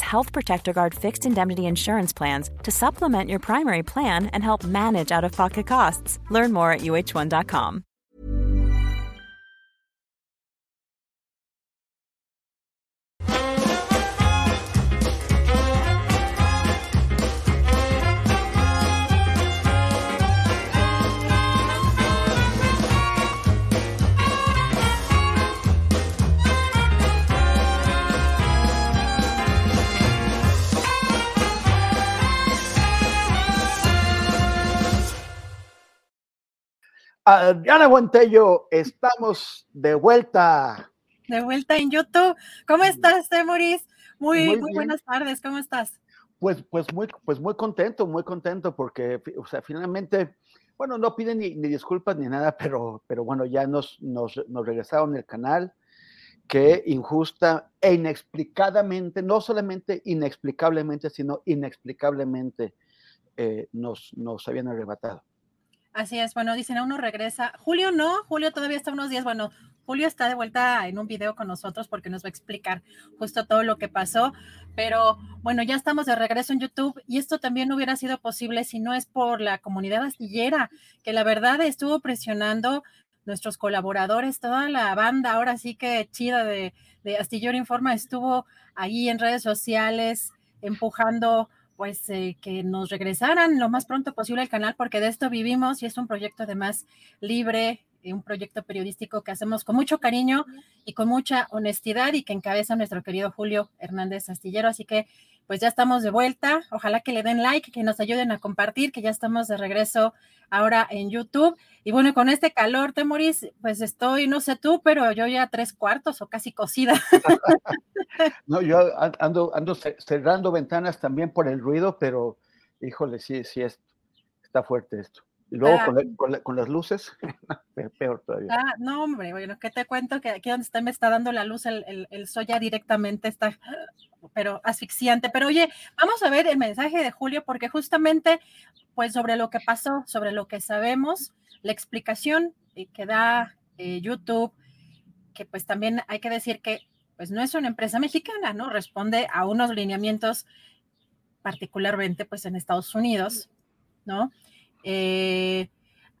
Health Protector Guard fixed indemnity insurance plans to supplement your primary plan and help manage out of pocket costs. Learn more at uh1.com. Diana Guantello, estamos de vuelta. De vuelta en YouTube. ¿Cómo estás, Temoris? Muy, muy, buenas tardes, ¿cómo estás? Pues, pues, muy, pues muy contento, muy contento, porque, o sea, finalmente, bueno, no piden ni, disculpas ni nada, pero, pero bueno, ya nos, nos, nos regresaron el canal que injusta e inexplicadamente, no solamente inexplicablemente, sino inexplicablemente eh, nos, nos habían arrebatado. Así es, bueno, dicen, a uno regresa. Julio no, Julio todavía está unos días, bueno, Julio está de vuelta en un video con nosotros porque nos va a explicar justo todo lo que pasó, pero bueno, ya estamos de regreso en YouTube y esto también no hubiera sido posible si no es por la comunidad astillera, que la verdad estuvo presionando nuestros colaboradores, toda la banda, ahora sí que chida de, de Astillero Informa estuvo ahí en redes sociales empujando pues eh, que nos regresaran lo más pronto posible al canal, porque de esto vivimos y es un proyecto además libre, un proyecto periodístico que hacemos con mucho cariño y con mucha honestidad y que encabeza nuestro querido Julio Hernández Astillero. Así que pues ya estamos de vuelta. Ojalá que le den like, que nos ayuden a compartir, que ya estamos de regreso ahora en YouTube. Y bueno, con este calor, Temoris, pues estoy, no sé tú, pero yo ya tres cuartos o casi cocida. no, yo ando, ando cerrando ventanas también por el ruido, pero híjole, sí, sí, es, está fuerte esto. Y luego ah. con, las luces, peor todavía. Ah, no, hombre, bueno, ¿qué te cuento? Que aquí donde usted me está dando la luz, el, el, el soya directamente está, pero asfixiante. Pero oye, vamos a ver el mensaje de Julio, porque justamente, pues sobre lo que pasó, sobre lo que sabemos, la explicación que da eh, YouTube, que pues también hay que decir que pues no es una empresa mexicana, ¿no? Responde a unos lineamientos particularmente pues en Estados Unidos, ¿no? Eh,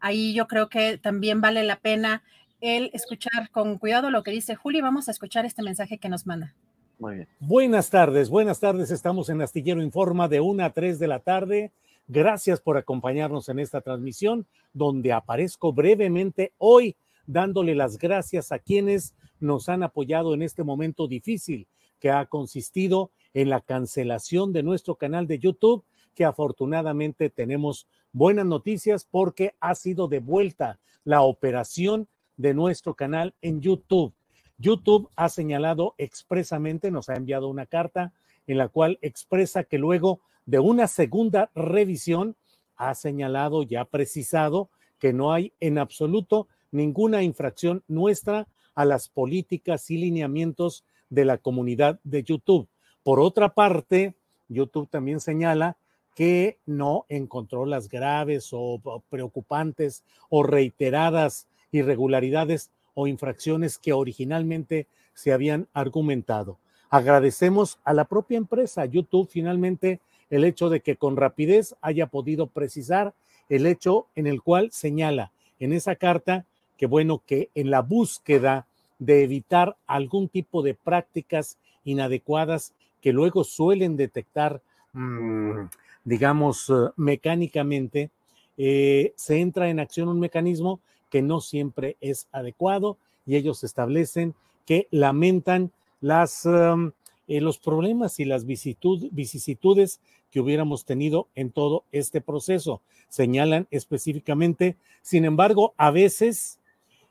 ahí yo creo que también vale la pena el escuchar con cuidado lo que dice Juli. Vamos a escuchar este mensaje que nos manda. Muy bien. Buenas tardes, buenas tardes. Estamos en Astillero Informa de 1 a 3 de la tarde. Gracias por acompañarnos en esta transmisión donde aparezco brevemente hoy dándole las gracias a quienes nos han apoyado en este momento difícil que ha consistido en la cancelación de nuestro canal de YouTube, que afortunadamente tenemos buenas noticias porque ha sido devuelta la operación de nuestro canal en YouTube. YouTube ha señalado expresamente, nos ha enviado una carta en la cual expresa que luego de una segunda revisión ha señalado y ha precisado que no hay en absoluto ninguna infracción nuestra a las políticas y lineamientos de la comunidad de YouTube. Por otra parte, YouTube también señala que no encontró las graves o preocupantes o reiteradas irregularidades o infracciones que originalmente se habían argumentado. Agradecemos a la propia empresa YouTube finalmente el hecho de que con rapidez haya podido precisar el hecho en el cual señala en esa carta que bueno que en la búsqueda de evitar algún tipo de prácticas inadecuadas que luego suelen detectar mm, digamos, eh, mecánicamente, eh, se entra en acción un mecanismo que no siempre es adecuado y ellos establecen que lamentan las, um, eh, los problemas y las vicisitudes que hubiéramos tenido en todo este proceso. Señalan específicamente, sin embargo, a veces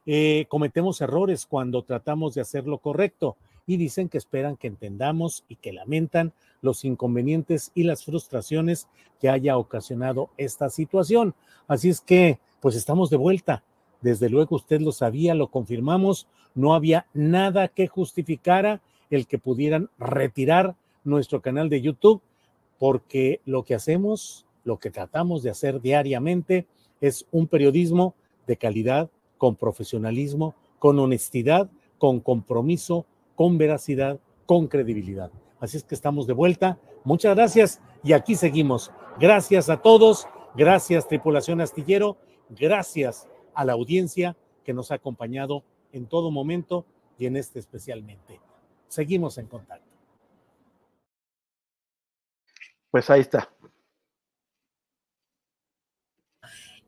eh, cometemos errores cuando tratamos de hacer lo correcto y dicen que esperan que entendamos y que lamentan los inconvenientes y las frustraciones que haya ocasionado esta situación. Así es que, pues estamos de vuelta. Desde luego usted lo sabía, lo confirmamos, no había nada que justificara el que pudieran retirar nuestro canal de YouTube, porque lo que hacemos, lo que tratamos de hacer diariamente es un periodismo de calidad, con profesionalismo, con honestidad, con compromiso, con veracidad, con credibilidad. Así es que estamos de vuelta. Muchas gracias y aquí seguimos. Gracias a todos, gracias tripulación astillero, gracias a la audiencia que nos ha acompañado en todo momento y en este especialmente. Seguimos en contacto. Pues ahí está.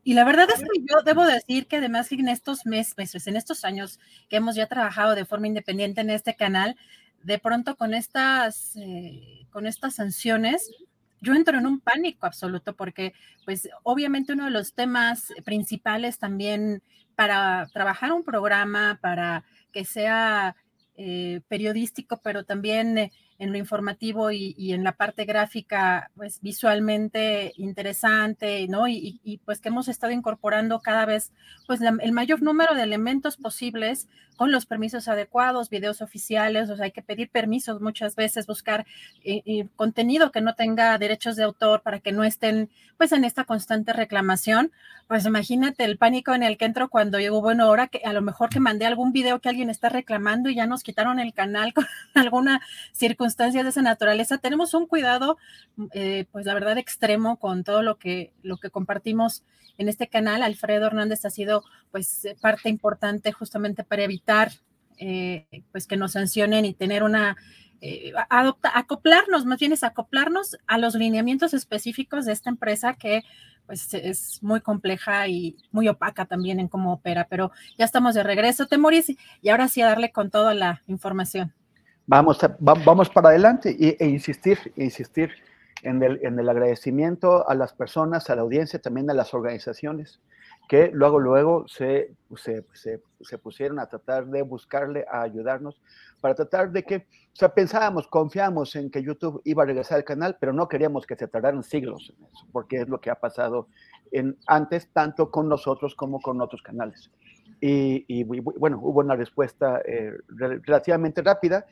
Y la verdad es que yo debo decir que además en estos meses, en estos años que hemos ya trabajado de forma independiente en este canal, de pronto con estas, eh, con estas sanciones, yo entro en un pánico absoluto porque, pues, obviamente uno de los temas principales también para trabajar un programa, para que sea eh, periodístico, pero también eh, en lo informativo y, en la parte gráfica, pues visualmente interesante, ¿no? Y, pues que hemos estado incorporando cada vez, pues el mayor número de elementos posibles con los permisos adecuados, videos oficiales, o sea, hay que pedir permisos muchas veces, buscar eh, contenido que no tenga derechos de autor para que no estén, pues, en esta constante reclamación. Pues imagínate el pánico en el que entro cuando llego, bueno, ahora que a lo mejor que mandé algún video que alguien está reclamando y ya nos quitaron el canal con alguna circunstancia de esa naturaleza, tenemos un cuidado, eh, pues la verdad, extremo con todo lo que, lo que compartimos en este canal. Alfredo Hernández ha sido pues parte importante justamente para evitar eh, pues que nos sancionen y tener una eh, adopta, acoplarnos, más bien es acoplarnos a los lineamientos específicos de esta empresa que pues es muy compleja y muy opaca también en cómo opera, pero ya estamos de regreso, Temoris, y ahora sí a darle con toda la información vamos, vamos para adelante e, insistir, insistir en el, en el agradecimiento a las personas, a la audiencia, también a las organizaciones que luego, luego se, se, se, pusieron a tratar de buscarle, a ayudarnos, para tratar de que, o sea, pensábamos, confiamos en que YouTube iba a regresar al canal, pero no queríamos que se tardaran siglos en eso, porque es lo que ha pasado en, antes, tanto con nosotros como con otros canales. Y, bueno, hubo una respuesta eh, relativamente rápida.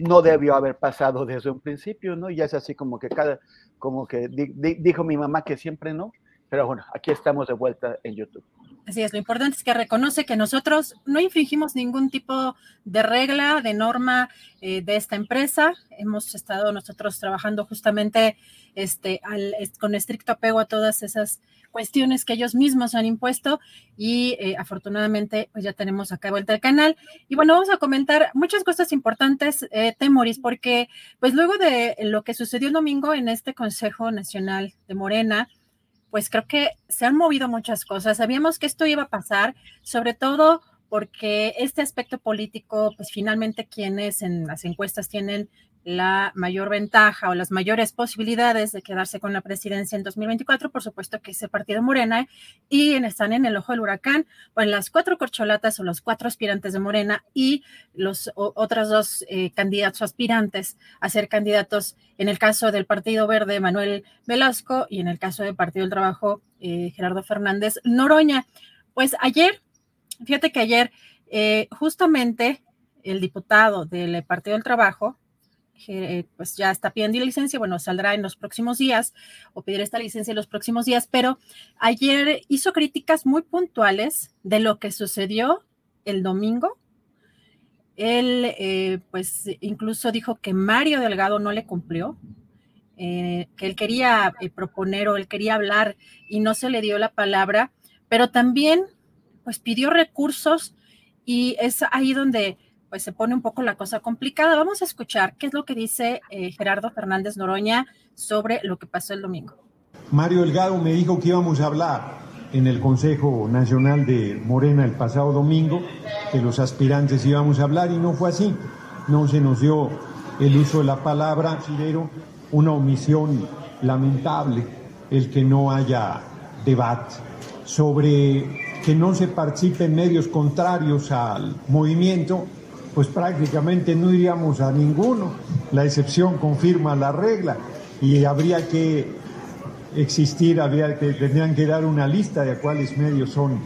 No debió haber pasado desde un principio, ¿no? Ya es así como que cada, como que dijo mi mamá que siempre no, pero bueno, aquí estamos de vuelta en YouTube. Así es, lo importante es que reconoce que nosotros no infringimos ningún tipo de regla, de norma eh, de esta empresa. Hemos estado nosotros trabajando justamente este, con estricto apego a todas esas cuestiones que ellos mismos han impuesto y eh, afortunadamente pues ya tenemos acá vuelta el canal. Y bueno, vamos a comentar muchas cosas importantes, eh, Temoris, porque pues luego de lo que sucedió el domingo en este Consejo Nacional de Morena, pues creo que se han movido muchas cosas. Sabíamos que esto iba a pasar, sobre todo porque este aspecto político, pues finalmente quienes en las encuestas tienen la mayor ventaja o las mayores posibilidades de quedarse con la presidencia en 2024, por supuesto que ese partido Morena, y están en el ojo del huracán, pues las cuatro corcholatas o los cuatro aspirantes de Morena y los otros dos eh, candidatos aspirantes a ser candidatos, en el caso del Partido Verde, Manuel Velasco, y en el caso del Partido del Trabajo, eh, Gerardo Fernández Noroña. Pues ayer, fíjate que ayer, eh, justamente el diputado del Partido del Trabajo, eh, pues ya está pidiendo licencia, bueno, saldrá en los próximos días o pedirá esta licencia en los próximos días, pero ayer hizo críticas muy puntuales de lo que sucedió el domingo. Él, eh, pues, incluso dijo que Mario Delgado no le cumplió, eh, que él quería proponer o él quería hablar y no se le dio la palabra, pero también, pues, pidió recursos y es ahí donde pues se pone un poco la cosa complicada. Vamos a escuchar qué es lo que dice eh, Gerardo Fernández Noroña sobre lo que pasó el domingo. Mario Delgado me dijo que íbamos a hablar en el Consejo Nacional de Morena el pasado domingo que los aspirantes íbamos a hablar y no fue así. No se nos dio el uso de la palabra, considero una omisión lamentable el que no haya debate sobre que no se participe en medios contrarios al movimiento, pues prácticamente no iríamos a ninguno. La excepción confirma la regla y habría que existir, habría que, tendrían que dar una lista de cuáles medios son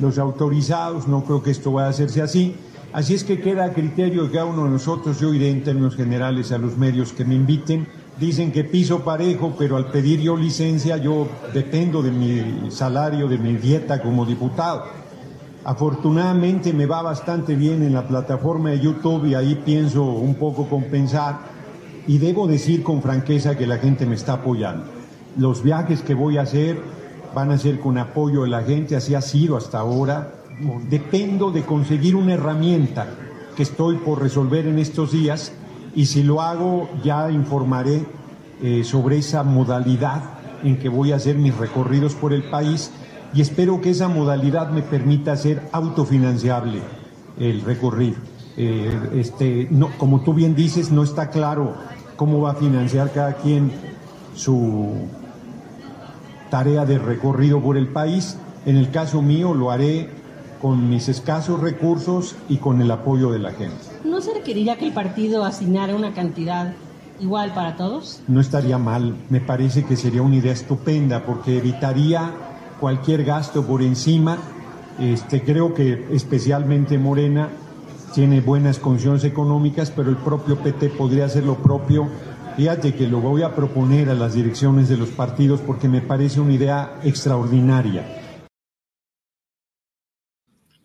los autorizados, no creo que esto vaya a hacerse así. Así es que queda a criterio de cada uno de nosotros, yo iré en términos generales a los medios que me inviten. Dicen que piso parejo, pero al pedir yo licencia yo dependo de mi salario, de mi dieta como diputado. Afortunadamente me va bastante bien en la plataforma de YouTube y ahí pienso un poco compensar y debo decir con franqueza que la gente me está apoyando. Los viajes que voy a hacer van a ser con apoyo de la gente, así ha sido hasta ahora. Dependo de conseguir una herramienta que estoy por resolver en estos días y si lo hago ya informaré eh, sobre esa modalidad en que voy a hacer mis recorridos por el país y espero que esa modalidad me permita ser autofinanciable el recorrido. Eh, este, no, como tú bien dices, no está claro cómo va a financiar cada quien su tarea de recorrido por el país. En el caso mío lo haré con mis escasos recursos y con el apoyo de la gente. ¿No se requeriría que el partido asignara una cantidad igual para todos? No estaría mal, me parece que sería una idea estupenda porque evitaría cualquier gasto por encima. Este, creo que especialmente Morena tiene buenas condiciones económicas, pero el propio PT podría hacer lo propio. Fíjate que lo voy a proponer a las direcciones de los partidos porque me parece una idea extraordinaria.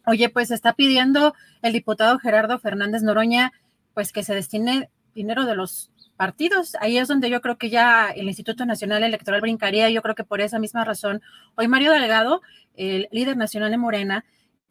Oye, pues está pidiendo el diputado Gerardo Fernández Noroña, pues que se destine dinero de los partidos. Ahí es donde yo creo que ya el Instituto Nacional Electoral brincaría. Yo creo que por esa misma razón, hoy Mario Delgado, el líder nacional de Morena,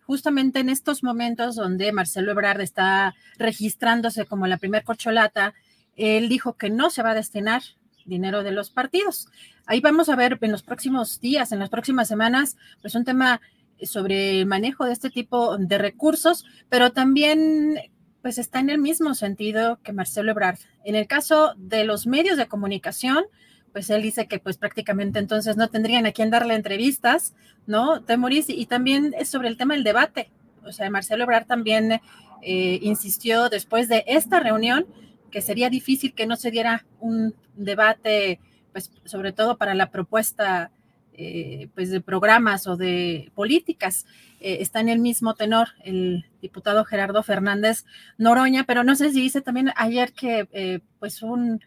justamente en estos momentos donde Marcelo Ebrard está registrándose como la primer corcholata, él dijo que no se va a destinar dinero de los partidos. Ahí vamos a ver en los próximos días, en las próximas semanas, pues un tema sobre el manejo de este tipo de recursos, pero también pues está en el mismo sentido que Marcelo Ebrard. En el caso de los medios de comunicación, pues él dice que pues prácticamente entonces no tendrían a quién darle entrevistas, ¿no? Temoris, y también es sobre el tema del debate. O sea, Marcelo Ebrard también eh, insistió después de esta reunión que sería difícil que no se diera un debate, pues sobre todo para la propuesta eh, pues de programas o de políticas. Eh, está en el mismo tenor el diputado Gerardo Fernández Noroña, pero no sé si dice también ayer que eh, pues un,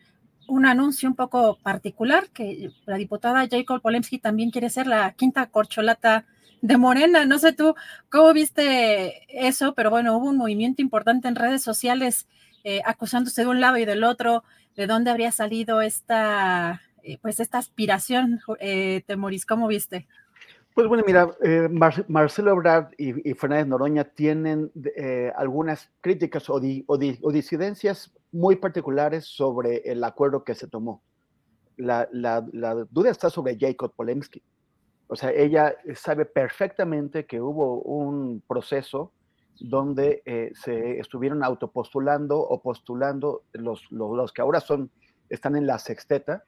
un, anuncio un poco particular, que la diputada Jacob Polemski también quiere ser la quinta corcholata de Morena. No sé tú cómo viste eso, pero bueno, hubo un movimiento importante en redes sociales acusándose de un lado y del otro de dónde habría salido esta pues esta aspiración, eh, Temoris, ¿cómo viste? Pues bueno, mira, eh, Marcelo Ebrard y, Fernández Noroña tienen eh, algunas críticas o, disidencias muy particulares sobre el acuerdo que se tomó. La, duda está sobre Jacob Polemski. O sea, ella sabe perfectamente que hubo un proceso donde se estuvieron autopostulando o postulando los, los que ahora son, están en la sexteta,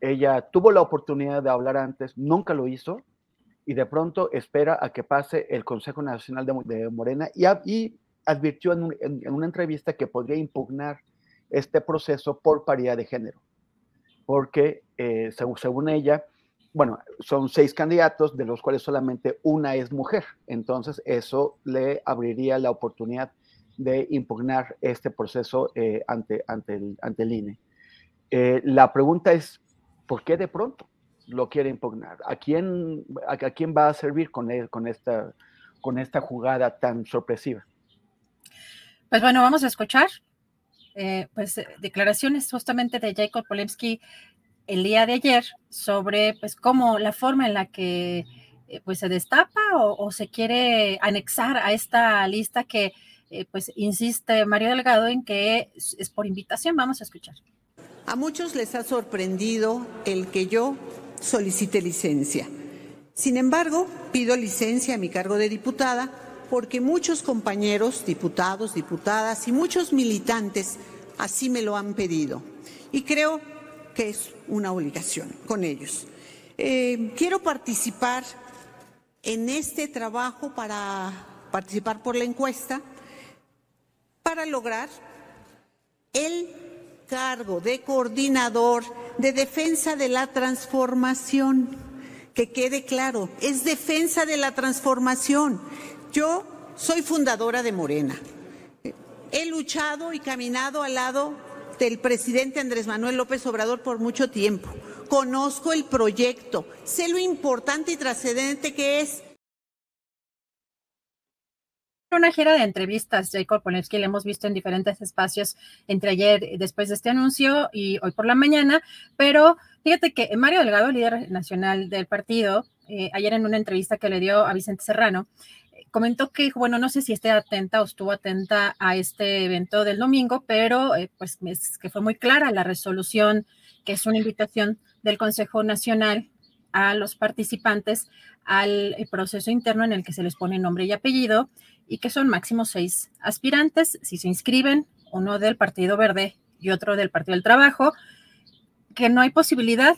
ella tuvo la oportunidad de hablar antes, nunca lo hizo, y de pronto espera a que pase el Consejo Nacional de, Morena y, advirtió en, una entrevista que podría impugnar este proceso por paridad de género, porque eh, según, ella, bueno, son seis candidatos, de los cuales solamente una es mujer, entonces eso le abriría la oportunidad de impugnar este proceso eh, ante, ante, el, ante el INE. Eh, la pregunta es, ¿por qué de pronto lo quiere impugnar? ¿A quién, a, quién va a servir con, con, esta, con esta jugada tan sorpresiva? Pues bueno, vamos a escuchar eh, pues, eh, declaraciones justamente de Jacob Polemski el día de ayer sobre pues cómo la forma en la que eh, pues se destapa o, se quiere anexar a esta lista que pues insiste Mario Delgado en que es por invitación. Vamos a escuchar. A muchos les ha sorprendido el que yo solicite licencia. Sin embargo, pido licencia a mi cargo de diputada porque muchos compañeros, diputados, diputadas y muchos militantes así me lo han pedido. Y creo que es una obligación con ellos. Eh, quiero participar en este trabajo para participar por la encuesta para lograr el cargo de coordinador de defensa de la transformación que quede claro, es defensa de la transformación. Yo soy fundadora de Morena. He luchado y caminado al lado del presidente Andrés Manuel López Obrador por mucho tiempo. Conozco el proyecto, sé lo importante y trascendente que es una gira de entrevistas, Jacob Polensky, le hemos visto en diferentes espacios entre ayer, después de este anuncio y hoy por la mañana, pero Fíjate que Mario Delgado, líder nacional del partido, eh, ayer en una entrevista que le dio a Vicente Serrano, eh, comentó que, bueno, no sé si esté atenta o estuvo atenta a este evento del domingo, pero eh, pues es que fue muy clara la resolución, que es una invitación del Consejo Nacional a los participantes al proceso interno en el que se les pone nombre y apellido y que son máximo seis aspirantes, si se inscriben, uno del Partido Verde y otro del Partido del Trabajo, que no hay posibilidad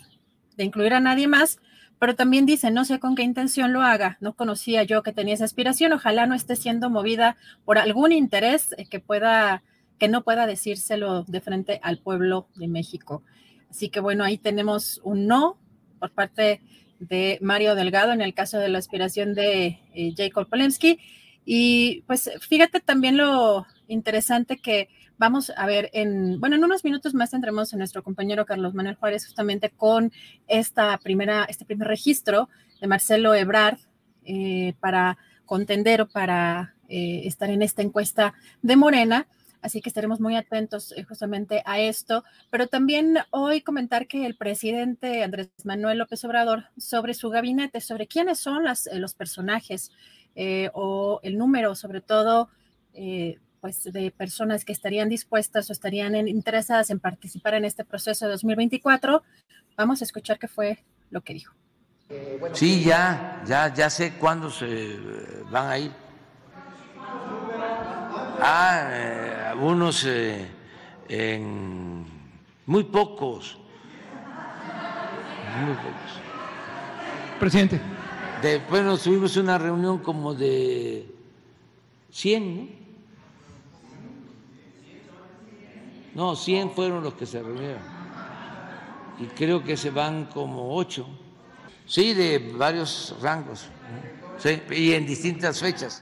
de incluir a nadie más, pero también dice, no sé con qué intención lo haga, no conocía yo que tenía esa aspiración, ojalá no esté siendo movida por algún interés que pueda, que no pueda decírselo de frente al pueblo de México. Así que bueno, ahí tenemos un no por parte de Mario Delgado en el caso de la aspiración de eh, Jacob Polensky. Y pues fíjate también lo interesante que Vamos a ver, en, bueno, en unos minutos más tendremos a nuestro compañero Carlos Manuel Juárez justamente con esta primera, este primer registro de Marcelo Ebrard eh, para contender o para eh, estar en esta encuesta de Morena. Así que estaremos muy atentos eh, justamente a esto. Pero también hoy comentar que el presidente Andrés Manuel López Obrador sobre su gabinete, sobre quiénes son las, los personajes o el número, sobre todo, pues, de personas que estarían dispuestas o estarían interesadas en participar en este proceso de 2024. Vamos a escuchar qué fue lo que dijo. Sí, ya, ya, ya sé cuándo se van a ir. Ah, eh, algunos eh, en muy pocos. Muy pocos. Presidente. Después nos tuvimos una reunión como de 100, ¿no? No, 100 fueron los que se reunieron. Y creo que se van como 8. Sí, de varios rangos. Y en distintas fechas.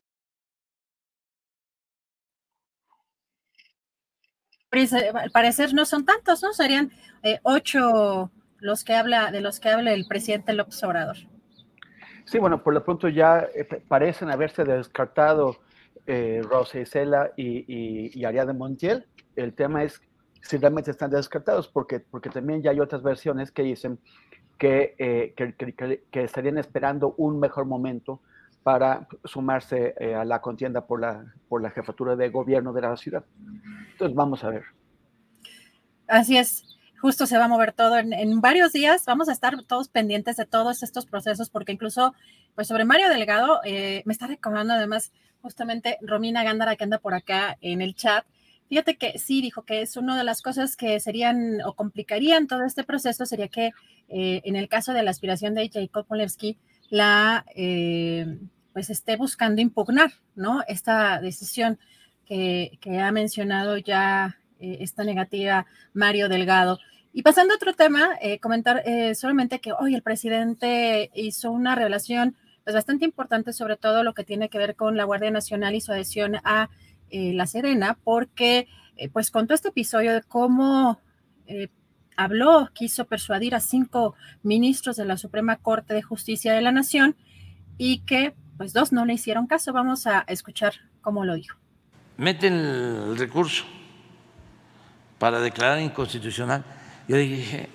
Al parecer no son tantos, ¿no? Serían eh, ocho los que habla, de los que habla el presidente López Obrador. Sí, bueno, por lo pronto ya eh, parecen haberse descartado eh, Rosa Isela y, y, Ariadne Montiel. El tema es si realmente están descartados, porque, porque también ya hay otras versiones que dicen que, eh, que, estarían esperando un mejor momento para sumarse eh, a la contienda por la, por la jefatura de gobierno de la ciudad. Entonces, vamos a ver. Así es justo se va a mover todo en, varios días. Vamos a estar todos pendientes de todos estos procesos, porque incluso, pues sobre Mario Delgado, eh, me está recordando además justamente Romina Gándara que anda por acá en el chat. Fíjate que sí, dijo que es una de las cosas que serían o complicarían todo este proceso, sería que eh, en el caso de la aspiración de Jacob Polewski, la eh, pues esté buscando impugnar, ¿no? Esta decisión que, ha mencionado ya esta negativa Mario Delgado. Y pasando a otro tema, comentar solamente que hoy el presidente hizo una revelación pues bastante importante, sobre todo lo que tiene que ver con la Guardia Nacional y su adhesión a eh, La Serena, porque eh, pues contó este episodio de cómo eh, habló, quiso persuadir a cinco ministros de la Suprema Corte de Justicia de la Nación y que pues dos no le hicieron caso. Vamos a escuchar cómo lo dijo. Meten el recurso para declarar inconstitucional. Yo dije,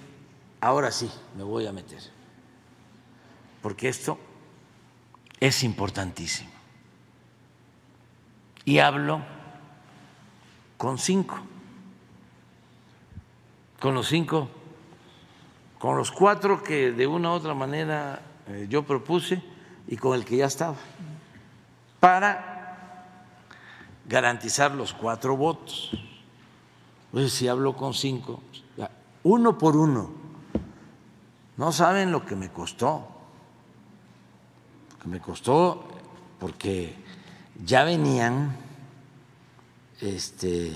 ahora sí, me voy a meter, porque esto es importantísimo. Y hablo con cinco, con los cinco, con los cuatro que de una u otra manera eh, yo propuse y con el que ya estaba, para garantizar los cuatro votos. Pues si hablo con cinco, uno por uno, no saben lo que me costó, lo que me costó porque ya venían este,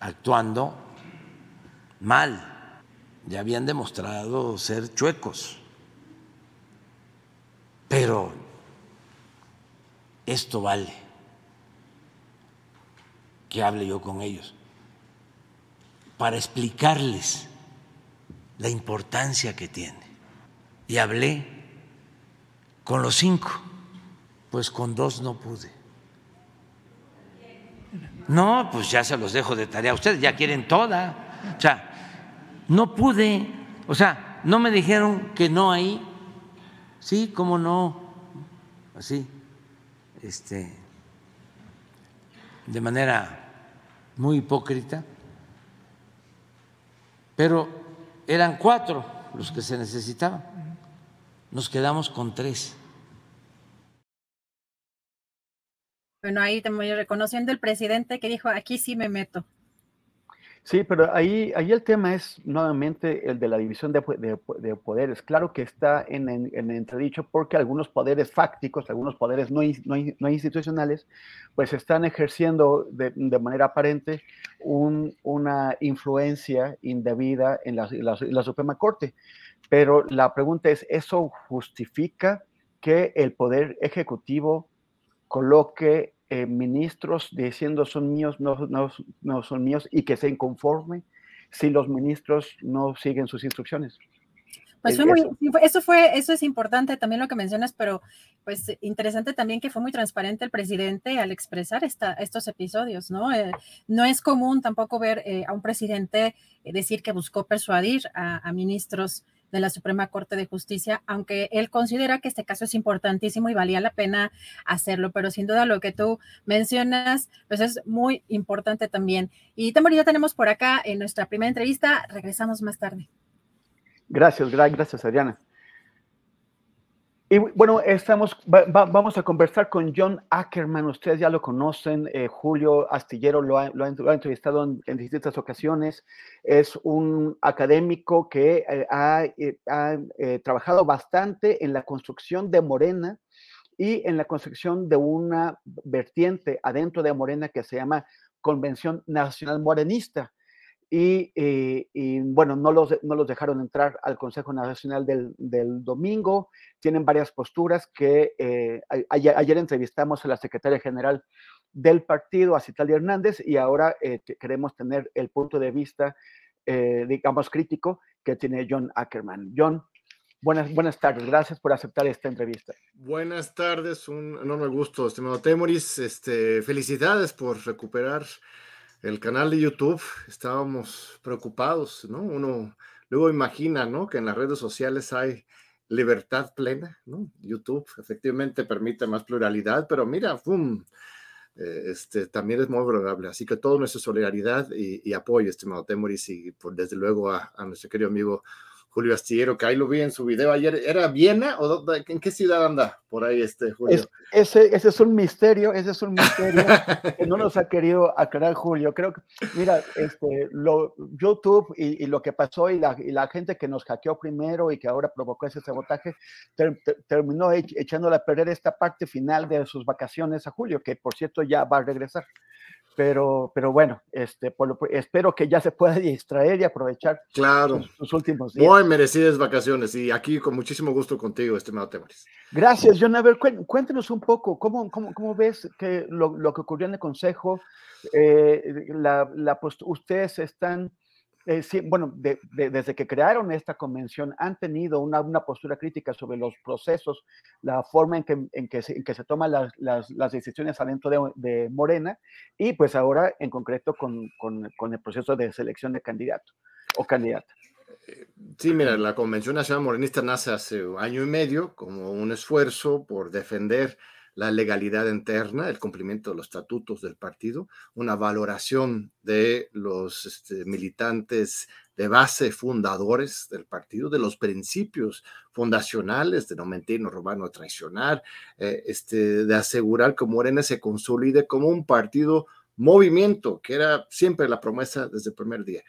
actuando mal, ya habían demostrado ser chuecos. Pero esto vale. Que hable yo con ellos para explicarles la importancia que tiene. Y hablé con los cinco, pues con dos no pude. No, pues ya se los dejo de tarea. Ustedes ya quieren toda. O sea, no pude. O sea, no me dijeron que no ahí. Sí, cómo no. Así. Este. De manera muy hipócrita. Pero eran cuatro los que se necesitaban. Nos quedamos con tres. Bueno, ahí también reconociendo el presidente que dijo, aquí sí me meto. Sí, pero ahí, ahí el tema es nuevamente el de la división de, poderes. Claro que está en, en, entredicho porque algunos poderes fácticos, algunos poderes no, no, institucionales, pues están ejerciendo de, manera aparente una influencia indebida en la, la Suprema Corte. Pero la pregunta es, ¿eso justifica que el poder ejecutivo coloque eh, ministros diciendo son míos, no, no, son míos y que se inconforme si los ministros no siguen sus instrucciones. Pues fue muy, eso fue, eso es importante también lo que mencionas, pero pues interesante también que fue muy transparente el presidente al expresar esta, estos episodios, ¿no? Eh, no es común tampoco ver eh, a un presidente decir que buscó persuadir a, a ministros de la Suprema Corte de Justicia, aunque él considera que este caso es importantísimo y valía la pena hacerlo, pero sin duda lo que tú mencionas, pues es muy importante también. Y Temor, ya tenemos por acá en nuestra primera entrevista, regresamos más tarde. Gracias, gracias Adriana. Y bueno, estamos, vamos a conversar con John Ackerman. Ustedes ya lo conocen. Eh, Julio Astillero lo ha, entrevistado en, distintas ocasiones. Es un académico que eh, ha, eh, trabajado bastante en la construcción de Morena y en la construcción de una vertiente adentro de Morena que se llama Convención Nacional Morenista. Eh, y, bueno, no los, no los dejaron entrar al Consejo Nacional del, del domingo. Tienen varias posturas que eh, ayer, entrevistamos a la secretaria general del partido, a Citalia Hernández, y ahora eh, queremos tener el punto de vista, digamos, crítico que tiene John Ackerman. John, buenas, buenas tardes. Gracias por aceptar esta entrevista. Buenas tardes, un enorme gusto, estimado Temoris. Este, felicidades por recuperar el canal de YouTube, estábamos preocupados, ¿no? Uno luego imagina, ¿no? Que en las redes sociales hay libertad plena, ¿no? YouTube efectivamente permite más pluralidad, pero mira, ¡pum! Eh, este, también es muy vulnerable. Así que toda nuestra solidaridad y, apoyo, estimado Temoris, y por, desde luego a, a nuestro querido amigo Julio Astillero, que ahí lo vi en su video ayer. ¿Era Viena o en qué ciudad anda por ahí este Julio? ese, ese es un misterio, ese es un misterio que no nos ha querido aclarar Julio. Creo que, mira, este, lo, YouTube y, lo que pasó y la, y la, gente que nos hackeó primero y que ahora provocó ese sabotaje, terminó echándole a perder esta parte final de sus vacaciones a Julio, que por cierto ya va a regresar pero, pero bueno, este, espero que ya se pueda distraer y aprovechar claro. sus, últimos días. Muy merecidas vacaciones y aquí con muchísimo gusto contigo, estimado Temaris. Gracias, John. A ver, cuéntenos un poco, ¿cómo, cómo, cómo ves que lo, lo, que ocurrió en el Consejo? Eh, la, la ustedes están eh, sí, bueno, desde que crearon esta convención han tenido una, una, postura crítica sobre los procesos, la forma en que, en que, se, en que se, toman las, las, las, decisiones adentro de, de, Morena y pues ahora en concreto con, con, con, el proceso de selección de candidato o candidata. Sí, mira, la Convención Nacional Morenista nace hace año y medio como un esfuerzo por defender la legalidad interna, el cumplimiento de los estatutos del partido, una valoración de los este, militantes de base fundadores del partido, de los principios fundacionales de no mentir, no robar, no traicionar, eh, este, de asegurar que Morena se consolide como un partido movimiento, que era siempre la promesa desde el primer día.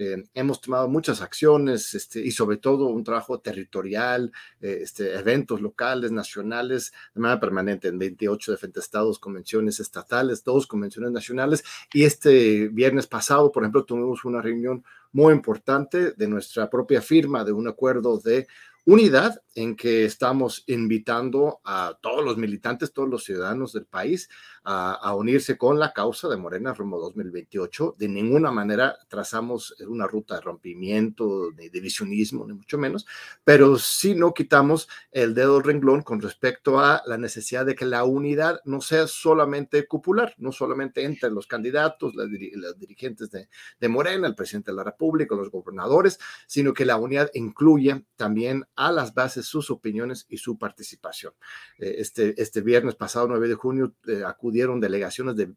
Eh, hemos tomado muchas acciones este, y sobre todo un trabajo territorial, eh, este, eventos locales, nacionales, de manera permanente en 28 diferentes estados, convenciones estatales, dos convenciones nacionales. Y este viernes pasado, por ejemplo, tuvimos una reunión muy importante de nuestra propia firma de un acuerdo de unidad en que estamos invitando a todos los militantes, todos los ciudadanos del país a, unirse con la causa de Morena rumbo 2028. De ninguna manera trazamos una ruta de rompimiento, de divisionismo, ni mucho menos, pero sí no quitamos el dedo del renglón con respecto a la necesidad de que la unidad no sea solamente cupular, no solamente entre los candidatos, los, dirigentes de, de Morena, el presidente de la República, los gobernadores, sino que la unidad incluya también a las bases sus opiniones y su participación. Eh, este, este viernes pasado, 9 de junio, eh, acudieron delegaciones de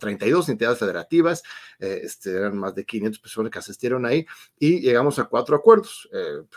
32 eh, entidades federativas, este, eran más de 500 personas que asistieron ahí y llegamos a cuatro acuerdos,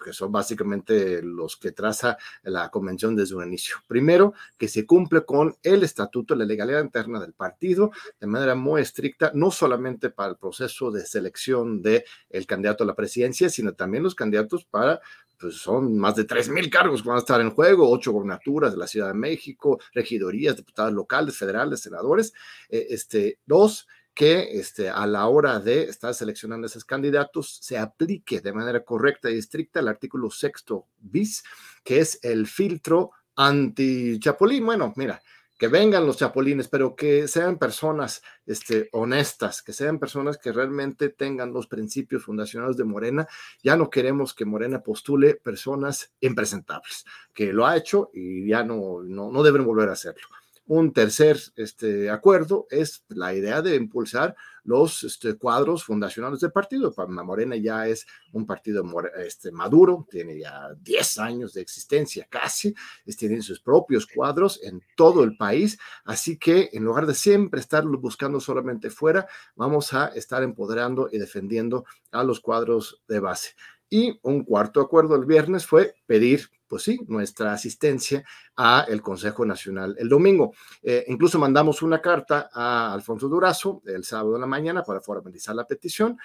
que son básicamente los que traza la convención desde un inicio. Primero, que se cumple con el estatuto, la legalidad interna del partido de manera muy estricta, no solamente para el proceso de selección del el candidato a la presidencia, sino también los candidatos para pues son más de 3.000 cargos que van a estar en juego, ocho gobernaturas de la Ciudad de México, regidorías, diputados locales, federales, senadores. Eh, este, dos, que este, a la hora de estar seleccionando esos candidatos se aplique de manera correcta y estricta el artículo sexto bis, que es el filtro anti-chapulín. Bueno, mira, que vengan los chapulines, pero que sean personas este, honestas, que sean personas que realmente tengan los principios fundacionales de Morena. Ya no queremos que Morena postule personas impresentables, que lo ha hecho y ya no, no, no deben volver a hacerlo. Un tercer este, acuerdo es la idea de impulsar los este, cuadros fundacionales del partido. Morena ya es un partido este, maduro, tiene ya 10 años de existencia casi, tienen sus propios cuadros en todo el país, así que en lugar de siempre estar buscando solamente fuera, vamos a estar empoderando y defendiendo a los cuadros de base. Y un cuarto acuerdo el viernes fue pedir pues sí, nuestra asistencia a el Consejo Nacional el domingo. Eh, incluso mandamos una carta a Alfonso Durazo el sábado de la mañana para formalizar la petición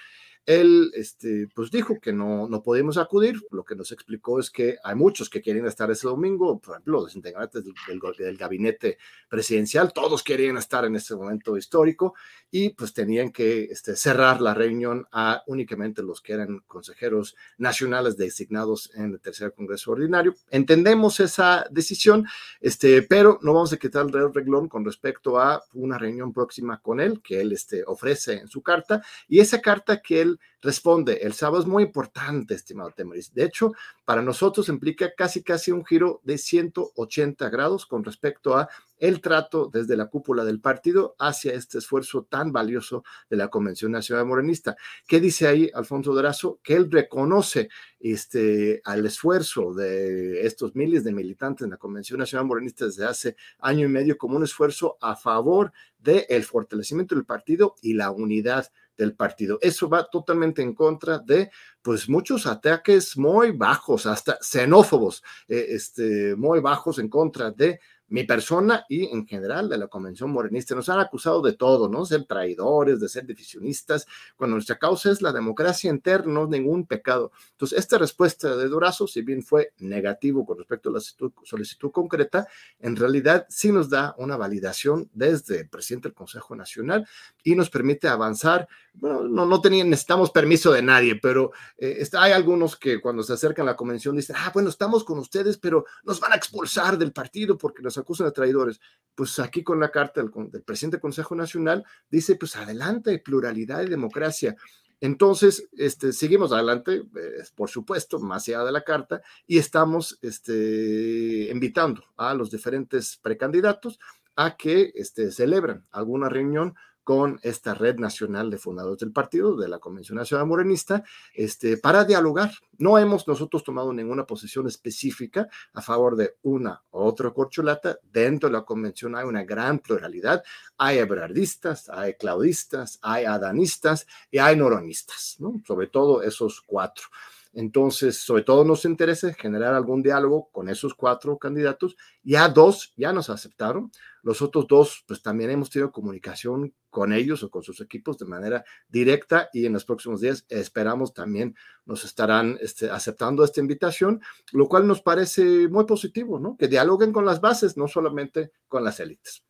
él este, pues dijo que no, no podíamos acudir. Lo que nos explicó es que hay muchos que quieren estar ese domingo, por ejemplo, los integrantes del, del, gabinete presidencial, todos querían estar en ese momento histórico y pues tenían que este, cerrar la reunión a únicamente los que eran consejeros nacionales designados en el tercer Congreso Ordinario. Entendemos esa decisión, este, pero no vamos a quitar el reglón con respecto a una reunión próxima con él que él este, ofrece en su carta y esa carta que él responde. El sábado es muy importante, estimado Temeris. De hecho, para nosotros implica casi, casi un giro de 180 grados con respecto a el trato desde la cúpula del partido hacia este esfuerzo tan valioso de la Convención Nacional Morenista. ¿Qué dice ahí Alfonso Durazo? Que él reconoce este, al esfuerzo de estos miles de militantes en la Convención Nacional Morenista desde hace año y medio como un esfuerzo a favor del fortalecimiento del partido y la unidad del partido. Eso va totalmente en contra de pues muchos ataques muy bajos, hasta xenófobos, eh, este, muy bajos en contra de mi persona y en general de la Convención Morenista. Nos han acusado de todo, ¿no? Ser traidores, de ser divisionistas, cuando nuestra causa es la democracia interna, no ningún pecado. Entonces, esta respuesta de Durazo, si bien fue negativo con respecto a la solicitud concreta, en realidad sí nos da una validación desde el presidente del Consejo Nacional y nos permite avanzar. Bueno, no, no necesitamos permiso de nadie, pero eh, hay algunos que cuando se acercan a la convención dicen, ah, bueno, estamos con ustedes, pero nos van a expulsar del partido porque nos acusan de traidores. Pues aquí con la carta del, presidente del Consejo Nacional dice, pues adelante, pluralidad y democracia. Entonces, este, seguimos adelante, eh, por supuesto, más allá de la carta, y estamos este, invitando a los diferentes precandidatos a que este, celebren alguna reunión con esta red nacional de fundadores del partido, de la Convención Nacional Morenista, este, para dialogar. No hemos nosotros tomado ninguna posición específica a favor de una u otra corcholata. Dentro de la convención hay una gran pluralidad. Hay ebrardistas, hay claudistas, hay adanistas y hay noronistas, ¿no? sobre todo esos cuatro. Entonces, sobre todo nos interesa generar algún diálogo con esos cuatro candidatos. Ya dos ya nos aceptaron. Los otros dos, pues también hemos tenido comunicación con ellos o con sus equipos de manera directa y en los próximos días esperamos también nos estarán este, aceptando esta invitación, lo cual nos parece muy positivo, ¿no? Que dialoguen con las bases, no solamente con las élites.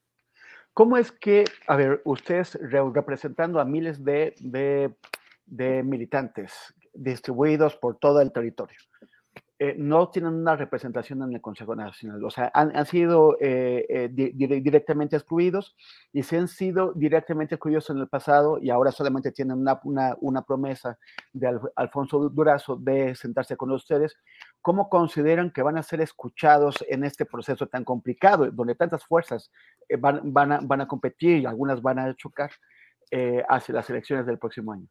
¿Cómo es que, a ver, ustedes representando a miles de, de, de militantes distribuidos por todo el territorio. Eh, no tienen una representación en el Consejo Nacional, o sea, han, sido eh, eh, directamente excluidos y se han sido directamente excluidos en el pasado y ahora solamente tienen una, una, promesa de Alfonso Durazo de sentarse con ustedes. ¿Cómo consideran que van a ser escuchados en este proceso tan complicado, donde tantas fuerzas van, van, a, van a competir y algunas van a chocar hacia las elecciones del próximo año?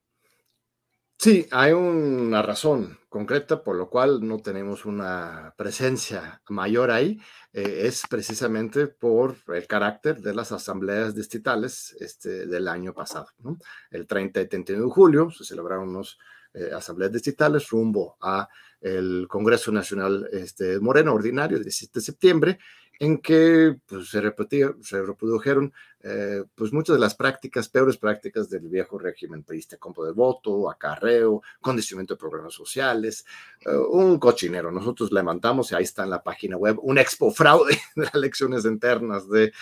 Sí, hay una razón concreta por lo cual no tenemos una presencia mayor ahí. Eh, es precisamente por el carácter de las asambleas distritales este, del año pasado. El 30 y 31 de julio se celebraron unas eh, asambleas distritales rumbo a el Congreso Nacional este, Moreno Ordinario, el 17 de septiembre, en que pues, se, se reprodujeron eh, pues muchas de las prácticas, peores prácticas del viejo régimen priista, compra de voto, acarreo, condicionamiento de programas sociales, eh, un cochinero. Nosotros levantamos, y ahí está en la página web, un expo fraude de las elecciones internas de,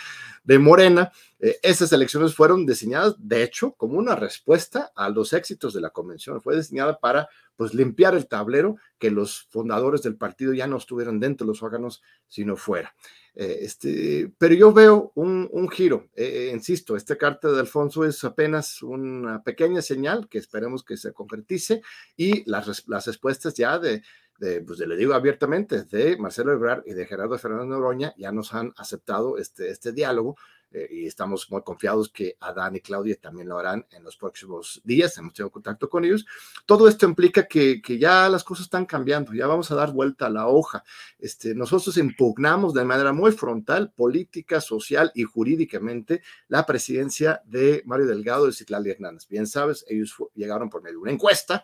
de Morena. Eh, esas elecciones fueron diseñadas, de hecho, como una respuesta a los éxitos de la convención. Fue diseñada para pues limpiar el tablero, que los fundadores del partido ya no estuvieran dentro de los órganos, sino fuera. Eh, este, pero yo veo un, giro, eh, insisto, esta carta de Alfonso es apenas una pequeña señal que esperemos que se concretice y las, las respuestas ya de, de, pues le digo abiertamente, de Marcelo Ebrard y de Gerardo Fernández Noroña ya nos han aceptado este, este diálogo eh, y estamos muy confiados que Adán y Claudia también lo harán en los próximos días. Hemos tenido contacto con ellos. Todo esto implica que, que, ya las cosas están cambiando, ya vamos a dar vuelta a la hoja. Este, nosotros impugnamos de manera muy frontal, política, social y jurídicamente la presidencia de Mario Delgado y Citlali Hernández. Bien sabes, ellos llegaron por medio de una encuesta es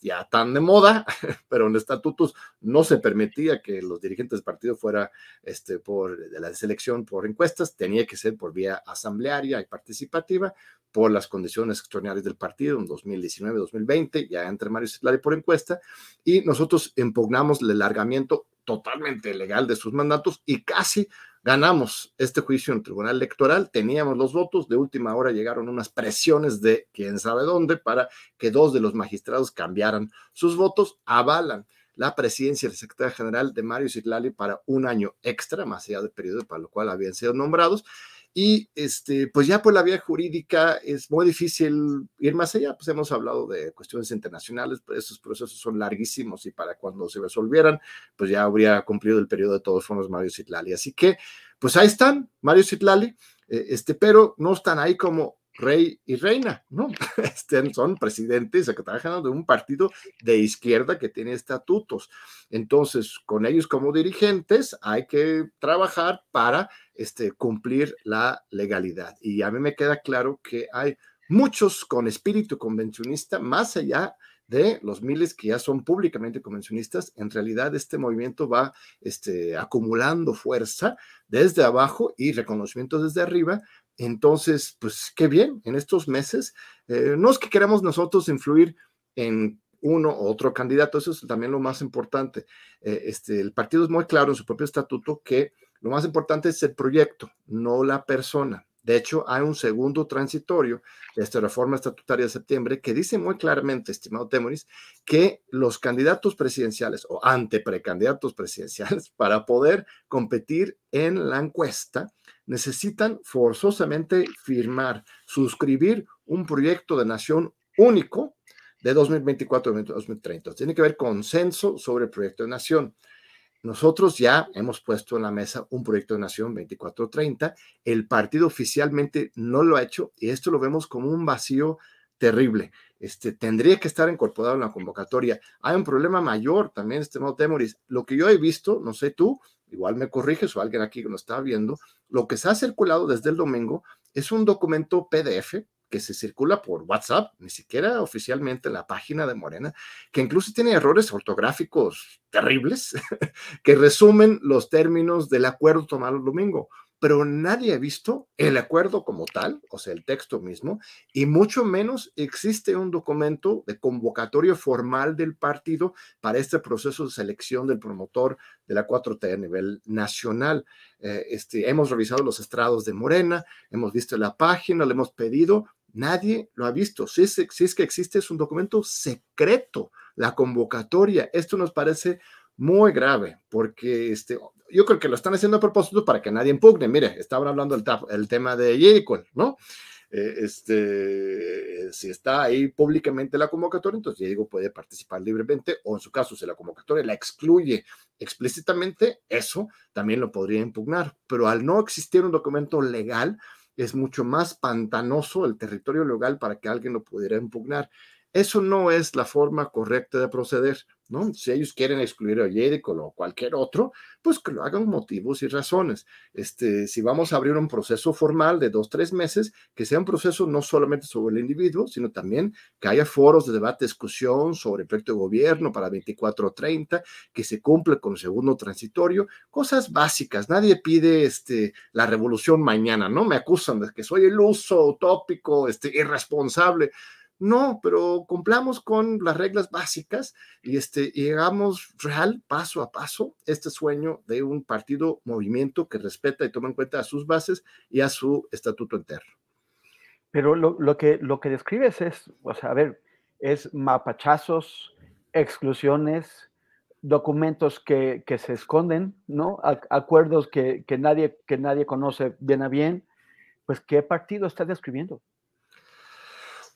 ya tan de moda, pero en estatutos no se permitía que los dirigentes del partido fuera este, por de la selección por encuestas, tenía que ser por vía asamblearia y participativa por las condiciones extraordinarias del partido en 2019-2020, ya entre Mario Citlari por encuesta, y nosotros impugnamos el alargamiento totalmente legal de sus mandatos y casi ganamos este juicio en el Tribunal Electoral, teníamos los votos, de última hora llegaron unas presiones de quién sabe dónde para que dos de los magistrados cambiaran sus votos, avalan la presidencia del secretario general de Mario Citlali para un año extra, más allá del periodo para lo cual habían sido nombrados, y este, pues ya por la vía jurídica es muy difícil ir más allá. Pues hemos hablado de cuestiones internacionales, pero esos procesos son larguísimos y para cuando se resolvieran, pues ya habría cumplido el periodo de todos formas Mario Citlali. Así que, pues ahí están, Mario Citlali, eh, este, pero no están ahí como rey y reina, ¿no? Este, son presidentes, secretarios de un partido de izquierda que tiene estatutos. Entonces, con ellos como dirigentes hay que trabajar para este, cumplir la legalidad. Y a mí me queda claro que hay muchos con espíritu convencionista, más allá de los miles que ya son públicamente convencionistas, en realidad este movimiento va este, acumulando fuerza desde abajo y reconocimiento desde arriba entonces, pues qué bien, en estos meses, eh, no es que queramos nosotros influir en uno u otro candidato, eso es también lo más importante. Eh, este, el partido es muy claro en su propio estatuto que lo más importante es el proyecto, no la persona. De hecho, hay un segundo transitorio de esta reforma estatutaria de septiembre que dice muy claramente, estimado Temoris, que los candidatos presidenciales o anteprecandidatos presidenciales para poder competir en la encuesta necesitan forzosamente firmar, suscribir un proyecto de nación único de 2024 2030. Tiene que haber consenso sobre el proyecto de nación. Nosotros ya hemos puesto en la mesa un proyecto de nación 2430. El partido oficialmente no lo ha hecho y esto lo vemos como un vacío terrible. Este, tendría que estar incorporado en la convocatoria. Hay un problema mayor también, estimado Temoris. Lo que yo he visto, no sé tú, igual me corriges o alguien aquí que lo está viendo, lo que se ha circulado desde el domingo es un documento PDF que se circula por WhatsApp, ni siquiera oficialmente en la página de Morena, que incluso tiene errores ortográficos terribles, que resumen los términos del acuerdo tomado el domingo pero nadie ha visto el acuerdo como tal, o sea, el texto mismo, y mucho menos existe un documento de convocatoria formal del partido para este proceso de selección del promotor de la 4T a nivel nacional. Eh, este, hemos revisado los estrados de Morena, hemos visto la página, le hemos pedido, nadie lo ha visto. Si es, si es que existe, es un documento secreto, la convocatoria. Esto nos parece muy grave, porque este, yo creo que lo están haciendo a propósito para que nadie impugne. Mire, estaban hablando del el tema de Jericho, ¿no? Eh, este, si está ahí públicamente la convocatoria, entonces Diego puede participar libremente, o en su caso, si la convocatoria la excluye explícitamente, eso también lo podría impugnar. Pero al no existir un documento legal, es mucho más pantanoso el territorio legal para que alguien lo pudiera impugnar. Eso no es la forma correcta de proceder. ¿no? Si ellos quieren excluir a Jericho o cualquier otro, pues que lo hagan motivos y razones. Este, si vamos a abrir un proceso formal de dos, tres meses, que sea un proceso no solamente sobre el individuo, sino también que haya foros de debate, discusión sobre el proyecto de gobierno para 24-30, que se cumple con el segundo transitorio, cosas básicas. Nadie pide este, la revolución mañana, ¿no? Me acusan de que soy el uso utópico, este, irresponsable. No, pero cumplamos con las reglas básicas y, este, llegamos real, paso a paso, este sueño de un partido, movimiento que respeta y toma en cuenta a sus bases y a su estatuto interno. Pero lo, que, lo que describes es, o sea, a ver, es mapachazos, exclusiones, documentos que, se esconden, ¿no? acuerdos que, nadie, que nadie conoce bien a bien. Pues, ¿qué partido está describiendo?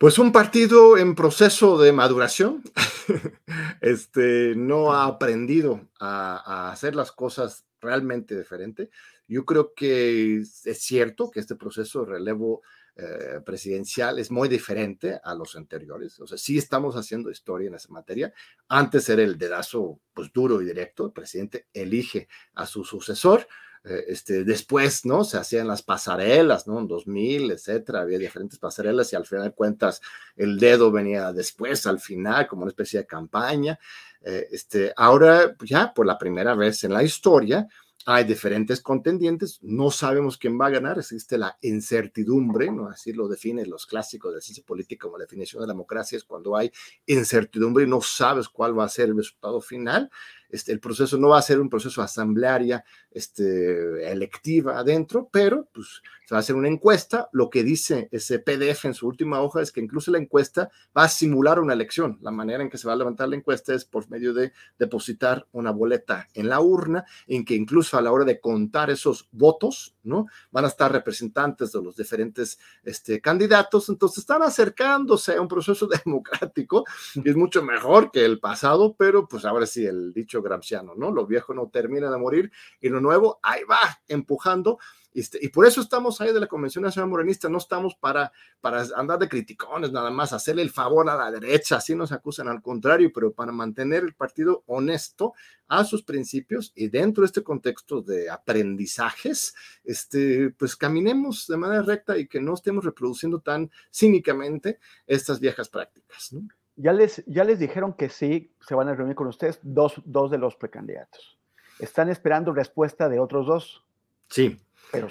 Pues un partido en proceso de maduración, este, no ha aprendido a, hacer las cosas realmente diferente. Yo creo que es cierto que este proceso de relevo eh, presidencial es muy diferente a los anteriores. O sea, sí estamos haciendo historia en esa materia. Antes era el dedazo pues duro y directo. El presidente elige a su sucesor. Eh, este, después, ¿no? Se hacían las pasarelas, ¿no? En 2000, etcétera, había diferentes pasarelas y al final de cuentas el dedo venía después, al final, como una especie de campaña. Eh, este, ahora, ya por la primera vez en la historia, hay diferentes contendientes, no sabemos quién va a ganar, existe la incertidumbre, ¿no? Así lo definen los clásicos de ciencia política como la definición de la democracia, es cuando hay incertidumbre y no sabes cuál va a ser el resultado final. Este, el proceso no va a ser un proceso asamblearia, este, electiva adentro, pero pues, va a hacer una encuesta. Lo que dice ese PDF en su última hoja es que incluso la encuesta va a simular una elección. La manera en que se va a levantar la encuesta es por medio de depositar una boleta en la urna, en que incluso a la hora de contar esos votos, ¿no? Van a estar representantes de los diferentes este, candidatos, entonces están acercándose a un proceso democrático y es mucho mejor que el pasado, pero pues ahora sí, el dicho gramsciano, ¿no? Lo viejo no termina de morir y lo nuevo ahí va empujando. Este, y por eso estamos ahí de la Convención Nacional Morenista, no estamos para, para andar de criticones, nada más hacerle el favor a la derecha, así nos acusan al contrario, pero para mantener el partido honesto a sus principios y dentro de este contexto de aprendizajes, este, pues caminemos de manera recta y que no estemos reproduciendo tan cínicamente estas viejas prácticas. ¿no? ya les, ya les dijeron que sí, se van a reunir con ustedes dos, dos de los precandidatos. ¿Están esperando respuesta de otros dos? Sí. Pero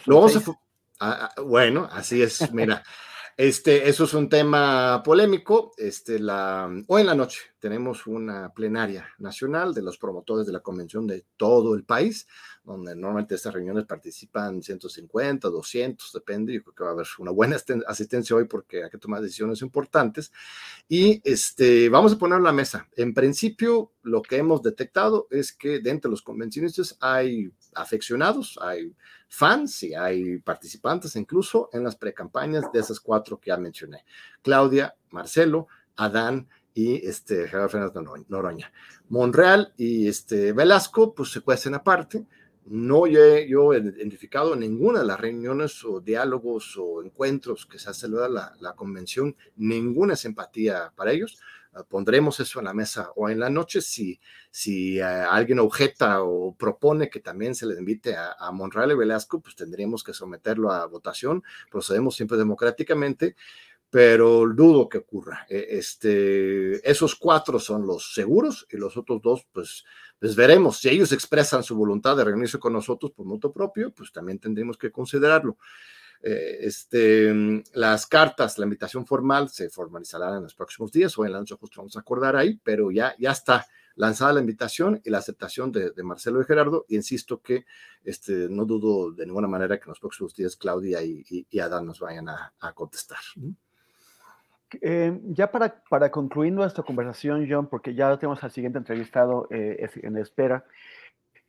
ah, ah, bueno, así es, mira. Este, eso es un tema polémico. Este, la, hoy en la noche tenemos una plenaria nacional de los promotores de la convención de todo el país, donde normalmente estas reuniones participan 150, 200, depende. Yo creo que va a haber una buena asistencia hoy porque hay que tomar decisiones importantes. Y este, vamos a poner la mesa. En principio, lo que hemos detectado es que dentro de los convencionistas hay afeccionados, hay fans y hay participantes incluso en las precampañas de esas cuatro que ya mencioné. Claudia, Marcelo, Adán y este, Gerardo Fernández Noroña. Monreal y este, Velasco, pues se cuecen aparte. No he yo identificado ninguna de las reuniones o diálogos o encuentros que se ha celebrado la, la convención, ninguna simpatía para ellos. Ah, pondremos eso en la mesa o en la noche si, si eh, alguien objeta o propone que también se le invite a, a, Monreal y Velasco, pues tendríamos que someterlo a votación. Procedemos siempre democráticamente, pero dudo que ocurra. E, este, esos cuatro son los seguros y los otros dos, pues, pues veremos. Si ellos expresan su voluntad de reunirse con nosotros por moto propio, pues también tendremos que considerarlo. Eh, este, las cartas, la invitación formal se formalizará en los próximos días o en la noche justo vamos a acordar ahí, pero ya, ya está lanzada la invitación y la aceptación de, de Marcelo y Gerardo. Y insisto que este, no dudo de ninguna manera que en los próximos días Claudia y, y, y Adán nos vayan a, a contestar. Eh, ya para, para concluir nuestra conversación, John, porque ya tenemos al siguiente entrevistado eh, en espera,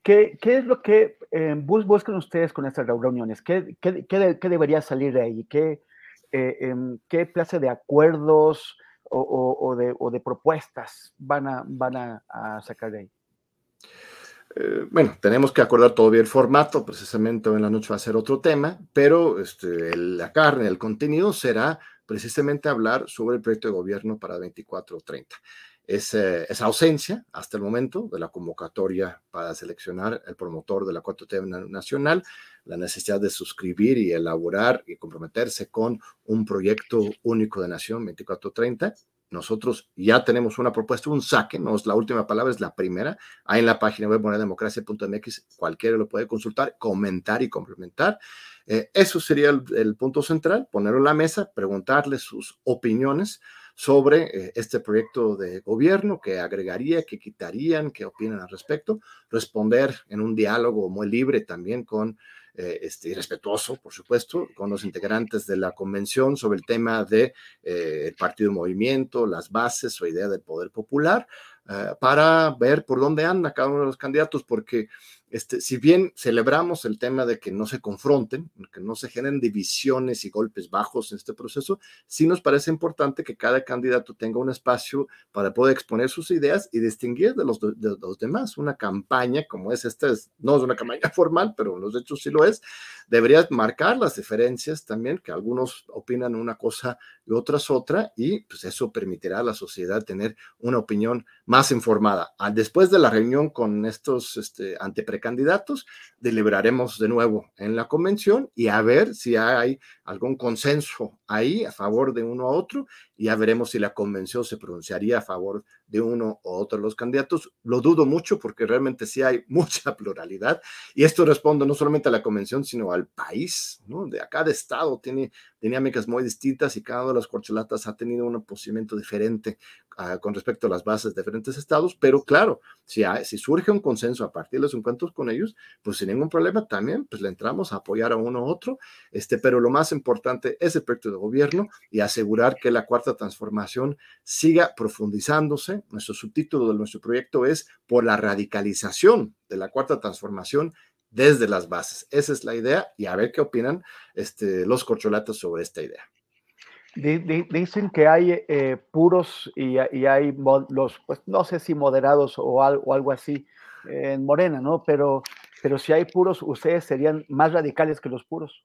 ¿Qué, ¿Qué, es lo que eh, buscan ustedes con estas reuniones? ¿Qué, debería salir de ahí? ¿Qué, eh, qué clase de acuerdos o, o, o, de, o, propuestas van a, sacar de ahí? Eh, bueno, tenemos que acordar todavía el formato, precisamente hoy en la noche va a ser otro tema, pero este, la carne, el contenido será precisamente hablar sobre el proyecto de gobierno para 24-30 esa, ausencia hasta el momento de la convocatoria para seleccionar el promotor de la 4T nacional, la necesidad de suscribir y elaborar y comprometerse con un proyecto único de nación 2430. Nosotros ya tenemos una propuesta, un saque, no es la última palabra, es la primera. Ahí en la página web monedemocracia.mx, cualquiera lo puede consultar, comentar y complementar. Eh, eso sería el punto central, ponerlo en la mesa, preguntarle sus opiniones sobre eh, este proyecto de gobierno, qué agregaría, qué quitarían, qué opinan al respecto, responder en un diálogo muy libre también con, eh, este, y respetuoso, por supuesto, con los integrantes de la convención sobre el tema del de, eh, partido movimiento, las bases o idea del poder popular, para ver por dónde anda cada uno de los candidatos, porque este, si bien celebramos el tema de que no se confronten, que no se generen divisiones y golpes bajos en este proceso, sí nos parece importante que cada candidato tenga un espacio para poder exponer sus ideas y distinguir de los, de, de los demás. Una campaña como es esta, es, no es una campaña formal, pero en los hechos sí lo es, debería marcar las diferencias también, que algunos opinan una cosa y otras otra, y pues eso permitirá a la sociedad tener una opinión más informada. Ah, después de la reunión con estos este, anteprecandidatos, deliberaremos de nuevo en la convención y a ver si hay algún consenso ahí a favor de uno a otro y ya veremos si la convención se pronunciaría a favor de uno o otro de los candidatos. Lo dudo mucho porque realmente sí hay mucha pluralidad y esto responde no solamente a la convención, sino al país, ¿no? De cada estado tiene dinámicas muy distintas y cada una de las corcholatas ha tenido un procedimiento diferente con respecto a las bases de diferentes estados, pero claro, si, hay, si surge un consenso a partir de los encuentros con ellos, pues sin ningún problema también, pues le entramos a apoyar a uno u otro, este, pero lo más importante es el proyecto de gobierno y asegurar que la cuarta transformación siga profundizándose. Nuestro subtítulo de nuestro proyecto es por la radicalización de la cuarta transformación desde las bases. Esa es la idea y a ver qué opinan este, los corcholatos sobre esta idea. Dicen que hay eh, puros y, y, hay los, pues no sé si moderados o algo, o algo así en Morena, ¿no? Pero, pero si hay puros, ustedes serían más radicales que los puros.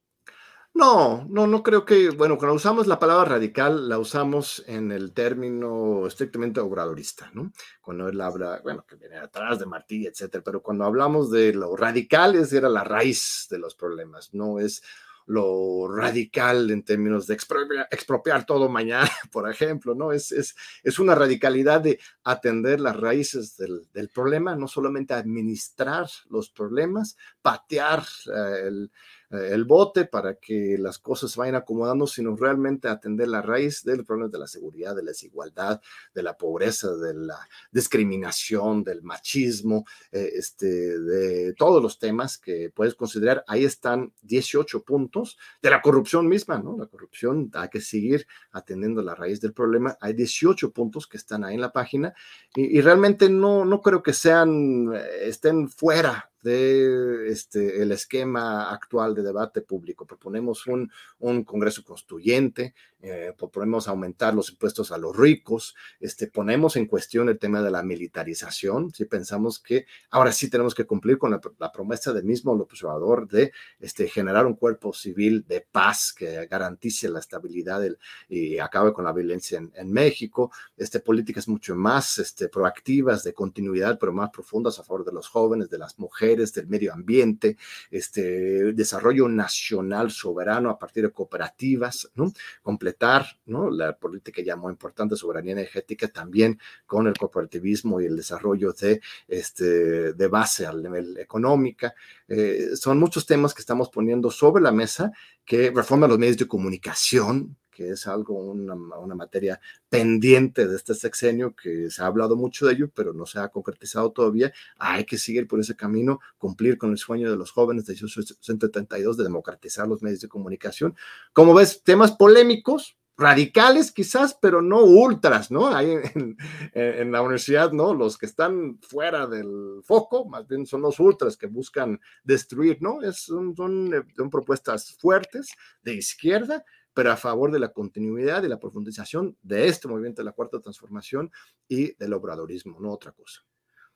No, no, no creo que, bueno, cuando usamos la palabra radical, la usamos en el término estrictamente obradorista, ¿no? Cuando él habla, bueno, que viene atrás de Martí, etcétera, pero cuando hablamos de lo radical, es era la raíz de los problemas, no es lo radical en términos de expropiar, todo mañana, por ejemplo, ¿no? Es, es, es, una radicalidad de atender las raíces del, del problema, no solamente administrar los problemas, patear eh, el, el bote para que las cosas vayan acomodando, sino realmente atender la raíz del problema de la seguridad, de la desigualdad, de la pobreza, de la discriminación, del machismo, eh, este, de todos los temas que puedes considerar. Ahí están 18 puntos de la corrupción misma, ¿no? La corrupción hay que seguir atendiendo la raíz del problema. Hay 18 puntos que están ahí en la página y, y realmente no, no creo que sean, estén fuera de este, el esquema actual de debate público. Proponemos un, un Congreso constituyente, eh, proponemos aumentar los impuestos a los ricos, este, ponemos en cuestión el tema de la militarización, si pensamos que ahora sí tenemos que cumplir con la, promesa del mismo observador de este, generar un cuerpo civil de paz que garantice la estabilidad y acabe con la violencia en, México, este, políticas mucho más este, proactivas de continuidad, pero más profundas a favor de los jóvenes, de las mujeres, del medio ambiente, este, desarrollo nacional soberano a partir de cooperativas, ¿no? completar ¿no? la política ya muy importante, soberanía energética, también con el cooperativismo y el desarrollo de, este, de base al nivel económica. Eh, son muchos temas que estamos poniendo sobre la mesa que reforman los medios de comunicación, que es algo, una, una, materia pendiente de este sexenio, que se ha hablado mucho de ello, pero no se ha concretizado todavía. Hay que seguir por ese camino, cumplir con el sueño de los jóvenes de 172 de democratizar los medios de comunicación. Como ves, temas polémicos, radicales quizás, pero no ultras, ¿no? En, en, la universidad, ¿no? Los que están fuera del foco, más bien son los ultras que buscan destruir, ¿no? Es, son, son, eh, son propuestas fuertes de izquierda pero a favor de la continuidad y la profundización de este movimiento de la cuarta transformación y del obradorismo, no otra cosa.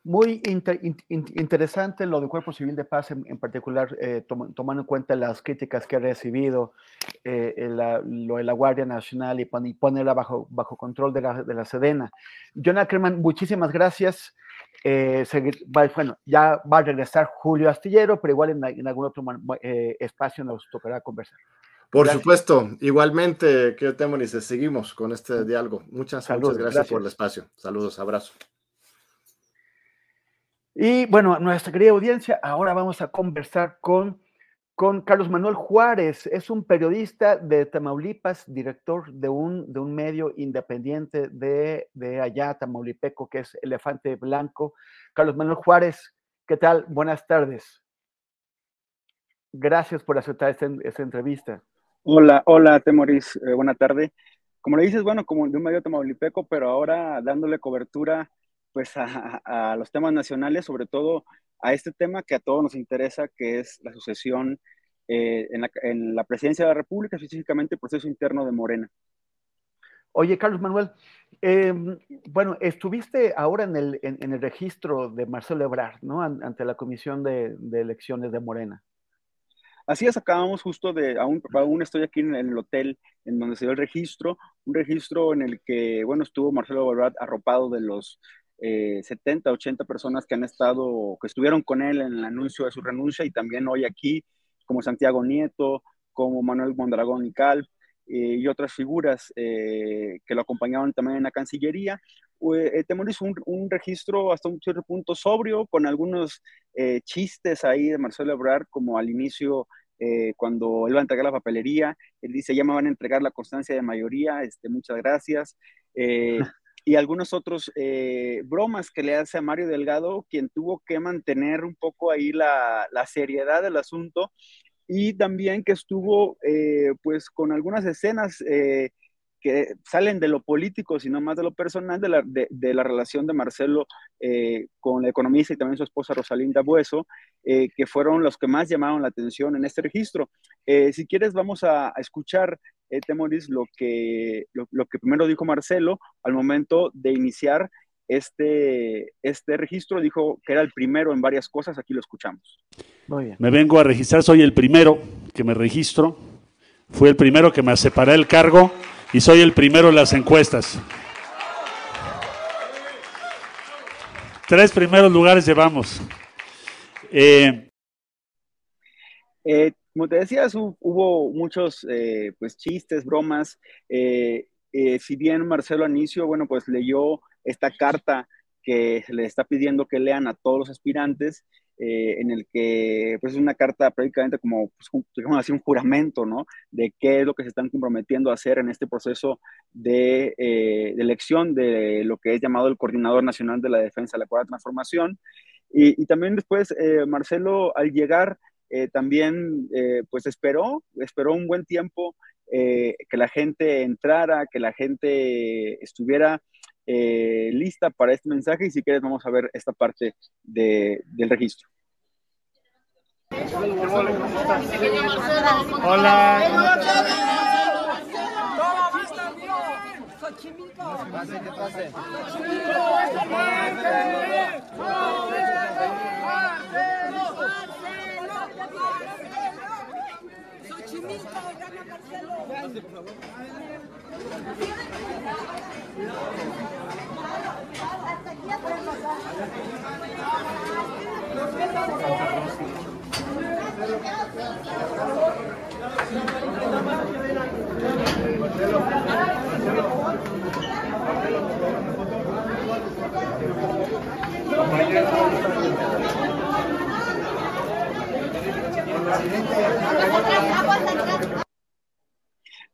Muy interesante lo del Cuerpo Civil de Paz, en, particular, eh, tomando en cuenta las críticas que ha recibido eh, lo de la Guardia Nacional y, ponerla bajo, bajo control de la, de la Sedena. John Ackerman, muchísimas gracias. Eh, bueno, ya va a regresar Julio Astillero, pero igual en, algún otro espacio nos tocará conversar. Por supuesto, igualmente, que Temoris, seguimos con este diálogo. Muchas, muchas gracias, por el espacio. Saludos, abrazo. Y bueno, nuestra querida audiencia, ahora vamos a conversar con, con Carlos Manuel Juárez. Es un periodista de Tamaulipas, director de un, de un medio independiente de, de allá, Tamaulipeco, que es Elefante Blanco. Carlos Manuel Juárez, ¿qué tal? Buenas tardes. Gracias por aceptar esta, esta entrevista. Hola, hola, Temoris, eh, buena tarde. Como le dices, bueno, como de un medio tamaulipeco, pero ahora dándole cobertura pues a, los temas nacionales, sobre todo a este tema que a todos nos interesa, que es la sucesión eh, en, la, presidencia de la República, específicamente el proceso interno de Morena. Oye, Carlos Manuel, em, bueno, estuviste ahora en el, en, el, registro de Marcelo Ebrard, ¿no? ante la Comisión de Elecciones de Morena. Así es, acabamos justo de, aún, aún estoy aquí en el hotel en donde se dio el registro, un registro en el que, bueno, estuvo Marcelo Ebrard arropado de los 70, eh, 80 personas que han estado, que estuvieron con él en el anuncio de su renuncia y también hoy aquí, como Santiago Nieto, como Manuel Mondragón y Cal, eh, y otras figuras eh, que lo acompañaban también en la Cancillería. Eh, hizo un, un, registro hasta un cierto punto sobrio, con algunos chistes ahí de Marcelo Ebrard, como al inicio eh, cuando él va a entregar la papelería, él dice, ya me van a entregar la constancia de mayoría, este, muchas gracias. Eh, y algunos otros eh, bromas que le hace a Mario Delgado, quien tuvo que mantener un poco ahí la, la seriedad del asunto y también que estuvo pues con algunas escenas que salen de lo político, sino más de lo personal, de la, de, la relación de Marcelo eh, con la economista y también su esposa Rosalinda Bueso, eh, que fueron los que más llamaron la atención en este registro. Eh, si quieres, vamos a, escuchar, Temoris, lo que, lo, que primero dijo Marcelo al momento de iniciar este, este registro. Dijo que era el primero en varias cosas, aquí lo escuchamos. Muy bien. Me vengo a registrar, soy el primero que me registro, fui el primero que me separé el cargo y soy el primero en las encuestas. Tres primeros lugares llevamos. Eh, eh, como te decías, hubo muchos eh, pues, chistes, bromas. si bien Marcelo Anicio, bueno, pues leyó esta carta que le está pidiendo que lean a todos los aspirantes eh, en el que pues, es una carta prácticamente como, pues, digamos así, un juramento, ¿no? De qué es lo que se están comprometiendo a hacer en este proceso de, eh, elección de lo que es llamado el Coordinador Nacional de la Defensa de la Cuarta Transformación. Y, también después, eh, Marcelo, al llegar, también pues esperó, esperó un buen tiempo que la gente entrara, que la gente estuviera eh, lista para este mensaje y si quieres vamos a ver esta parte del registro. Hola. Gracias.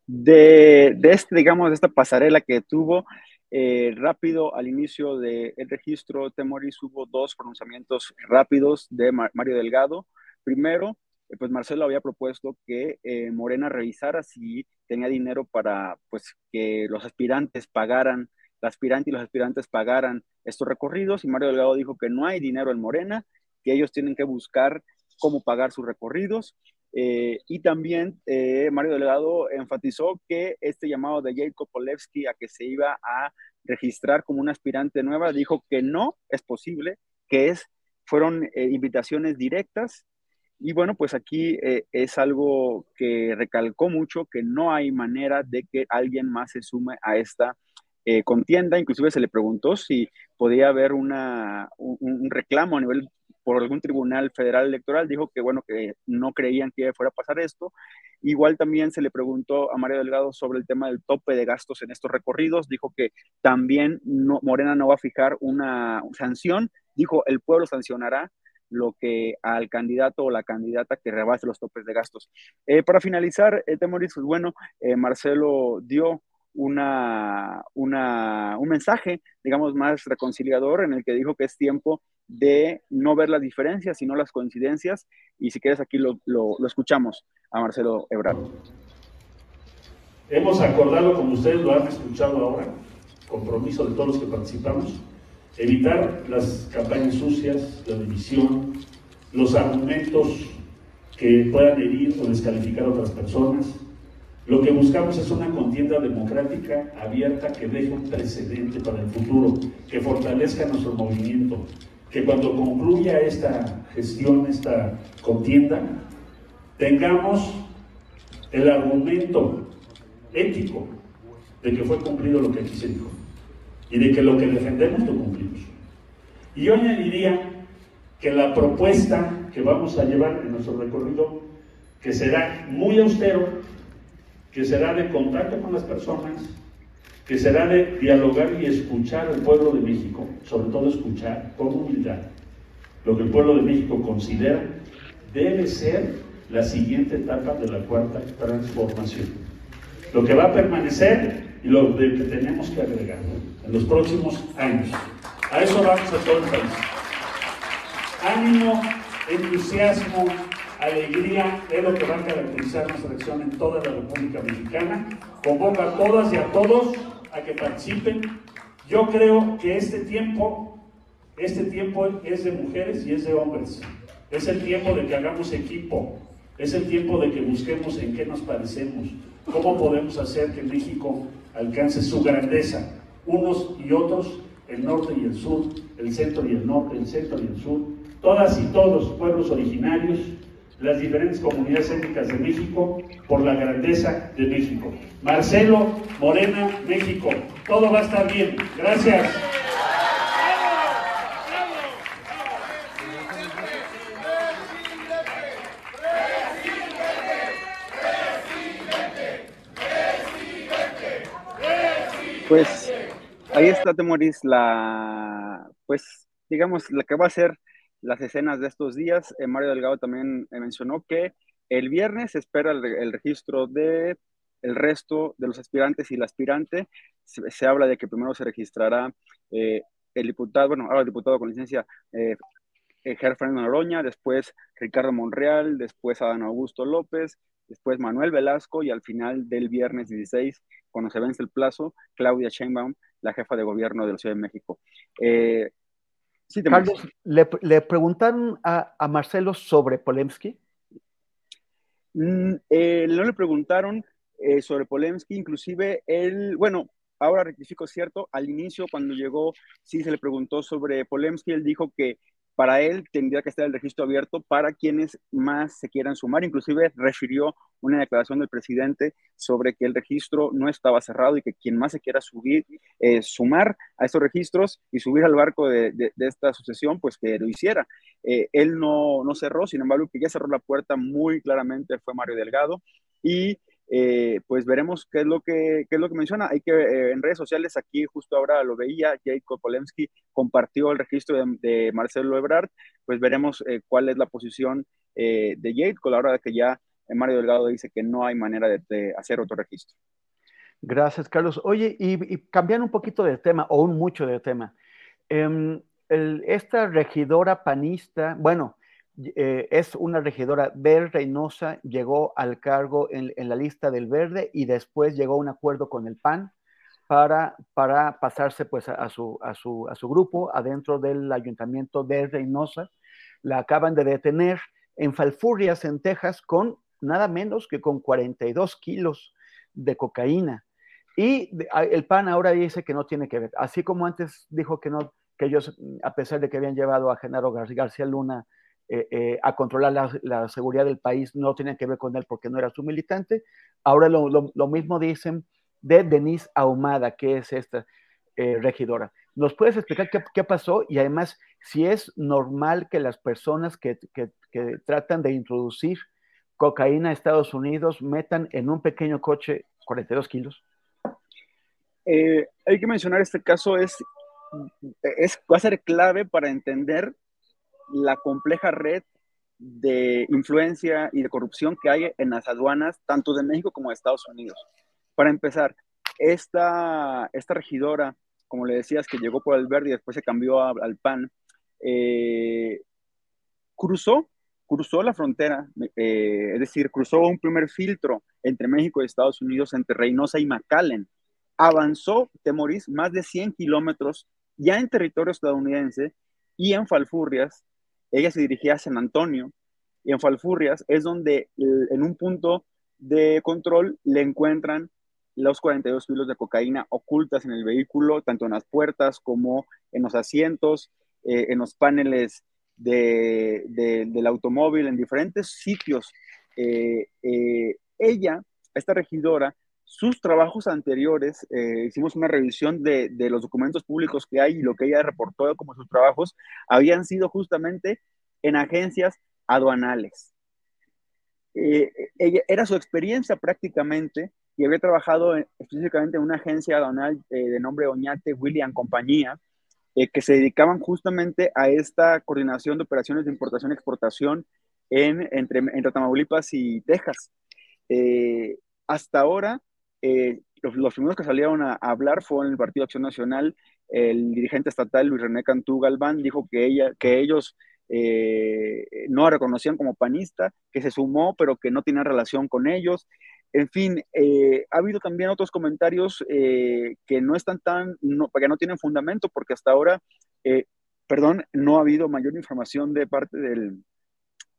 De, de este, digamos, de esta pasarela que tuvo, eh, rápido al inicio del registro Temoris hubo dos pronunciamientos rápidos de Mario Delgado. Primero, eh, pues Marcelo había propuesto que eh, Morena revisara si tenía dinero para pues que los aspirantes pagaran, la aspirante y los aspirantes pagaran estos recorridos y Mario Delgado dijo que no hay dinero en Morena, que ellos tienen que buscar cómo pagar sus recorridos. y también Mario Delgado enfatizó que este llamado de Jacob Polewski a que se iba a registrar como una aspirante nueva, dijo que no es posible, que es, fueron invitaciones directas y bueno, pues aquí eh, es algo que recalcó mucho, que no hay manera de que alguien más se sume a esta eh, contienda. Inclusive se le preguntó si podía haber una, un, un, reclamo a nivel por algún tribunal federal electoral. Dijo que bueno, que no creían que fuera a pasar esto. Igual también se le preguntó a Mario Delgado sobre el tema del tope de gastos en estos recorridos. Dijo que también Morena no va a fijar una sanción. Dijo, el pueblo sancionará lo que al candidato o la candidata que rebase los topes de gastos. Eh, para finalizar, eh, Temoris, pues bueno, eh, Marcelo dio una, una, un mensaje, digamos, más reconciliador en el que dijo que es tiempo de no ver las diferencias, sino las coincidencias. Y si quieres, aquí lo, lo, escuchamos a Marcelo Ebrard. Hemos acordado, como ustedes lo han escuchado ahora, compromiso de todos los que participamos, evitar las campañas sucias, la división, los argumentos que puedan herir o descalificar a otras personas. Lo que buscamos es una contienda democrática abierta que deje un precedente para el futuro, que fortalezca nuestro movimiento, que cuando concluya esta gestión, esta contienda, tengamos el argumento ético de que fue cumplido lo que aquí se dijo y de que lo que defendemos lo cumplimos. Y yo añadiría que la propuesta que vamos a llevar en nuestro recorrido, que será muy austero, que será de contacto con las personas, que será de dialogar y escuchar al pueblo de México, sobre todo escuchar con humildad lo que el pueblo de México considera debe ser la siguiente etapa de la cuarta transformación. Lo que va a permanecer y lo que tenemos que agregar en los próximos años. A eso vamos a todo el país. Ánimo, entusiasmo, alegría es lo que va a caracterizar nuestra acción en toda la República Mexicana. Convoca a todas y a todos a que participen. Yo creo que este tiempo, este tiempo es de mujeres y es de hombres. Es el tiempo de que hagamos equipo. Es el tiempo de que busquemos en qué nos parecemos. ¿Cómo podemos hacer que México alcance su grandeza? Unos y otros, el norte y el sur, el centro y el norte, el centro y el sur, todas y todos los pueblos originarios, las diferentes comunidades étnicas de México, por la grandeza de México. Marcelo Morena, México. Todo va a estar bien. Gracias. Pues ahí está, Temoris, la, pues, digamos, la que va a ser las escenas de estos días. Eh, Mario Delgado también eh, mencionó que el viernes se espera el, registro de el resto de los aspirantes y el aspirante. Se, habla de que primero se registrará eh, el diputado, bueno, ahora el diputado con licencia eh, Noroña, después Ricardo Monreal, después Adán Augusto López, después Manuel Velasco y al final del viernes 16, cuando se vence el plazo, Claudia Sheinbaum, la jefa de gobierno de la Ciudad de México. Eh, Carlos, ¿le, preguntaron a, Marcelo sobre Polemski? Mm, eh, no le preguntaron eh, sobre Polemski, inclusive él, bueno, ahora rectifico, cierto, al inicio cuando llegó, sí se le preguntó sobre Polemski, él dijo que para él tendría que estar el registro abierto para quienes más se quieran sumar. Inclusive refirió una declaración del presidente sobre que el registro no estaba cerrado y que quien más se quiera subir, eh, sumar a estos registros y subir al barco de, esta sucesión, pues que lo hiciera. Eh, él no, no cerró, sin embargo, que ya cerró la puerta muy claramente fue Mario Delgado y eh, pues veremos qué es lo que, qué es lo que menciona. Hay que, eh, en redes sociales, aquí justo ahora lo veía, Jacob Polemski compartió el registro de, Marcelo Ebrard, pues veremos eh, cuál es la posición de Jacob a la hora de que ya Mario Delgado dice que no hay manera de, hacer otro registro. Gracias, Carlos. Oye, y, cambiando un poquito de tema, o un mucho de tema, em, esta regidora panista, bueno, eh, es una regidora Ver Reynosa, llegó al cargo en, la lista del Verde y después llegó a un acuerdo con el PAN para, para pasarse pues a, su, a, su, a su grupo adentro del ayuntamiento de Reynosa. La acaban de detener en Falfurrias, en Texas, con nada menos que con 42 kilos de cocaína. Y el PAN ahora dice que no tiene que ver, así como antes dijo que no, que ellos, a pesar de que habían llevado a Genaro García Luna eh, eh, a controlar la, seguridad del país no tenían que ver con él porque no era su militante. Ahora lo, mismo dicen de Denise Ahumada, que es esta eh, regidora. ¿Nos puedes explicar qué, pasó y además si es normal que las personas que, tratan de introducir cocaína a Estados Unidos metan en un pequeño coche 42 kilos? hay que mencionar este caso, es, es, va a ser clave para entender la compleja red de influencia y de corrupción que hay en las aduanas, tanto de México como de Estados Unidos. Para empezar, esta, esta regidora, como le decías, que llegó por el verde y después se cambió al PAN, eh, cruzó, cruzó la frontera, eh, es decir, cruzó un primer filtro entre México y Estados Unidos, entre Reynosa y McAllen. Avanzó, Temoris, más de 100 kilómetros ya en territorio estadounidense y en Falfurrias, ella se dirigía a San Antonio y en Falfurrias es donde en un punto de control le encuentran los 42 kilos de cocaína ocultas en el vehículo, tanto en las puertas como en los asientos, eh, en los paneles del automóvil, en diferentes sitios. Eh, eh, ella, esta regidora, sus trabajos anteriores, eh, hicimos una revisión de, los documentos públicos que hay y lo que ella reportó como sus trabajos, habían sido justamente en agencias aduanales. Eh, era su experiencia prácticamente y había trabajado específicamente en una agencia aduanal eh, de nombre Oñate William Compañía, que se dedicaban justamente a esta coordinación de operaciones de importación y exportación en, entre, entre Tamaulipas y Texas. hasta ahora, eh, los, primeros que salieron a, hablar fue en el Partido Acción Nacional. El dirigente estatal Luis René Cantú Galván dijo que, ella, que ellos eh, no la reconocían como panista, que se sumó, pero que no tenía relación con ellos. En fin, eh, ha habido también otros comentarios que no están tan, no, que no tienen fundamento, porque hasta ahora, perdón, no ha habido mayor información de parte del,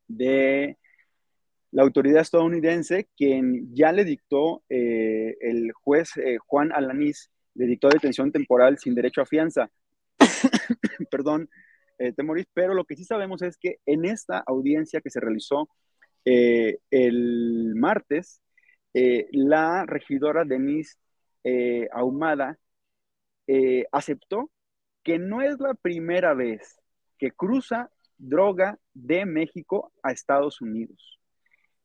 de la autoridad estadounidense, quien ya le dictó, eh, el juez eh, Juan Alanís, le dictó detención temporal sin derecho a fianza. Perdón, eh, Temoris, pero lo que sí sabemos es que en esta audiencia que se realizó el martes, la regidora Denise Ahumada aceptó que no es la primera vez que cruza droga de México a Estados Unidos.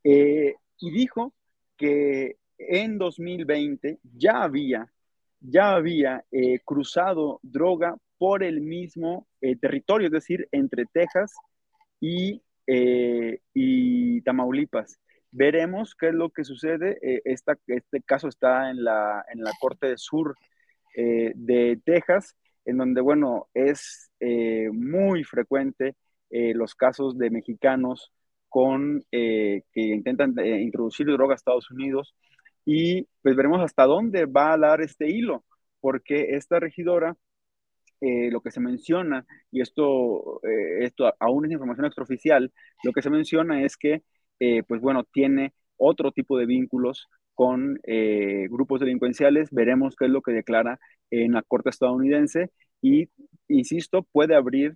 Eh, y dijo que en 2020 ya había, ya había eh, cruzado droga por el mismo eh, territorio, es decir, entre Texas y, y, Tamaulipas. Veremos qué es lo que sucede. este caso está en la, en la Corte Sur de Texas, en donde, bueno, es muy frecuente los casos de mexicanos con eh, que intentan eh, introducir droga a Estados Unidos y pues veremos hasta dónde va a dar este hilo, porque esta regidora eh, lo que se menciona, y esto, esto aún es información extraoficial, lo que se menciona es que, pues bueno, tiene otro tipo de vínculos con grupos delincuenciales. Veremos qué es lo que declara en la Corte estadounidense y, insisto, puede abrir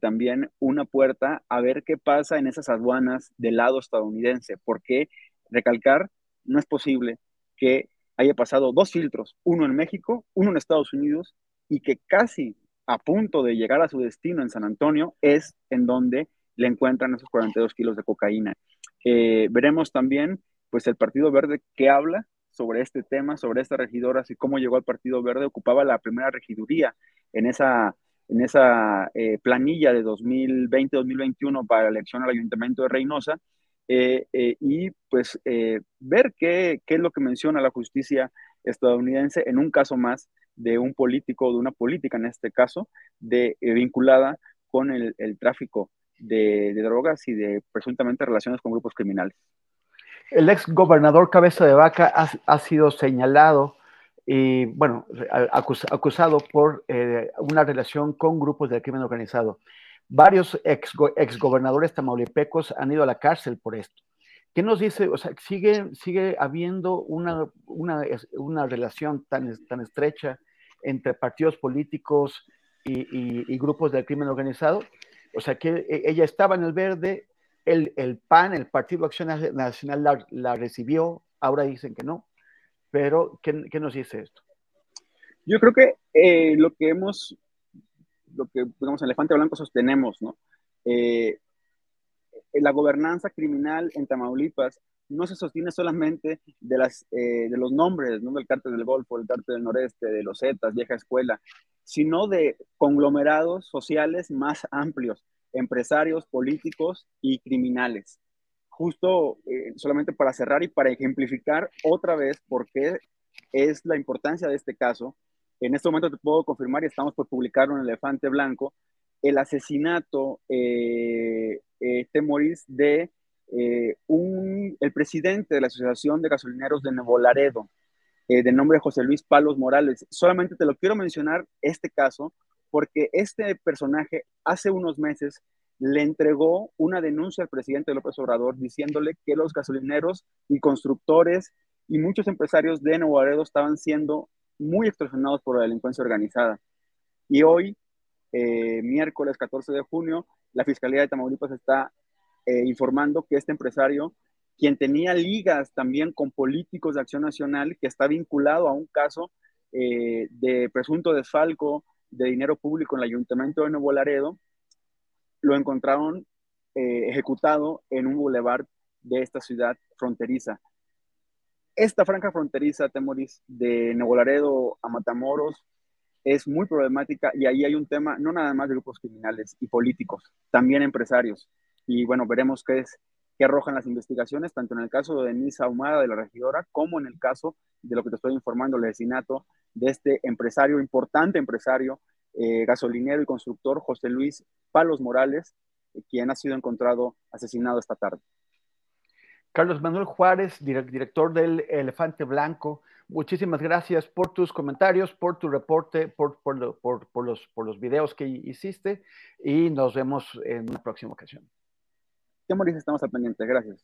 también una puerta a ver qué pasa en esas aduanas del lado estadounidense, porque recalcar, no es posible que haya pasado dos filtros, uno en México, uno en Estados Unidos, y que casi a punto de llegar a su destino en San Antonio es en donde le encuentran esos 42 kilos de cocaína. Eh, veremos también, pues, el Partido Verde que habla sobre este tema, sobre esta regidora, así cómo llegó al Partido Verde, ocupaba la primera regiduría en esa, en esa eh, planilla de 2020-2021 para la elección al Ayuntamiento de Reynosa, eh, y pues ver qué, qué es lo que menciona la justicia estadounidense en un caso más de un político o de una política en este caso, de, eh, vinculada con el, tráfico de, drogas y de presuntamente relaciones con grupos criminales. El ex gobernador Cabeza de Vaca ha, sido señalado y, bueno, acusado por eh, una relación con grupos del crimen organizado. Varios ex, ex tamaulipecos han ido a la cárcel por esto. ¿Qué nos dice? O sea, sigue, sigue habiendo una, una, una relación tan, tan estrecha entre partidos políticos y, grupos del crimen organizado. O sea, que e, ella estaba en el verde, el, el PAN, el Partido Acción Nacional, la, recibió, ahora dicen que no. Pero, ¿qué, nos dice esto? Yo creo que eh, lo que hemos, lo que, digamos, Elefante Blanco sostenemos, ¿no? Eh, la gobernanza criminal en Tamaulipas no se sostiene solamente de, las, eh, de los nombres, ¿no? del cártel del Golfo, del cártel del Noreste, de los Zetas, vieja escuela, sino de conglomerados sociales más amplios, empresarios, políticos y criminales. Justo eh, solamente para cerrar y para ejemplificar otra vez por qué es la importancia de este caso, en este momento te puedo confirmar y estamos por publicar un elefante blanco, el asesinato, eh, eh Temoris, de eh, un, el presidente de la Asociación de Gasolineros de Nuevo Laredo, de nombre José Luis Palos Morales. Solamente te lo quiero mencionar este caso porque este personaje hace unos meses le entregó una denuncia al presidente López Obrador diciéndole que los gasolineros y constructores y muchos empresarios de Nuevo Laredo estaban siendo muy extorsionados por la delincuencia organizada. Y hoy, eh, miércoles 14 de junio, la Fiscalía de Tamaulipas está eh, informando que este empresario, quien tenía ligas también con políticos de Acción Nacional, que está vinculado a un caso eh, de presunto desfalco de dinero público en el Ayuntamiento de Nuevo Laredo, lo encontraron eh, ejecutado en un bulevar de esta ciudad fronteriza. Esta franja fronteriza, Temoris, de Nuevo Laredo a Matamoros, es muy problemática y ahí hay un tema no nada más de grupos criminales y políticos, también empresarios y bueno, veremos qué es qué arrojan las investigaciones, tanto en el caso de Denise Ahumada, de la regidora, como en el caso de lo que te estoy informando, el asesinato de este empresario, importante empresario, eh, gasolinero y constructor, José Luis Palos Morales, eh, quien ha sido encontrado asesinado esta tarde. Carlos Manuel Juárez, director del Elefante Blanco, muchísimas gracias por tus comentarios, por tu reporte, por, por, los, por los videos que hiciste y nos vemos en una próxima ocasión. ¿Qué Mauricio? Estamos al pendiente. Gracias.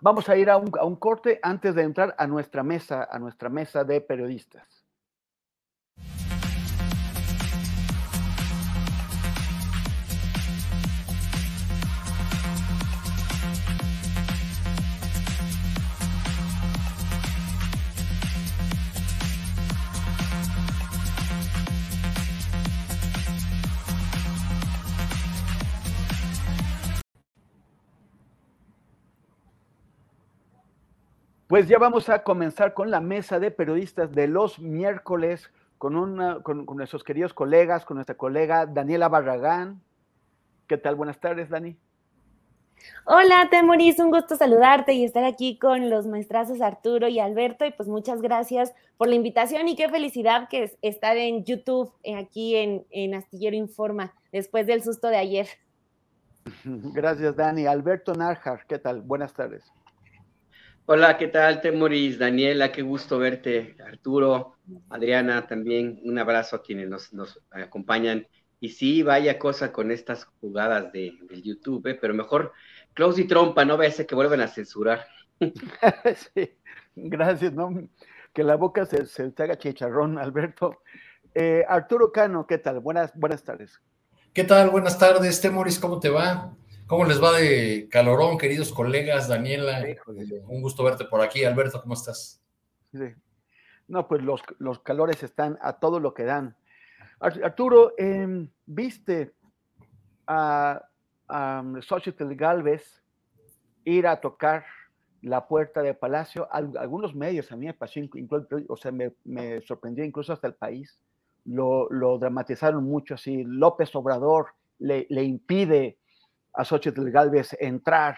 Vamos a ir a un, a un corte antes de entrar a nuestra mesa, a nuestra mesa de periodistas. Pues ya vamos a comenzar con la mesa de periodistas de los miércoles con, una, con, nuestros queridos colegas, con nuestra colega Daniela Barragán. ¿Qué tal? Buenas tardes, Dani. Hola, Temoris, un gusto saludarte y estar aquí con los maestrazos Arturo y Alberto. Y pues muchas gracias por la invitación y qué felicidad que es estar en YouTube, eh, aquí en, en Astillero Informa, después del susto de ayer. Gracias, Dani. Alberto Narjar, ¿qué tal? Buenas tardes. Hola, ¿qué tal, Temoris? Daniela, qué gusto verte. Arturo, Adriana, también un abrazo a quienes nos, acompañan. Y sí, vaya cosa con estas jugadas de, del YouTube, ¿eh? pero mejor close y trompa, no vaya a ser que vuelvan a censurar. sí, gracias, ¿no? Que la boca se, se te haga chicharrón, Alberto. Eh, Arturo Cano, ¿qué tal? Buenas, buenas tardes. ¿Qué tal? Buenas tardes, Temoris, ¿cómo te va? ¿Cómo les va de calorón, queridos colegas? Daniela, un gusto verte por aquí. Alberto, ¿cómo estás? Sí. No, pues los, los calores están a todo lo que dan. Arturo, em, ¿viste a, a Xochitl Galvez ir a tocar la puerta de Palacio? Algunos medios a mí me pasó, o sea, me, me sorprendió incluso hasta el país lo, dramatizaron mucho así. López Obrador le, impide a Xochitl Galvez entrar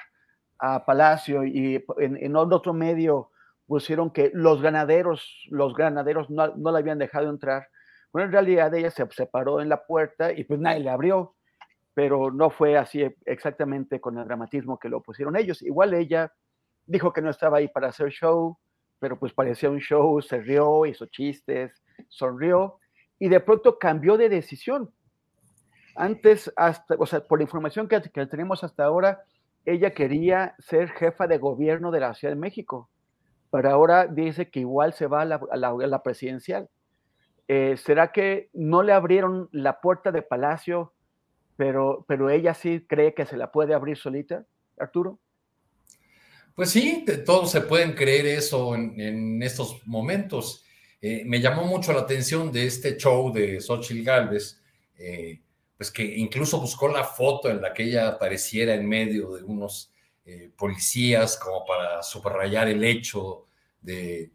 a Palacio y en, otro medio pusieron que los ganaderos, los ganaderos no, no la habían dejado entrar. Bueno, en realidad ella se separó en la puerta y pues nadie le abrió, pero no fue así exactamente con el dramatismo que lo pusieron ellos. Igual ella dijo que no estaba ahí para hacer show, pero pues parecía un show, se rió, hizo chistes, sonrió y de pronto cambió de decisión. Antes, hasta, o sea, por la información que, tenemos hasta ahora, ella quería ser jefa de gobierno de la Ciudad de México, pero ahora dice que igual se va a la, presidencial. Eh, ¿Será que no le abrieron la puerta de Palacio, pero, pero ella sí cree que se la puede abrir solita, Arturo? Pues sí, todos se pueden creer eso en, en estos momentos. Eh, me llamó mucho la atención de este show de Xochitl Galvez, eh, pues que incluso buscó la foto en la que ella apareciera en medio de unos eh, policías como para subrayar el hecho de,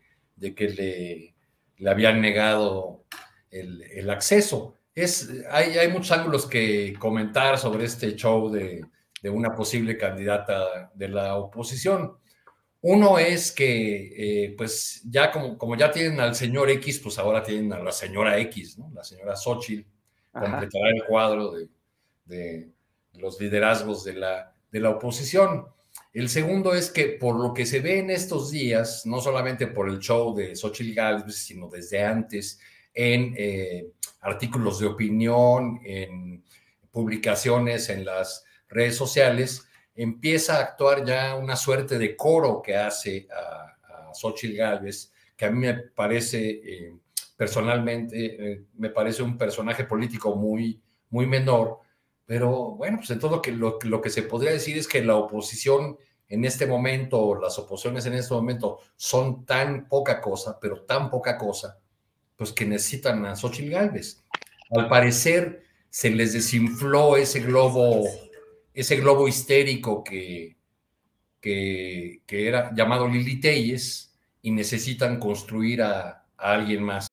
que le, le, habían negado el, acceso. Es, hay, hay, muchos ángulos que comentar sobre este show de, de una posible candidata de la oposición. Uno es que, eh, pues ya como, como ya tienen al señor X, pues ahora tienen a la señora X, ¿no? La señora Xochitl completará el cuadro de, los liderazgos de la, de la oposición. El segundo es que por lo que se ve en estos días, no solamente por el show de Xochitl Galvez, sino desde antes, en eh, artículos de opinión, en publicaciones en las redes sociales, empieza a actuar ya una suerte de coro que hace a, a Xochitl Galvez, que a mí me parece, eh, personalmente, eh, me parece un personaje político muy, muy menor, pero bueno, pues entonces lo que, lo, que se podría decir es que la oposición en este momento, las oposiciones en este momento son tan poca cosa, pero tan poca cosa, pues que necesitan a Xochitl Galvez. Al parecer se les desinfló ese globo ese globo histérico que, que, que era llamado Lili Telles y necesitan construir a alguien más.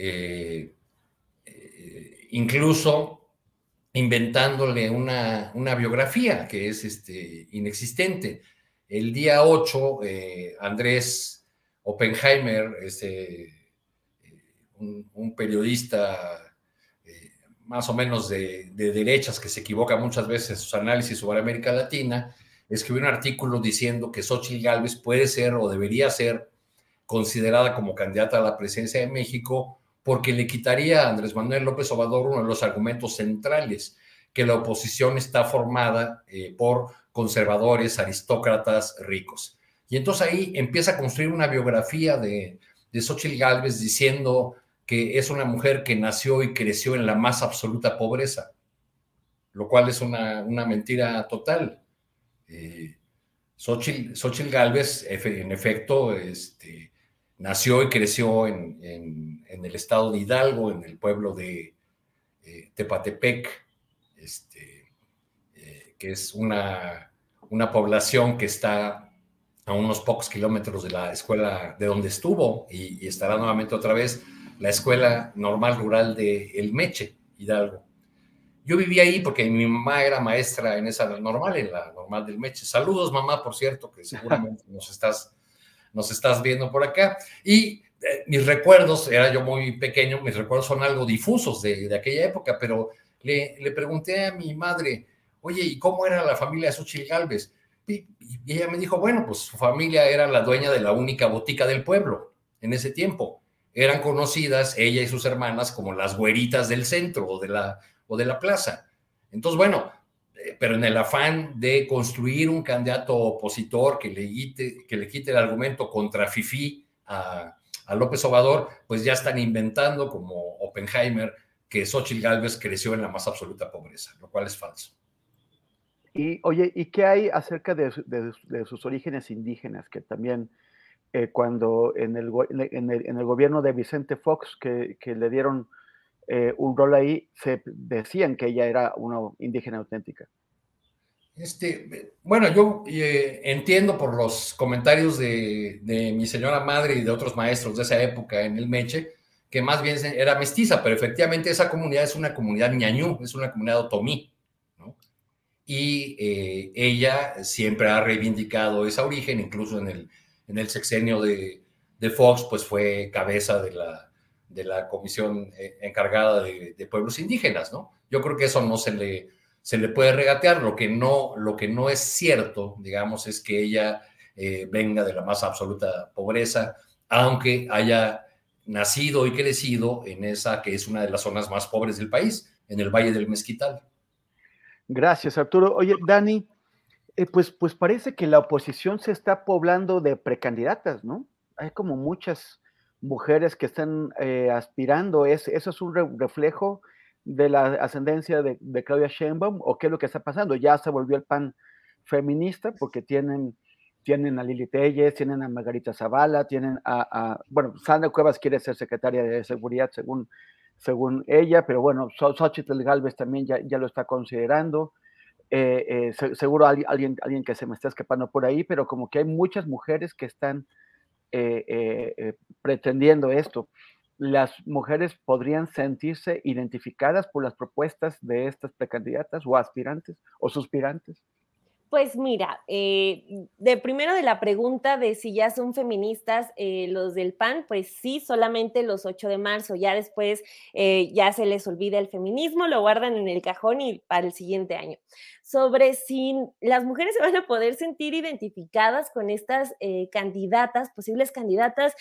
Eh, eh, incluso inventándole una, biografía que es este, inexistente. El día 8, eh, Andrés Oppenheimer, este, un, periodista más o menos de, de, derechas que se equivoca muchas veces en sus análisis sobre América Latina, escribió un artículo diciendo que Xochitl Gálvez puede ser o debería ser considerada como candidata a la presidencia de México porque le quitaría a Andrés Manuel López Obrador uno de los argumentos centrales, que la oposición está formada eh, por conservadores, aristócratas, ricos. Y entonces ahí empieza a construir una biografía de, de Xochitl Galvez diciendo que es una mujer que nació y creció en la más absoluta pobreza, lo cual es una, mentira total. Eh, Xochitl, Galvez, en efecto, este, nació y creció en, el estado de Hidalgo, en el pueblo de eh, Tepatepec, este, eh, que es una, una población que está a unos pocos kilómetros de la escuela de donde estuvo y, estará nuevamente otra vez la escuela normal rural de El Meche, Hidalgo. Yo viví ahí porque mi mamá era maestra en esa normal, en la normal del Meche. Saludos, mamá, por cierto, que seguramente nos estás, nos estás viendo por acá. Y eh, mis recuerdos, era yo muy pequeño, mis recuerdos son algo difusos de, aquella época, pero le, le, pregunté a mi madre, oye, ¿y cómo era la familia de Xochitl Galvez? Y, y ella me dijo, bueno, pues su familia era la dueña de la única botica del pueblo en ese tiempo. Eran conocidas, ella y sus hermanas, como las güeritas del centro o de la o de la plaza. Entonces, bueno, pero en el afán de construir un candidato opositor que le quite, que le quite el argumento contra Fifi a, López Obrador, pues ya están inventando como Oppenheimer que Xochitl Gálvez creció en la más absoluta pobreza, lo cual es falso. Y oye, ¿y qué hay acerca de, sus orígenes indígenas? Que también eh, cuando en el, en, el, gobierno de Vicente Fox, que, le dieron eh, un rol ahí, se decían que ella era una indígena auténtica. Este, bueno, yo eh, entiendo por los comentarios de, mi señora madre y de otros maestros de esa época en el Meche, que más bien era mestiza, pero efectivamente esa comunidad es una comunidad ñañú, es una comunidad otomí, Y eh, ella siempre ha reivindicado ese origen, incluso en el, en el sexenio de, de Fox, pues fue cabeza de la, de comisión eh, encargada de, pueblos indígenas, ¿no? Yo creo que eso no se le, se le puede regatear. Lo que no, lo que no es cierto, digamos, es que ella eh, venga de la más absoluta pobreza, aunque haya nacido y crecido en esa que es una de las zonas más pobres del país, en el Valle del Mezquital. Gracias, Arturo. Oye, Dani, eh, pues, pues parece que la oposición se está poblando de precandidatas, ¿no? Hay como muchas mujeres que están eh, aspirando, ¿es, ¿eso es un reflejo de la ascendencia de, Claudia Sheinbaum o qué es lo que está pasando? Ya se volvió el PAN feminista porque tienen, tienen a Lili Telles, tienen a Margarita Zavala, tienen a, bueno, Sandra Cuevas quiere ser secretaria de Seguridad según, según ella, pero bueno, Xochitl Galvez también ya, ya lo está considerando. Eh, eh, seguro alguien, alguien que se me está escapando por ahí, pero como que hay muchas mujeres que están eh, eh, pretendiendo esto. ¿Las mujeres podrían sentirse identificadas por las propuestas de estas precandidatas o aspirantes o suspirantes? Pues mira, de primero de la pregunta de si ya son feministas los del PAN, pues sí, solamente los 8 de marzo, ya después ya se les olvida el feminismo, lo guardan en el cajón y para el siguiente año sobre si las mujeres se van a poder sentir identificadas con estas eh, candidatas, posibles candidatas.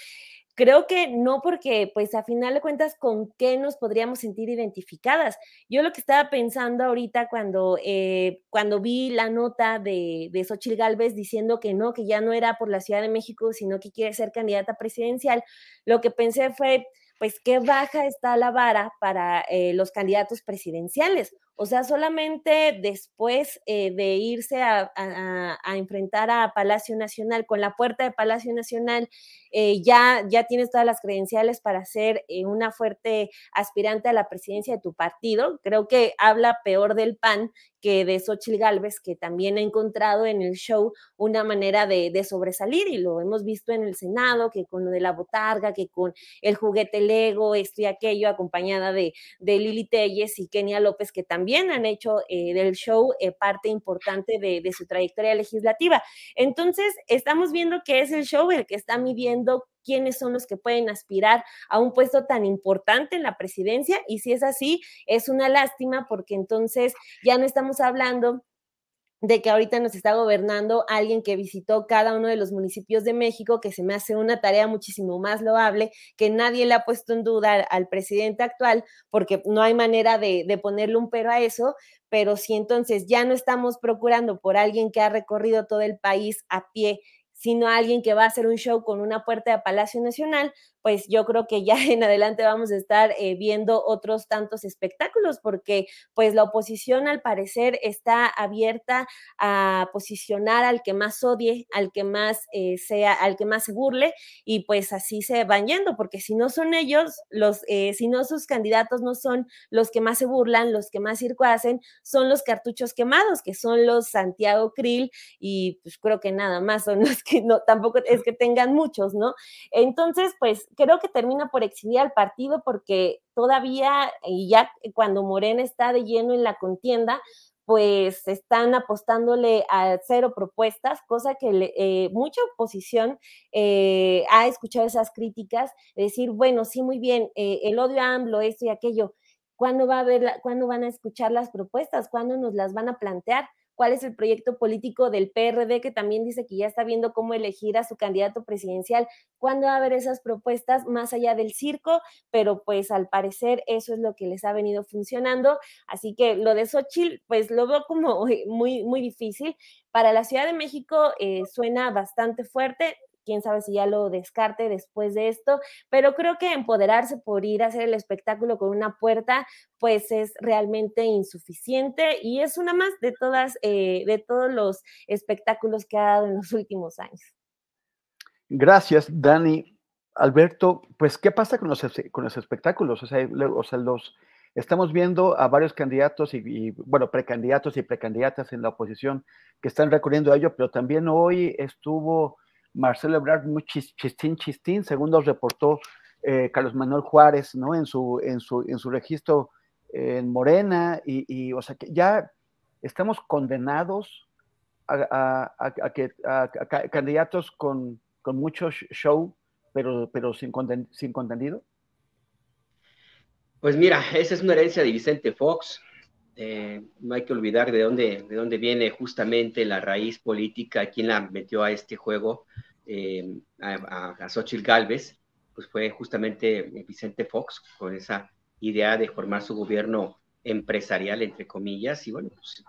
Creo que no, porque pues a final de cuentas, ¿con qué nos podríamos sentir identificadas? Yo lo que estaba pensando ahorita cuando, eh, cuando vi la nota de, de Xochil Gálvez diciendo que no, que ya no era por la Ciudad de México, sino que quiere ser candidata presidencial, lo que pensé fue, pues qué baja está la vara para eh, los candidatos presidenciales. O sea, solamente después eh, de irse a, enfrentar a Palacio Nacional, con la puerta de Palacio Nacional, eh, ya, ya tienes todas las credenciales para ser eh, una fuerte aspirante a la presidencia de tu partido. Creo que habla peor del PAN que de Xochitl Galvez, que también ha encontrado en el show una manera de, sobresalir y lo hemos visto en el Senado, que con lo de la botarga, que con el juguete Lego, esto y aquello, acompañada de, de Lili Telles y Kenia López, que también han hecho eh, del show eh, parte importante de, su trayectoria legislativa. Entonces, estamos viendo que es el show el que está midiendo quiénes son los que pueden aspirar a un puesto tan importante en la presidencia. Y si es así, es una lástima porque entonces ya no estamos hablando de que ahorita nos está gobernando alguien que visitó cada uno de los municipios de México, que se me hace una tarea muchísimo más loable, que nadie le ha puesto en duda al presidente actual, porque no hay manera de, ponerle un pero a eso, pero si entonces ya no estamos procurando por alguien que ha recorrido todo el país a pie, sino alguien que va a hacer un show con una puerta de Palacio Nacional, pues yo creo que ya en adelante vamos a estar eh, viendo otros tantos espectáculos, porque pues la oposición al parecer está abierta a posicionar al que más odie, al que más eh, sea, al que más se burle, y pues así se van yendo, porque si no son ellos, los, eh, si no sus candidatos no son los que más se burlan, los que más circo hacen, son los cartuchos quemados, que son los Santiago Krill, y pues creo que nada más son los que no, tampoco es que tengan muchos, ¿no? Entonces, pues creo que termina por exhibir al partido porque todavía, y ya cuando Morena está de lleno en la contienda, pues están apostándole a cero propuestas, cosa que eh, mucha oposición eh, ha escuchado esas críticas, decir, bueno, sí, muy bien, eh, el odio a AMLO, esto y aquello, ¿cuándo, va a haber ¿cuándo van a escuchar las propuestas? ¿Cuándo nos las van a plantear? Cuál es el proyecto político del PRD, que también dice que ya está viendo cómo elegir a su candidato presidencial, cuándo va a haber esas propuestas más allá del circo, pero pues al parecer eso es lo que les ha venido funcionando. Así que lo de Xochitl, pues lo veo como muy, muy difícil. Para la Ciudad de México eh, suena bastante fuerte, quién sabe si ya lo descarte después de esto, pero creo que empoderarse por ir a hacer el espectáculo con una puerta, pues es realmente insuficiente y es una más de todas, eh, de todos los espectáculos que ha dado en los últimos años. Gracias, Dani. Alberto, pues, ¿qué pasa con los, con los espectáculos? O sea, o sea, los, estamos viendo a varios candidatos y, y, bueno, precandidatos y precandidatas en la oposición que están recurriendo a ello, pero también hoy estuvo Marcelo Ebrard muy chistín, chistín, según reportó eh, Carlos Manuel Juárez, ¿no? En su, en su, en su registro en Morena, y, o sea que ya estamos condenados a, que candidatos con, con, mucho show, pero, pero sin, sin contenido. Pues mira, esa es una herencia de Vicente Fox. Eh, no hay que olvidar de dónde, de dónde viene justamente la raíz política, quién la metió a este juego eh, a, a Xochitl Galvez, pues fue justamente Vicente Fox con esa idea de formar su gobierno empresarial, entre comillas, y bueno, pues,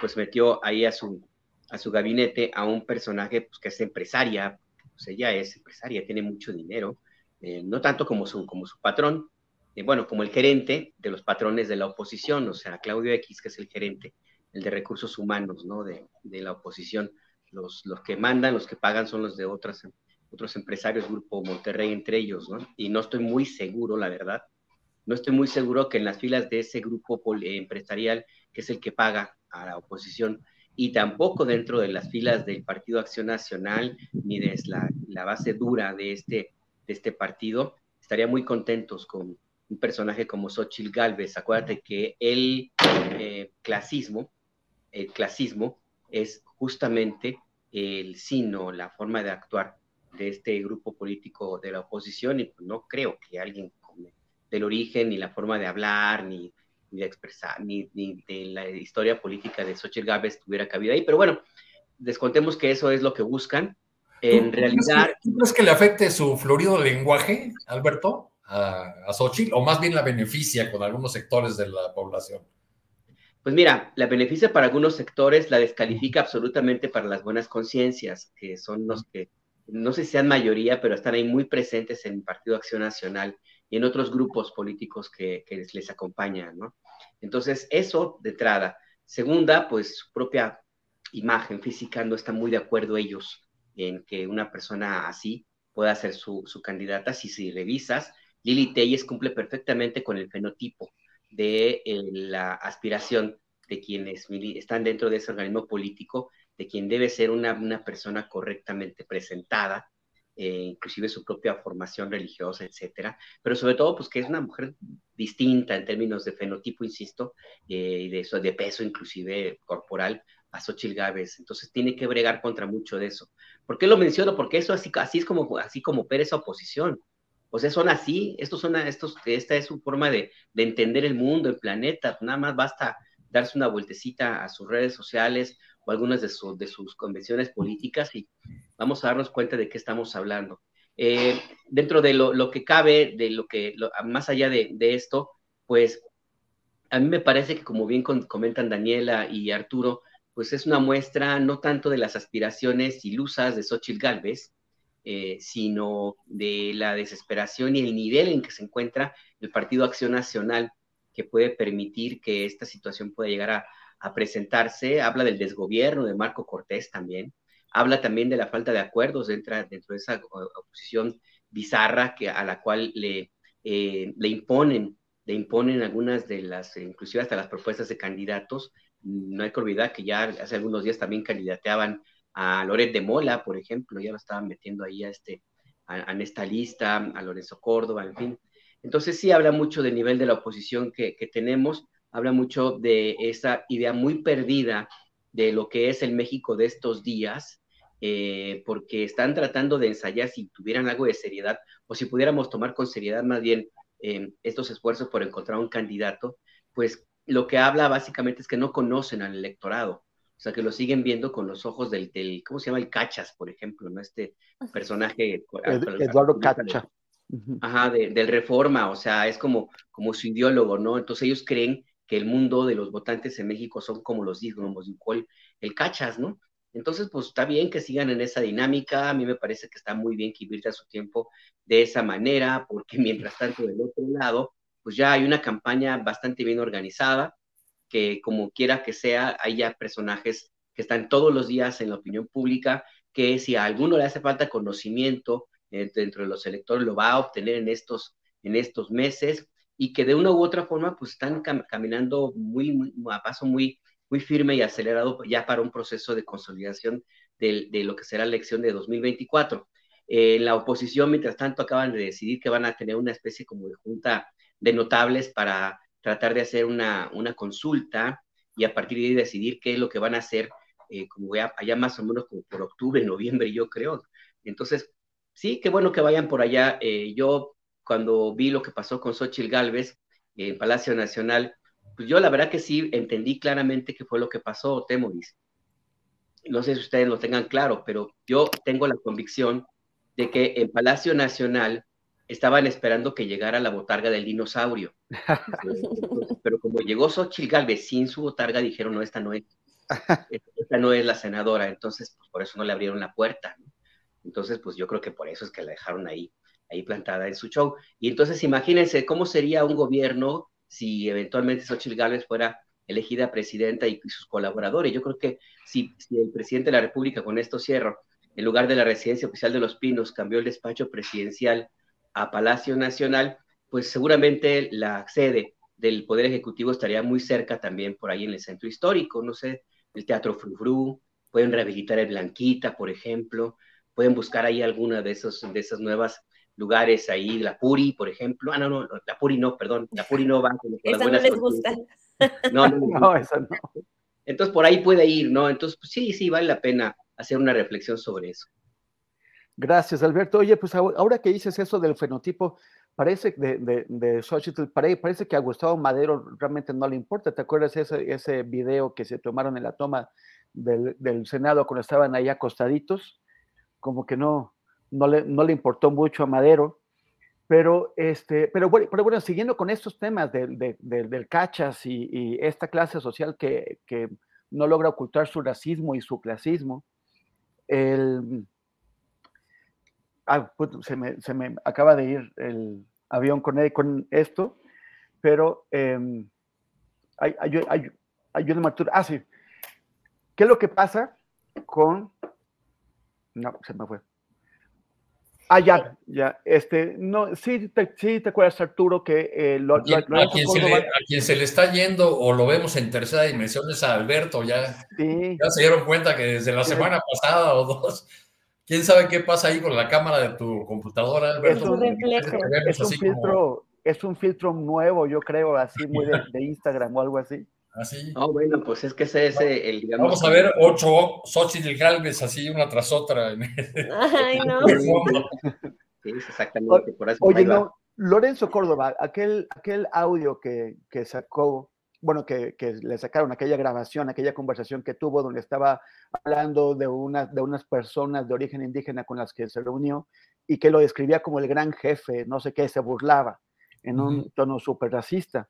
pues, metió ahí a su, a su gabinete a un personaje pues, que es empresaria, pues ella es empresaria, tiene mucho dinero, eh, no tanto como su, como su patrón, eh, bueno, como el gerente de los patrones de la oposición, o sea, Claudio X, que es el gerente, el de recursos humanos, ¿no? De, de la oposición los, los que mandan, los que pagan son los de otras, otros empresarios, Grupo Monterrey entre ellos, ¿no? Y no estoy muy seguro, la verdad, no estoy muy seguro que en las filas de ese grupo empresarial, que es el que paga a la oposición, y tampoco dentro de las filas del Partido Acción Nacional, ni de la, la base dura de este, de este partido, estaría muy contentos con un personaje como Xochitl Galvez. Acuérdate que el eh, clasismo, el clasismo es justamente el sino, la forma de actuar de este grupo político de la oposición y pues, no creo que alguien del origen, ni la forma de hablar, ni, de expresar, ni, de la historia política de Xochitl Gávez tuviera cabida ahí, pero bueno, descontemos que eso es lo que buscan. En realidad... ¿Tú crees que le afecte su florido lenguaje, Alberto, a, a Xochitl, o más bien la beneficia con algunos sectores de la población? Pues mira, la beneficia para algunos sectores, la descalifica absolutamente para las buenas conciencias, que son los que, no sé si sean mayoría, pero están ahí muy presentes en el Partido Acción Nacional y en otros grupos políticos que, les, acompañan, ¿no? Entonces, eso de entrada. Segunda, pues su propia imagen física no está muy de acuerdo ellos en que una persona así pueda ser su, su candidata. Si, si revisas, Lili Telles cumple perfectamente con el fenotipo de eh, la aspiración de quienes están dentro de ese organismo político, de quien debe ser una, una persona correctamente presentada, eh, inclusive su propia formación religiosa, etcétera, pero sobre todo, pues que es una mujer distinta en términos de fenotipo, insisto, eh, y de, de peso inclusive corporal a Xochitl Gávez, entonces tiene que bregar contra mucho de eso. ¿Por qué lo menciono? Porque eso así, así es como, así como opera oposición. O sea, son así, estos son, estos, esta es su forma de, entender el mundo, el planeta, nada más basta darse una vueltecita a sus redes sociales o algunas de, sus convenciones políticas y vamos a darnos cuenta de qué estamos hablando. Eh, dentro de lo, que cabe, de lo que, más allá de, de, esto, pues a mí me parece que como bien comentan Daniela y Arturo, pues es una muestra no tanto de las aspiraciones ilusas de Xochitl Galvez, eh, sino de la desesperación y el nivel en que se encuentra el Partido Acción Nacional que puede permitir que esta situación pueda llegar a, presentarse. Habla del desgobierno de Marco Cortés también. Habla también de la falta de acuerdos dentro, dentro de esa oposición bizarra que, a la cual le, eh, le imponen le imponen algunas de las, inclusive hasta las propuestas de candidatos. No hay que olvidar que ya hace algunos días también candidateaban a Loret de Mola, por ejemplo, ya lo estaban metiendo ahí a, este, a, esta lista, a Lorenzo Córdoba, en fin. Entonces sí habla mucho del nivel de la oposición que, que tenemos, habla mucho de esa idea muy perdida de lo que es el México de estos días, eh, porque están tratando de ensayar si tuvieran algo de seriedad o si pudiéramos tomar con seriedad más bien eh, estos esfuerzos por encontrar un candidato, pues lo que habla básicamente es que no conocen al electorado, o sea, que lo siguen viendo con los ojos del, del ¿cómo se llama? El Cachas, por ejemplo, ¿no? Este personaje. Eduardo Cacha. Ajá, del Reforma, o sea, es como, como su ideólogo, ¿no? Entonces ellos creen que el mundo de los votantes en México son como los dignos, el, el Cachas, ¿no? Entonces, pues está bien que sigan en esa dinámica. A mí me parece que está muy bien que invierta su tiempo de esa manera, porque mientras tanto, del otro lado, pues ya hay una campaña bastante bien organizada, que como quiera que sea, hay ya personajes que están todos los días en la opinión pública, que si a alguno le hace falta conocimiento eh, dentro de los electores, lo va a obtener en estos, en estos meses, y que de una u otra forma, pues están caminando muy, a paso muy, muy firme y acelerado ya para un proceso de consolidación de, de lo que será la elección de 2024. En eh, la oposición, mientras tanto, acaban de decidir que van a tener una especie como de junta de notables para tratar de hacer una, una consulta y a partir de ahí decidir qué es lo que van a hacer, eh, como allá más o menos por octubre, noviembre, yo creo. Entonces, sí, qué bueno que vayan por allá. Eh, yo, cuando vi lo que pasó con Xochitl Galvez en Palacio Nacional, pues yo la verdad que sí entendí claramente qué fue lo que pasó, Temoris. No sé si ustedes lo tengan claro, pero yo tengo la convicción de que en Palacio Nacional estaban esperando que llegara la botarga del dinosaurio. Pero como llegó Xochitl Galvez sin su botarga, dijeron, no, esta no es, esta no es la senadora, entonces pues, por eso no le abrieron la puerta. Entonces, pues yo creo que por eso es que la dejaron ahí, ahí plantada en su show. Y entonces imagínense cómo sería un gobierno si eventualmente Xochitl Galvez fuera elegida presidenta y, sus colaboradores. Yo creo que si, si el presidente de la República, con esto cierro, en lugar de la residencia oficial de Los Pinos, cambió el despacho presidencial a Palacio Nacional, pues seguramente la sede del Poder Ejecutivo estaría muy cerca también por ahí en el centro histórico, no sé, el Teatro Frufru, pueden rehabilitar el Blanquita, por ejemplo, pueden buscar ahí alguna de esos de esas nuevas lugares ahí, la Puri, por ejemplo. Ah, no, no, la Puri no, perdón, la Puri no va buenas no les gusta. No, no, no, eso no. Entonces por ahí puede ir, ¿no? Entonces, pues, sí, sí, vale la pena hacer una reflexión sobre eso. Gracias, Alberto. Oye, pues ahora que dices eso del fenotipo, parece de, de, parece que a Gustavo Madero realmente no le importa. ¿Te acuerdas ese, ese video que se tomaron en la toma del, Senado cuando estaban ahí acostaditos? Como que no, no, le, no le importó mucho a Madero. Pero, este, pero bueno, siguiendo con estos temas del, del cachas y, y, esta clase social que, que no logra ocultar su racismo y su clasismo, el, ah, se, me, se, me, acaba de ir el avión con, con esto, pero eh, hay, hay, hay, hay, una altura. Ah, sí. ¿Qué es lo que pasa con... No, se me fue. Ah, ya, ya. Este, no, sí, te, sí te acuerdas, Arturo, que eh, lo, a, quien, a, quien se le, a, quien, se le, está yendo o lo vemos en tercera dimensión es a Alberto. Ya, sí. ya se dieron cuenta que desde la semana pasada o dos ¿Quién sabe qué pasa ahí con la cámara de tu computadora, Alberto? Es un, es un filtro, como... es un filtro nuevo, yo creo, así muy de, de Instagram o algo así. Así. Ah, bueno, pues es que ese es el, digamos. Vamos a ver ocho Xochitl Galvez así una tras otra. Ay, no. sí, exactamente. Por eso Oye, no, Lorenzo Córdoba, aquel, aquel audio que, que sacó bueno, que, que, le sacaron aquella grabación, aquella conversación que tuvo donde estaba hablando de, una, de unas personas de origen indígena con las que se reunió y que lo describía como el gran jefe, no sé qué, se burlaba en un tono súper racista.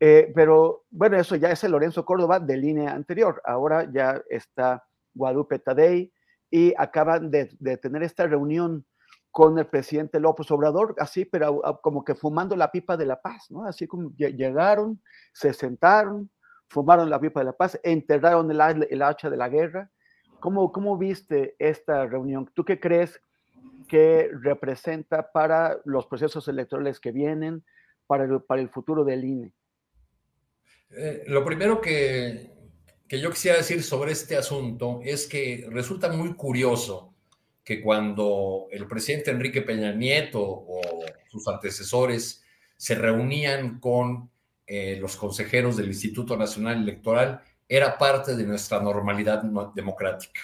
Eh, pero bueno, eso ya es el Lorenzo Córdoba de línea anterior. Ahora ya está Guadalupe Tadei y acaban de, de tener esta reunión con el presidente López Obrador, así, pero como que fumando la pipa de la paz, ¿no? Así como llegaron, se sentaron, fumaron la pipa de la paz, enterraron el, hacha de la guerra. ¿Cómo, ¿Cómo viste esta reunión? ¿Tú qué crees que representa para los procesos electorales que vienen, para el, futuro del INE? Eh, lo primero que yo quisiera decir sobre este asunto es que resulta muy curioso que cuando el presidente Enrique Peña Nieto o sus antecesores se reunían con eh, los consejeros del Instituto Nacional Electoral, era parte de nuestra normalidad democrática,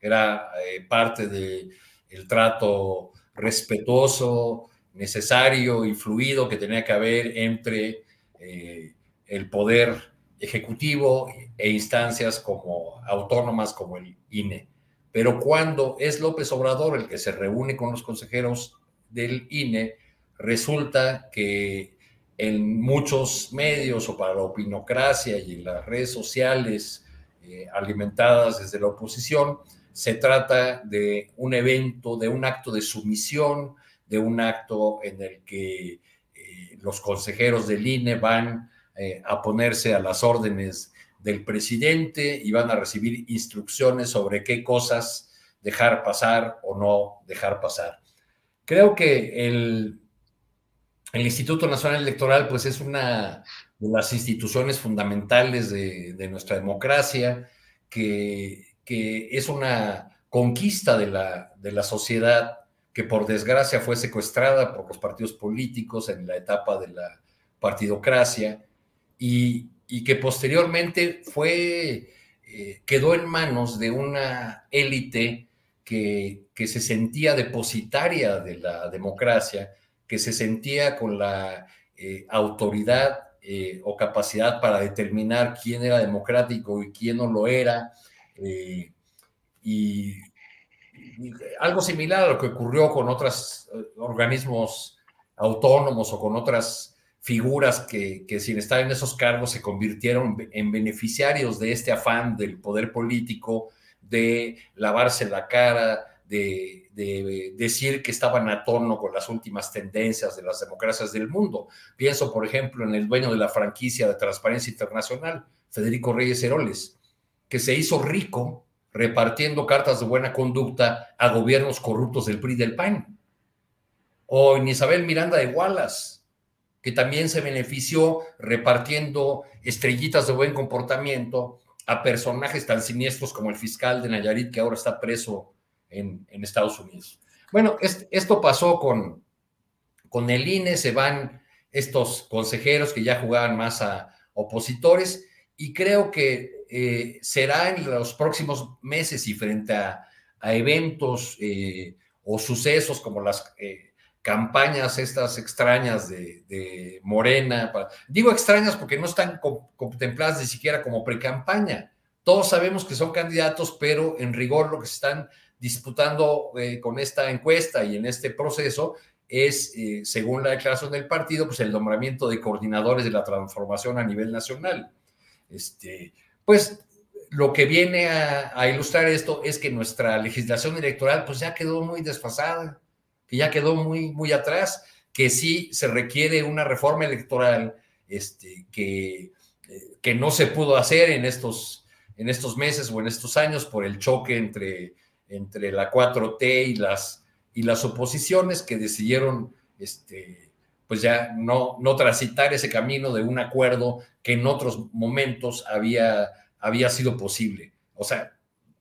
era eh, parte del el trato respetuoso, necesario y fluido que tenía que haber entre eh, el poder ejecutivo e instancias como autónomas como el INE. Pero cuando es López Obrador el que se reúne con los consejeros del INE, resulta que en muchos medios o para la opinocracia y en las redes sociales eh, alimentadas desde la oposición, se trata de un evento, de un acto de sumisión, de un acto en el que eh, los consejeros del INE van eh, a ponerse a las órdenes del presidente y van a recibir instrucciones sobre qué cosas dejar pasar o no dejar pasar. Creo que el, Instituto Nacional Electoral pues es una de las instituciones fundamentales de, nuestra democracia, que, que, es una conquista de la, de la sociedad que por desgracia fue secuestrada por los partidos políticos en la etapa de la partidocracia y, y que posteriormente fue, eh, quedó en manos de una élite que, que, se sentía depositaria de la democracia, que se sentía con la eh, autoridad eh, o capacidad para determinar quién era democrático y quién no lo era. y, y algo similar a lo que ocurrió con otros organismos autónomos o con otras figuras que, sin estar en esos cargos se convirtieron en beneficiarios de este afán del poder político, de lavarse la cara, de, decir que estaban a tono con las últimas tendencias de las democracias del mundo. Pienso, por ejemplo, en el dueño de la franquicia de Transparencia Internacional, Federico Reyes Heroles, que se hizo rico repartiendo cartas de buena conducta a gobiernos corruptos del PRI del PAN. O en Isabel Miranda de Wallace, que también se benefició repartiendo estrellitas de buen comportamiento a personajes tan siniestros como el fiscal de Nayarit, que ahora está preso en, Estados Unidos. Bueno, esto pasó con, con el INE, se van estos consejeros que ya jugaban más a opositores y creo que eh, será en los próximos meses y frente a, eventos eh, o sucesos como las eh, campañas estas extrañas de, Morena. digo extrañas porque no están contempladas ni siquiera como pre-campaña. Todos sabemos que son candidatos, pero en rigor lo que se están disputando eh, con esta encuesta y en este proceso es, eh, según la declaración del partido, pues el nombramiento de coordinadores de la transformación a nivel nacional. Este, pues lo que viene a, a ilustrar esto es que nuestra legislación electoral pues ya quedó muy desfasada que ya quedó muy, muy atrás, que sí se requiere una reforma electoral este, que, eh, que no se pudo hacer en estos, en estos meses o en estos años por el choque entre, entre la 4T y las, y las oposiciones que decidieron este, pues ya no, no transitar ese camino de un acuerdo que en otros momentos había, había sido posible. O sea,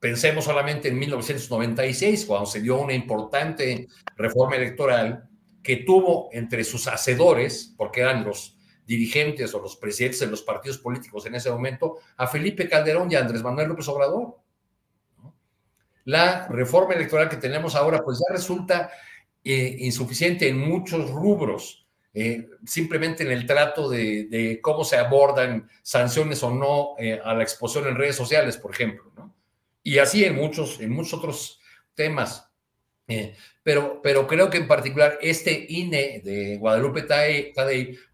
Pensemos solamente en 1996, cuando se dio una importante reforma electoral que tuvo entre sus hacedores, porque eran los dirigentes o los presidentes de los partidos políticos en ese momento, a Felipe Calderón y a Andrés Manuel López Obrador. La reforma electoral que tenemos ahora, pues ya resulta eh, insuficiente en muchos rubros. eh, simplemente en el trato de, cómo se abordan sanciones o no eh, a la exposición en redes sociales, por ejemplo, ¿no? Y así en muchos, en muchos otros temas. Eh, pero, pero creo que en particular este INE de Guadalupe Tadei,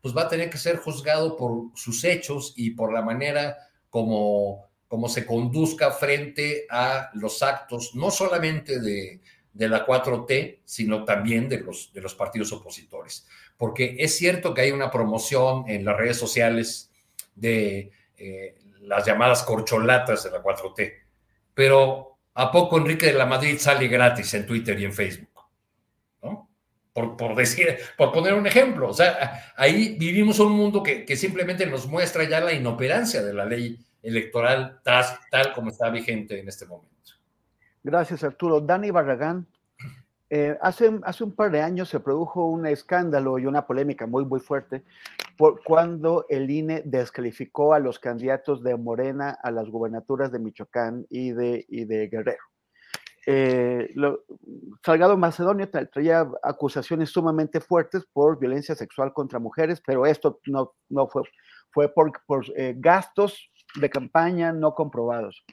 pues va a tener que ser juzgado por sus hechos y por la manera como, como se conduzca frente a los actos, no solamente de, de la 4T, sino también de los, de los partidos opositores. Porque es cierto que hay una promoción en las redes sociales de eh, las llamadas corcholatas de la 4T, pero ¿a poco Enrique de la Madrid sale gratis en Twitter y en Facebook? ¿No? Por, decir, por poner un ejemplo. O sea, ahí vivimos un mundo que, que simplemente nos muestra ya la inoperancia de la ley electoral tal, tal como está vigente en este momento. Gracias, Arturo. Dani Barragán, eh, hace, hace un par de años se produjo un escándalo y una polémica muy, muy fuerte por cuando el INE descalificó a los candidatos de Morena a las gubernaturas de Michoacán y de, y de Guerrero. Eh, Salgado Macedonio traía acusaciones sumamente fuertes por violencia sexual contra mujeres, pero esto no, no fue, fue por, por eh, gastos de campaña no comprobados.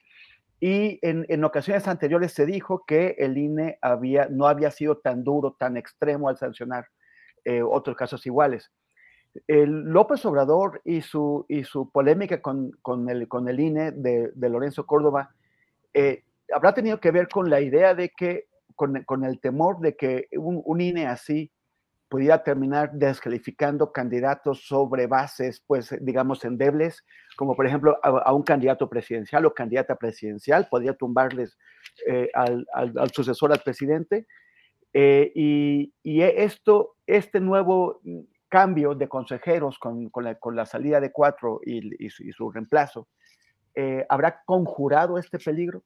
Y en, ocasiones anteriores se dijo que el INE había, no había sido tan duro, tan extremo al sancionar eh, otros casos iguales. El López Obrador y su, y su polémica con, con, el, con el INE de, Lorenzo Córdoba eh, habrá tenido que ver con la idea de que, con, con el temor de que un, un INE así pudiera terminar descalificando candidatos sobre bases, pues, digamos, endebles, como por ejemplo a, un candidato presidencial o candidata presidencial, podría tumbarles eh, al, sucesor al presidente. Eh, y, esto, este nuevo cambio de consejeros con, la, salida de cuatro y, su, reemplazo, eh, ¿habrá conjurado este peligro?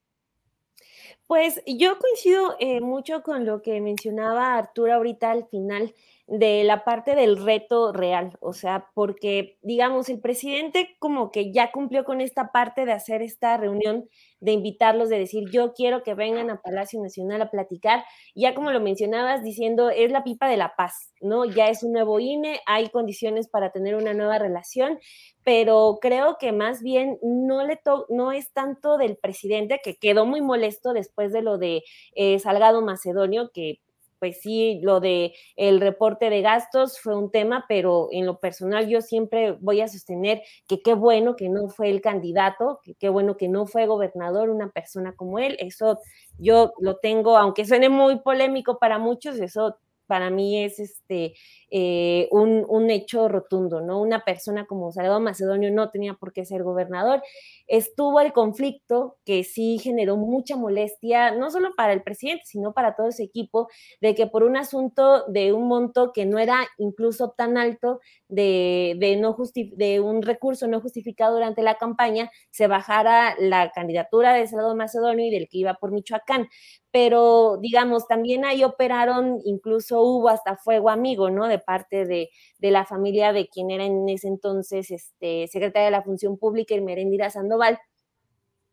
Pues yo coincido eh, mucho con lo que mencionaba Arturo ahorita al final de la parte del reto real, o sea, porque digamos, el presidente como que ya cumplió con esta parte de hacer esta reunión, de invitarlos, de decir, yo quiero que vengan a Palacio Nacional a platicar, ya como lo mencionabas, diciendo, es la pipa de la paz, ¿no? Ya es un nuevo INE, hay condiciones para tener una nueva relación, pero creo que más bien no, le no es tanto del presidente, que quedó muy molesto después de lo de eh, Salgado Macedonio, que pues sí, lo de el reporte de gastos fue un tema, pero en lo personal yo siempre voy a sostener que qué bueno que no fue el candidato, que qué bueno que no fue gobernador una persona como él. Eso yo lo tengo, aunque suene muy polémico para muchos, eso para mí es este, eh, un, hecho rotundo, ¿no? Una persona como Salvador Macedonio no tenía por qué ser gobernador. Estuvo el conflicto que sí generó mucha molestia, no solo para el presidente, sino para todo ese equipo, de que por un asunto de un monto que no era incluso tan alto, de, de, no de un recurso no justificado durante la campaña, se bajara la candidatura de Salvador Macedonio y del que iba por Michoacán pero digamos, también ahí operaron, incluso hubo hasta fuego amigo, ¿no? De parte de, la familia de quien era en ese entonces este, secretaria de la Función Pública, Merendira Sandoval.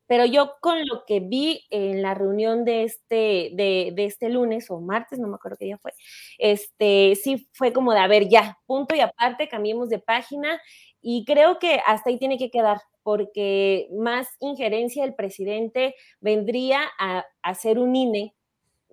Pero yo con lo que vi en la reunión de este, de, de, este lunes o martes, no me acuerdo qué día fue, este, sí fue como de, a ver, ya, punto y aparte, cambiemos de página y creo que hasta ahí tiene que quedar porque más injerencia del presidente vendría a hacer un INE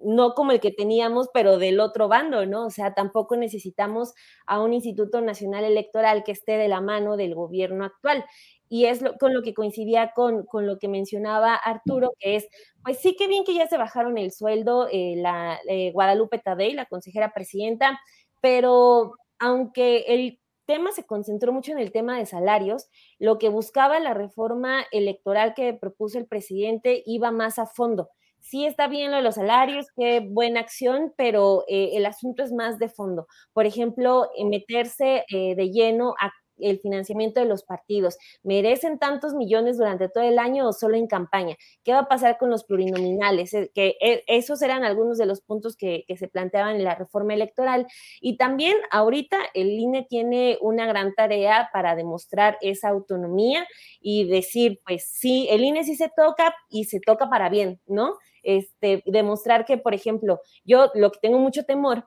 no como el que teníamos, pero del otro bando, ¿no? O sea, tampoco necesitamos a un Instituto Nacional Electoral que esté de la mano del gobierno actual. Y es con lo que coincidía con, con, lo que mencionaba Arturo, que es, pues sí que bien que ya se bajaron el sueldo, eh, la eh, Guadalupe Tadei, la consejera presidenta, pero aunque el tema se concentró mucho en el tema de salarios. Lo que buscaba la reforma electoral que propuso el presidente iba más a fondo. Sí está bien lo de los salarios, qué buena acción, pero eh, el asunto es más de fondo. Por ejemplo, meterse eh, de lleno a el financiamiento de los partidos. ¿Merecen tantos millones durante todo el año o solo en campaña? ¿Qué va a pasar con los plurinominales? Eh, que eh, esos eran algunos de los puntos que, se planteaban en la reforma electoral. Y también ahorita el INE tiene una gran tarea para demostrar esa autonomía y decir, pues sí, el INE sí se toca y se toca para bien, ¿no? Este, demostrar que, por ejemplo, yo lo que tengo mucho temor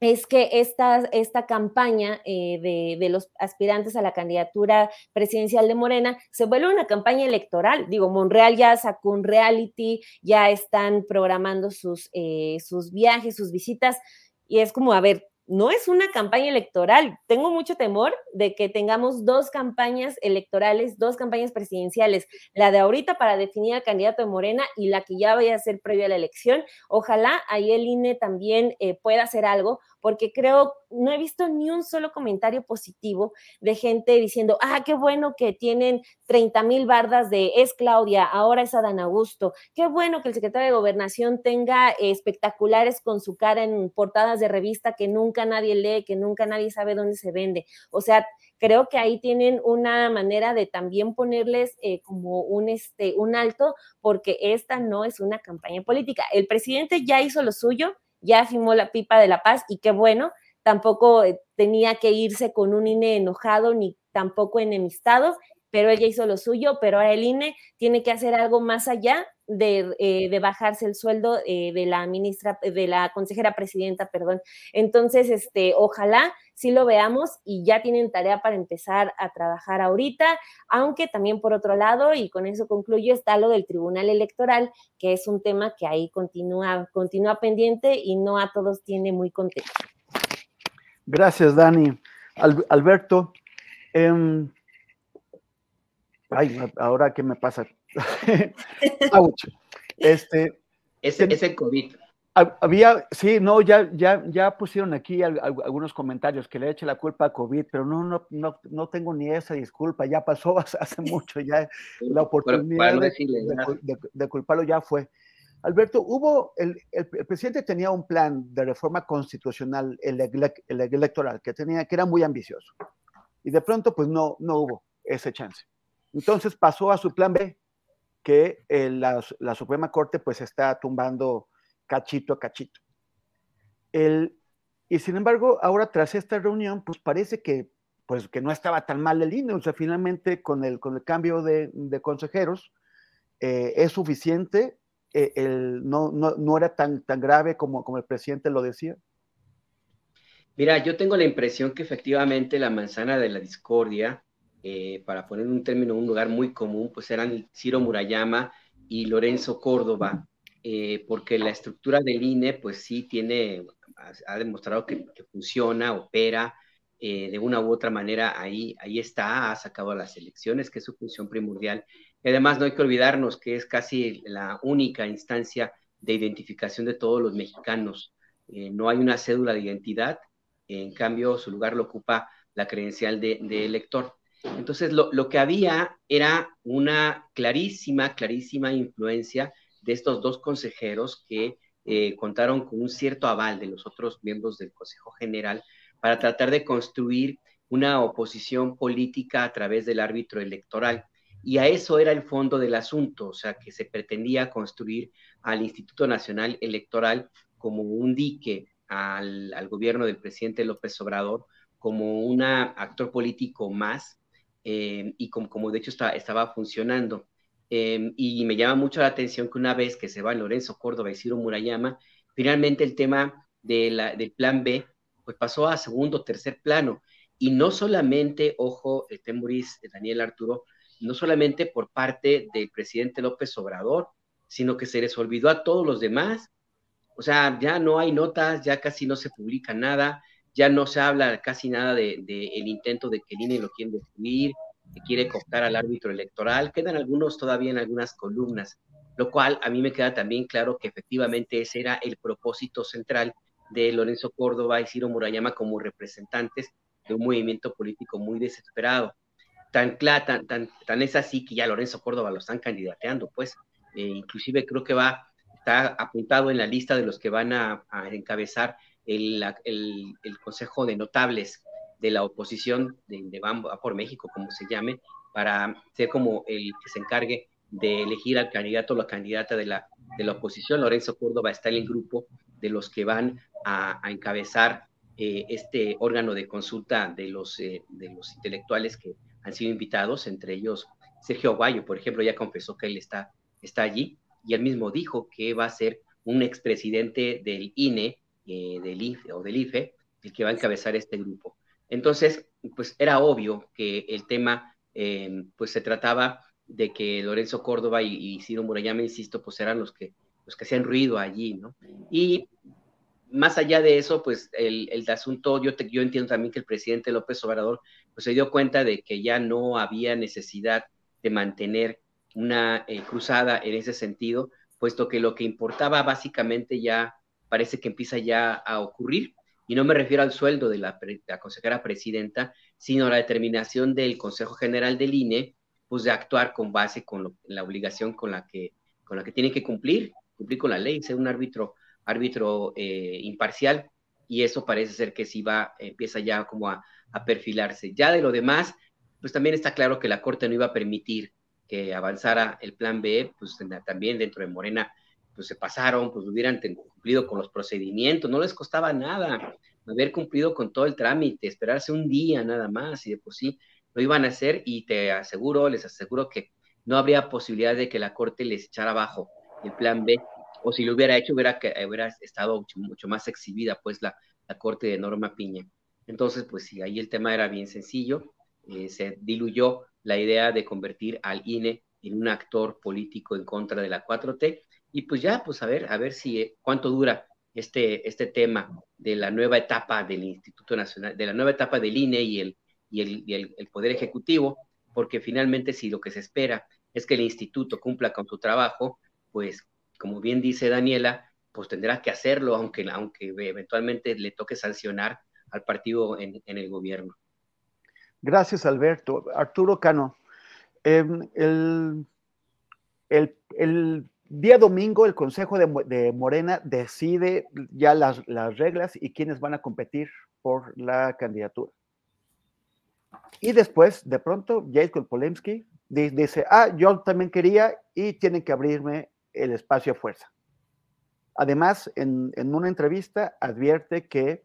es que esta, esta campaña eh, de, de, los aspirantes a la candidatura presidencial de Morena se vuelve una campaña electoral. Digo, Monreal ya sacó un reality, ya están programando sus, eh, sus viajes, sus visitas, y es como, a ver, no es una campaña electoral. Tengo mucho temor de que tengamos dos campañas electorales, dos campañas presidenciales, la de ahorita para definir al candidato de Morena y la que ya vaya a ser previa a la elección. Ojalá ahí el INE también eh, pueda hacer algo, porque creo, no he visto ni un solo comentario positivo de gente diciendo, ah, qué bueno que tienen 30 mil bardas de es Claudia, ahora es Adán Augusto, qué bueno que el secretario de Gobernación tenga espectaculares con su cara en portadas de revista que nunca nadie lee, que nunca nadie sabe dónde se vende. O sea, creo que ahí tienen una manera de también ponerles eh, como un, este, un alto, porque esta no es una campaña política. El presidente ya hizo lo suyo, ya firmó la pipa de la paz y qué bueno, tampoco eh, tenía que irse con un INE enojado ni tampoco enemistado, pero ella hizo lo suyo, pero ahora el INE tiene que hacer algo más allá de, eh, bajarse el sueldo eh, de la ministra, de la consejera presidenta, perdón. Entonces, este, ojalá sí lo veamos y ya tienen tarea para empezar a trabajar ahorita, aunque también por otro lado, y con eso concluyo, está lo del Tribunal Electoral, que es un tema que ahí continúa, continúa pendiente y no a todos tiene muy contento. Gracias, Dani. Alberto, em, Ay, ahora qué me pasa. este, ese, ese COVID. Había, sí, no, ya, ya, ya pusieron aquí algunos comentarios que le eche la culpa a COVID, pero no, no, no, no tengo ni esa disculpa, ya pasó hace mucho, ya la oportunidad de, culparlo ya fue. Alberto, hubo, el, el, presidente tenía un plan de reforma constitucional el, el, electoral que tenía, que era muy ambicioso, y de pronto pues no, no hubo ese chance. Entonces pasó a su plan B, que eh, la, Suprema Corte pues está tumbando cachito a cachito. y sin embargo, ahora tras esta reunión, pues parece que, pues, que no estaba tan mal el INE, o sea, finalmente con el, con el cambio de, consejeros eh, es suficiente, eh, no, no, era tan, tan grave como, como el presidente lo decía. Mira, yo tengo la impresión que efectivamente la manzana de la discordia eh, para poner un término, un lugar muy común, pues eran Ciro Murayama y Lorenzo Córdoba, eh, porque la estructura del INE, pues sí tiene, ha demostrado que, funciona, opera, eh, de una u otra manera ahí, ahí está, ha sacado las elecciones, que es su función primordial. Y además no hay que olvidarnos que es casi la única instancia de identificación de todos los mexicanos. no hay una cédula de identidad, en cambio su lugar lo ocupa la credencial de, de elector. Entonces, lo, que había era una clarísima, clarísima influencia de estos dos consejeros que eh, contaron con un cierto aval de los otros miembros del Consejo General para tratar de construir una oposición política a través del árbitro electoral. Y a eso era el fondo del asunto, o sea, que se pretendía construir al Instituto Nacional Electoral como un dique al, al gobierno del presidente López Obrador, como un actor político más eh, y como, como, de hecho estaba funcionando. Em, y me llama mucho la atención que una vez que se va Lorenzo Córdoba y Ciro Murayama, finalmente el tema del plan B pues pasó a segundo, tercer plano. Y no solamente, ojo, eh, Temuris, eh, Daniel Arturo, no solamente por parte del presidente López Obrador, sino que se les olvidó a todos los demás. O sea, ya no hay notas, ya casi no se publica nada, ya no se habla casi nada del de, el intento de que el INE lo quiere destruir, que quiere cooptar al árbitro electoral, quedan algunos todavía en algunas columnas, lo cual a mí me queda también claro que efectivamente ese era el propósito central de Lorenzo Córdoba y Ciro Murayama como representantes de un movimiento político muy desesperado. Tan, tan, tan, tan es así que ya Lorenzo Córdoba lo están candidateando, pues, eh, inclusive creo que va, está apuntado en la lista de los que van a encabezar el, Consejo de Notables de la oposición de, de por México, como se llame, para ser como el que se encargue de elegir al candidato o la candidata de la, de la oposición. Lorenzo Córdoba está en el grupo de los que van a, encabezar eh, este órgano de consulta de los, eh, de los intelectuales que han sido invitados, entre ellos Sergio Aguayo, por ejemplo, ya confesó que él está, está allí y él mismo dijo que va a ser un expresidente del INE eh, del IFE o del IFE el que va a encabezar este grupo. Entonces, pues era obvio que el tema, eh, pues se trataba de que Lorenzo Córdoba y, y Ciro Murayama, insisto, pues eran los que, los que hacían ruido allí, ¿no? Y más allá de eso, pues el, el asunto, yo, yo entiendo también que el presidente López Obrador pues, se dio cuenta de que ya no había necesidad de mantener una eh, cruzada en ese sentido, puesto que lo que importaba básicamente ya parece que empieza ya a ocurrir, y no me refiero al sueldo de la, la consejera presidenta, sino a la determinación del Consejo General del INE, pues de actuar con base con la obligación con la que con la que tiene que cumplir, cumplir con la ley, ser un árbitro árbitro eh, imparcial y eso parece ser que sí va, empieza ya como a, perfilarse. Ya de lo demás, pues también está claro que la Corte no iba a permitir que avanzara el plan B, pues también dentro de Morena, pues se pasaron, pues hubieran cumplido con los procedimientos, no les costaba nada haber cumplido con todo el trámite, esperarse un día nada más y de por sí lo iban a hacer y te aseguro, les aseguro que no habría posibilidad de que la Corte les echara abajo el plan B o si lo hubiera hecho, hubiera, hubiera estado mucho, más exhibida pues la, corte de Norma Piña. Entonces, pues sí, ahí el tema era bien sencillo, eh, se diluyó la idea de convertir al INE en un actor político en contra de la 4T, y pues ya, pues a ver, a ver si eh, cuánto dura este, este tema de la nueva etapa del Instituto Nacional, de la nueva etapa del INE y el, y el, y el, el Poder Ejecutivo, porque finalmente si lo que se espera es que el instituto cumpla con su trabajo, pues como bien dice Daniela, pues tendrá que hacerlo, aunque, aunque eventualmente le toque sancionar al partido en, el gobierno. Gracias, Alberto. Arturo Cano, em, el, día domingo el Consejo de, Morena decide ya las, reglas y quiénes van a competir por la candidatura. Y después, de pronto, Jacob Polemski dice, ah, yo también quería y tienen que abrirme el espacio a fuerza. Además, en, una entrevista advierte que,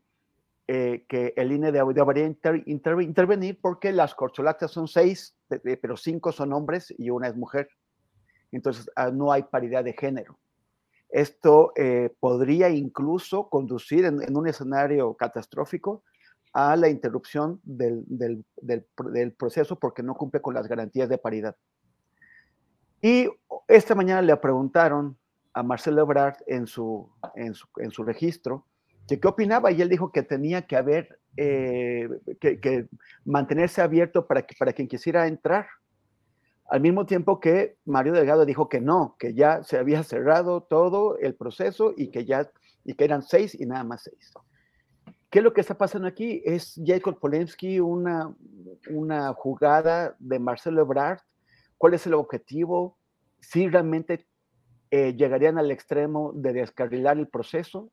eh, que el INE debería intervenir porque las corcholatas son seis, pero cinco son hombres y una es mujer. Entonces, ah, no hay paridad de género. Esto eh, podría incluso conducir en, un escenario catastrófico a la interrupción del, del, proceso porque no cumple con las garantías de paridad. Y esta mañana le preguntaron a Marcelo Ebrard en su, en su, registro que qué opinaba y él dijo que tenía que haber, eh, que, mantenerse abierto para, que, para quien quisiera entrar. Al mismo tiempo que Mario Delgado dijo que no, que ya se había cerrado todo el proceso y que ya y que eran seis y nada más seis. ¿Qué es lo que está pasando aquí? ¿Es Jacob Polensky una, una jugada de Marcelo Ebrard cuál es el objetivo, si realmente eh, llegarían al extremo de descarrilar el proceso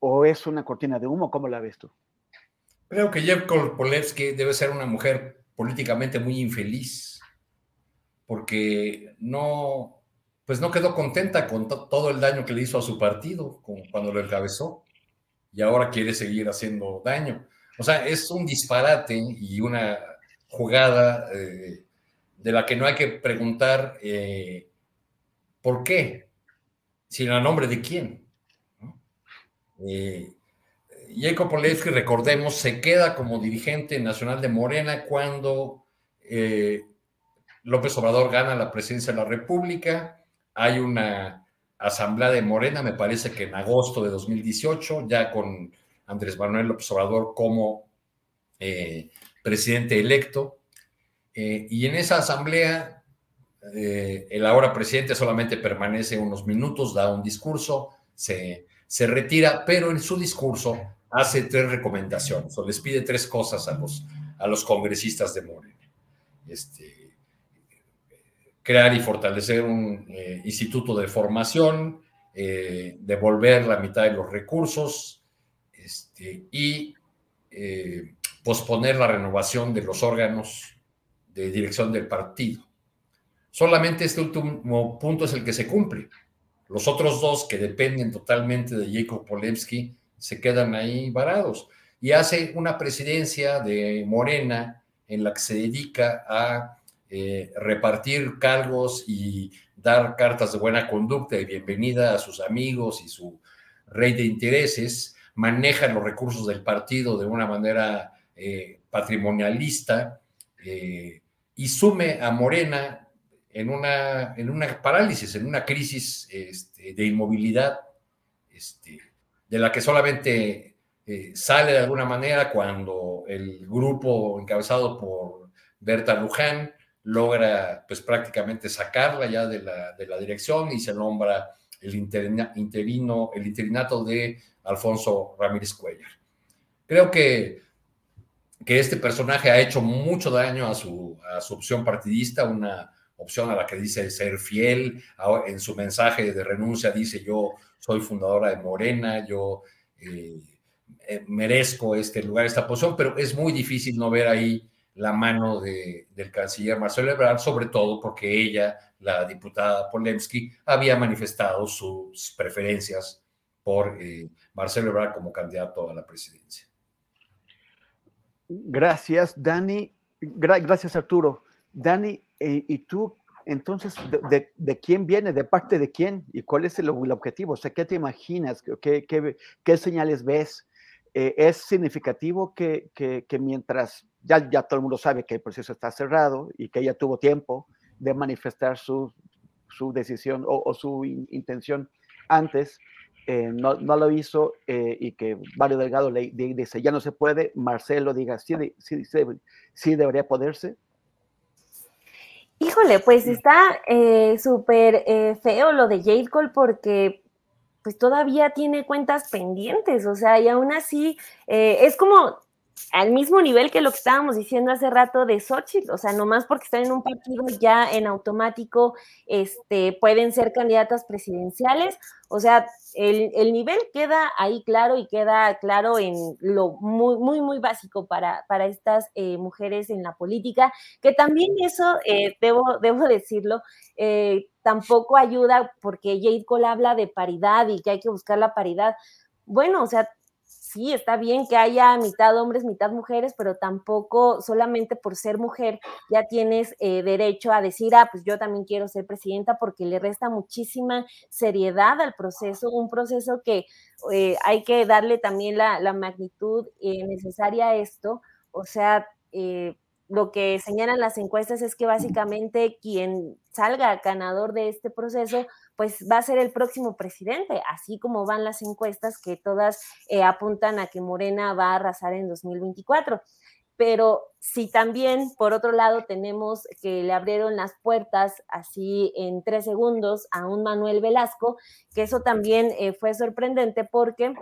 o es una cortina de humo, ¿cómo la ves tú? Creo que Jeff Polevsky debe ser una mujer políticamente muy infeliz porque no, pues no quedó contenta con todo el daño que le hizo a su partido cuando lo encabezó y ahora quiere seguir haciendo daño. O sea, es un disparate y una jugada eh, de la que no hay que preguntar eh, por qué, sino a nombre de quién. Eh, Jacob Polensky, recordemos, se queda como dirigente nacional de Morena cuando eh, López Obrador gana la presidencia de la República. Hay una asamblea de Morena, me parece que en agosto de 2018, ya con Andrés Manuel López Obrador como presidente electo. Eh, y en esa asamblea, eh, el ahora presidente solamente permanece unos minutos, da un discurso, se, se retira, pero en su discurso hace tres recomendaciones o les pide tres cosas a los, a los congresistas de Morena. Este, crear y fortalecer un eh, instituto de formación, devolver la mitad de los recursos este, y posponer la renovación de los órganos de dirección del partido. Solamente este último punto es el que se cumple. Los otros dos que dependen totalmente de Jacob Polemski se quedan ahí varados. Y hace una presidencia de Morena en la que se dedica a eh, repartir cargos y dar cartas de buena conducta y bienvenida a sus amigos y su rey de intereses, maneja los recursos del partido de una manera eh, patrimonialista y sume a Morena en una, en una parálisis, en una crisis este, de inmovilidad, este, de la que solamente sale de alguna manera cuando el grupo encabezado por Berta Luján logra pues prácticamente sacarla ya de la, de la dirección y se nombra el interino, el interinato de Alfonso Ramírez Cuellar. Creo que, que este personaje ha hecho mucho daño a su, a su opción partidista, una opción a la que dice ser fiel, en su mensaje de renuncia dice yo soy fundadora de Morena, yo eh, eh, merezco este lugar, esta posición, pero es muy difícil no ver ahí la mano de, del canciller Marcelo Ebrard, sobre todo porque ella, la diputada Polemski, había manifestado sus preferencias por eh, Marcelo Ebrard como candidato a la presidencia. Gracias, Dani. gracias, Arturo. Dani, eh, ¿y tú entonces de, quién viene? ¿De parte de quién? ¿Y cuál es el, objetivo? O sea, ¿qué te imaginas? ¿Qué, señales ves? Eh, ¿Es significativo que mientras ya, ya todo el mundo sabe que el proceso está cerrado y que ella tuvo tiempo de manifestar su, su decisión o, su intención antes, eh, no, no, lo hizo eh, y que Mario Delgado le, dice, ya no se puede, Marcelo diga, sí, sí, sí, sí debería poderse. Híjole, pues está eh, súper feo lo de Jade Cole porque pues todavía tiene cuentas pendientes, o sea, y aún así es como al mismo nivel que lo que estábamos diciendo hace rato de Xochitl, o sea, nomás porque están en un partido ya en automático este, pueden ser candidatas presidenciales, o sea, el, nivel queda ahí claro y queda claro en lo muy, muy, muy básico para, para estas eh, mujeres en la política, que también eso, eh, debo, debo decirlo, eh, tampoco ayuda porque Jade Cole habla de paridad y que hay que buscar la paridad. Bueno, o sea, sí, está bien que haya mitad hombres, mitad mujeres, pero tampoco solamente por ser mujer ya tienes eh, derecho a decir, ah, pues yo también quiero ser presidenta, porque le resta muchísima seriedad al proceso, un proceso que eh, hay que darle también la, magnitud eh, necesaria a esto. O sea, lo que señalan las encuestas es que básicamente quien salga ganador de este proceso, pues va a ser el próximo presidente, así como van las encuestas que todas eh, apuntan a que Morena va a arrasar en 2024. Pero si también, por otro lado, tenemos que le abrieron las puertas así en tres segundos a un Manuel Velasco, que eso también eh, fue sorprendente porque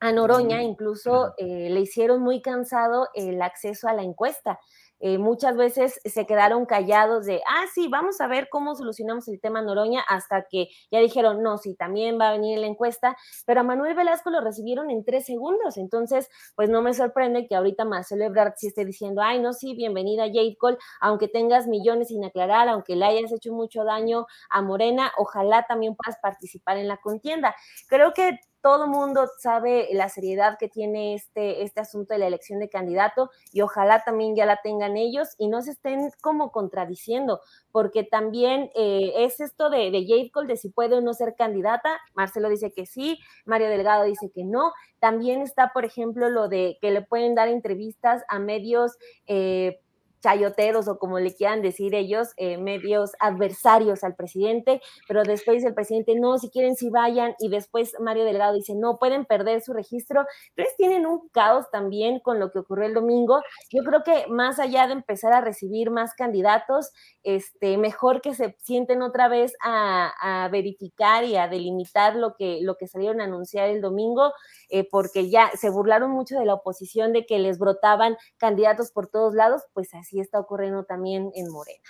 a Noroña incluso eh, le hicieron muy cansado el acceso a la encuesta. Eh, muchas veces se quedaron callados de, ah, sí, vamos a ver cómo solucionamos el tema Noroña, hasta que ya dijeron, no, sí, también va a venir la encuesta, pero a Manuel Velasco lo recibieron en tres segundos, entonces, pues no me sorprende que ahorita Marcelo Ebrard sí esté diciendo, ay, no, sí, bienvenida Jade Cole, aunque tengas millones sin aclarar, aunque le hayas hecho mucho daño a Morena, ojalá también puedas participar en la contienda. Creo que todo mundo sabe la seriedad que tiene este, este asunto de la elección de candidato y ojalá también ya la tengan ellos y no se estén como contradiciendo, porque también eh, es esto de, de Jade Cole, de si puede o no ser candidata. Marcelo dice que sí, Mario Delgado dice que no. También está, por ejemplo, lo de que le pueden dar entrevistas a medios. Eh, chayoteros o como le quieran decir ellos, eh, medios adversarios al presidente, pero después dice el presidente, no, si quieren, si vayan, y después Mario Delgado dice, no, pueden perder su registro. Entonces tienen un caos también con lo que ocurrió el domingo. Yo creo que más allá de empezar a recibir más candidatos, este, mejor que se sienten otra vez a, verificar y a delimitar lo que, lo que salieron a anunciar el domingo, eh, porque ya se burlaron mucho de la oposición de que les brotaban candidatos por todos lados, pues así está ocurriendo también en Morena.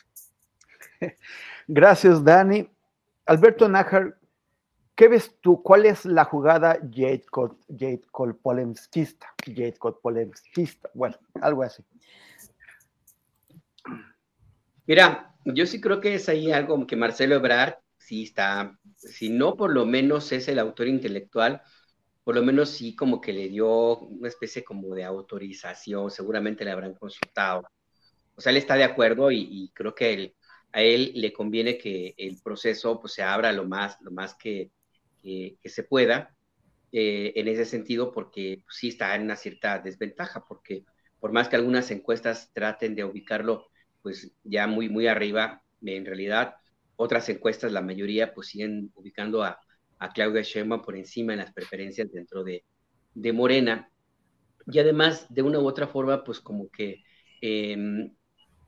Gracias, Dani. Alberto Nájar, ¿qué ves tú? ¿Cuál es la jugada Jade Cole polemskista? Jade Cole polemskista. Bueno, algo así. Mira, yo sí creo que es ahí algo que Marcelo Ebrard sí está, si no por lo menos es el autor intelectual, por lo menos sí como que le dio una especie como de autorización, seguramente le habrán consultado o sea, él está de acuerdo y, creo que a él le conviene que el proceso pues, se abra lo más, lo más que, se pueda. eh, en ese sentido porque pues, sí está en una cierta desventaja, porque por más que algunas encuestas traten de ubicarlo pues ya muy, muy arriba, en realidad otras encuestas, la mayoría pues siguen ubicando a, a Claudia Sheinbaum por encima en las preferencias dentro de, de Morena. Y además, de una u otra forma, pues como que em,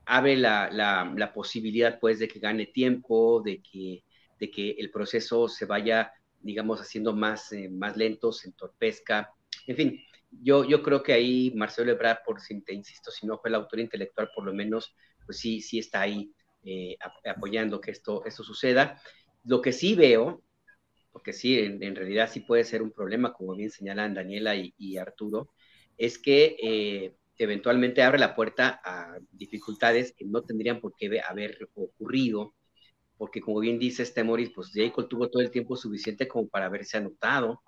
abre la, la, posibilidad pues de que gane tiempo, de que, de que el proceso se vaya, digamos, haciendo más, eh, más lento, se entorpezca. En fin, yo, yo creo que ahí Marcelo Ebrard, por si te insisto, si no fue el autor intelectual, por lo menos, pues sí, sí está ahí eh, apoyando que esto, esto suceda. Lo que sí veo, porque sí, en, realidad sí puede ser un problema, como bien señalan Daniela y, Arturo, es que eh, eventualmente abre la puerta a dificultades que no tendrían por qué haber ocurrido, porque como bien dice este Morris, pues Jacob tuvo todo el tiempo suficiente como para haberse anotado,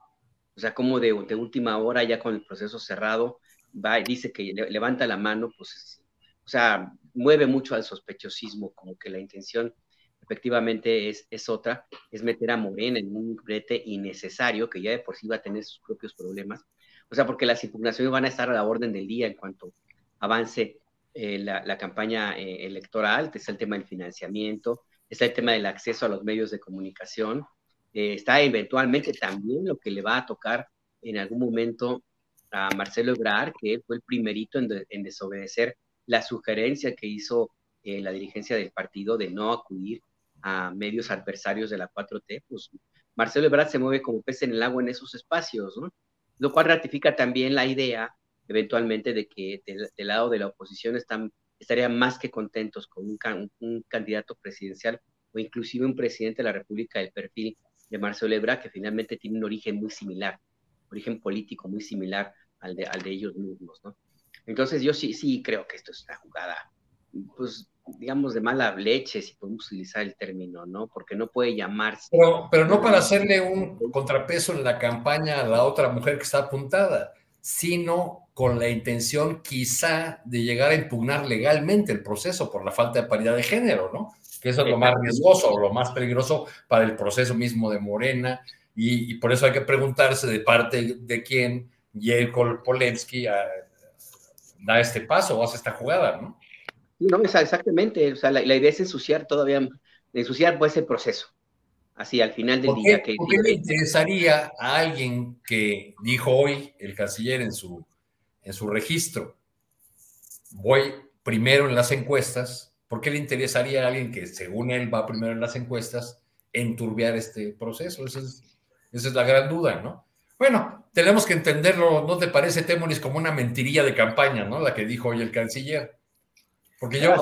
o sea, como de, de última hora, ya con el proceso cerrado, va y dice que levanta la mano, pues, o sea, mueve mucho al sospechosismo, como que la intención efectivamente es, es otra, es meter a Morena en un brete innecesario, que ya de por sí va a tener sus propios problemas, o sea, porque las impugnaciones van a estar a la orden del día en cuanto avance eh, la, campaña eh, electoral, está el tema del financiamiento, está el tema del acceso a los medios de comunicación, eh, está eventualmente también lo que le va a tocar en algún momento a Marcelo Ebrard, que fue el primerito en, desobedecer la sugerencia que hizo la dirigencia del partido de no acudir a medios adversarios de la 4T, pues Marcelo Ebrard se mueve como pez en el agua en esos espacios, ¿no? Lo cual ratifica también la idea, eventualmente, de que del, lado de la oposición estarían más que contentos con un, un, candidato presidencial o inclusive un presidente de la República del perfil de Marcelo Ebrard, que finalmente tiene un origen muy similar, origen político muy similar al de, al de ellos mismos, ¿no? Entonces yo sí, sí creo que esto es una jugada, pues digamos, de mala leche, si podemos utilizar el término, ¿no? Porque no puede llamarse. Pero, pero no para hacerle un contrapeso en la campaña a la otra mujer que está apuntada, sino con la intención quizá de llegar a impugnar legalmente el proceso por la falta de paridad de género, ¿no? Que eso es lo más riesgoso o lo más peligroso para el proceso mismo de Morena. Y, por eso hay que preguntarse de parte de quién Jelko Polensky ah, da este paso o hace esta jugada, ¿no? No, exactamente. O sea, la, idea es ensuciar todavía, ensuciar pues el proceso. Así al final del día. Que, ¿Por qué le interesaría a alguien que dijo hoy el canciller en su, en su registro, voy primero en las encuestas? ¿Por qué le interesaría a alguien que según él va primero en las encuestas enturbiar este proceso? Esa es, esa es la gran duda, ¿no? Bueno, tenemos que entenderlo, ¿no te parece, Temoris, como una mentirilla de campaña, ¿no? La que dijo hoy el canciller. Porque yo,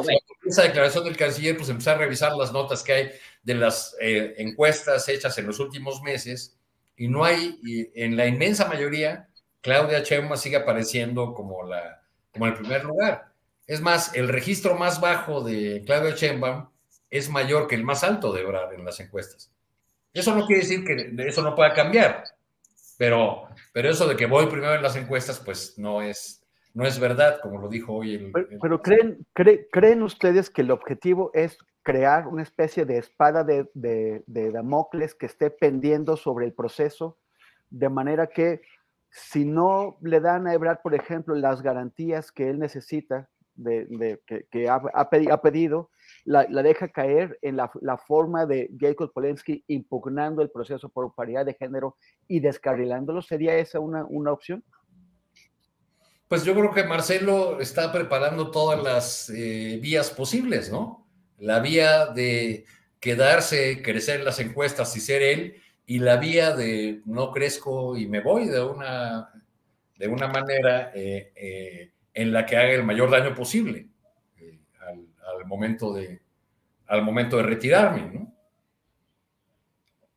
esa declaración del canciller, pues empecé a revisar las notas que hay de las eh, encuestas hechas en los últimos meses y no hay, en la inmensa mayoría, Claudia Chema sigue apareciendo como, la, como el primer lugar. Es más, el registro más bajo de Claudia Sheinbaum es mayor que el más alto de Ebrard en las encuestas. Eso no quiere decir que eso no pueda cambiar, pero, pero eso de que voy primero en las encuestas, pues no es, no es verdad, como lo dijo hoy el... Pero, ¿creen, ¿creen ustedes que el objetivo es crear una especie de espada de, de, Damocles que esté pendiendo sobre el proceso, de manera que si no le dan a Ebrard, por ejemplo, las garantías que él necesita, de, que, ha, pedido, la, deja caer en la, forma de Jacob Polensky impugnando el proceso por paridad de género y descarrilándolo? ¿Sería esa una, una opción? Pues yo creo que Marcelo está preparando todas las eh, vías posibles, ¿no? La vía de quedarse, crecer en las encuestas y ser él, y la vía de no crezco y me voy de una, de una manera eh, eh, en la que haga el mayor daño posible al, momento de, al momento de retirarme, ¿no?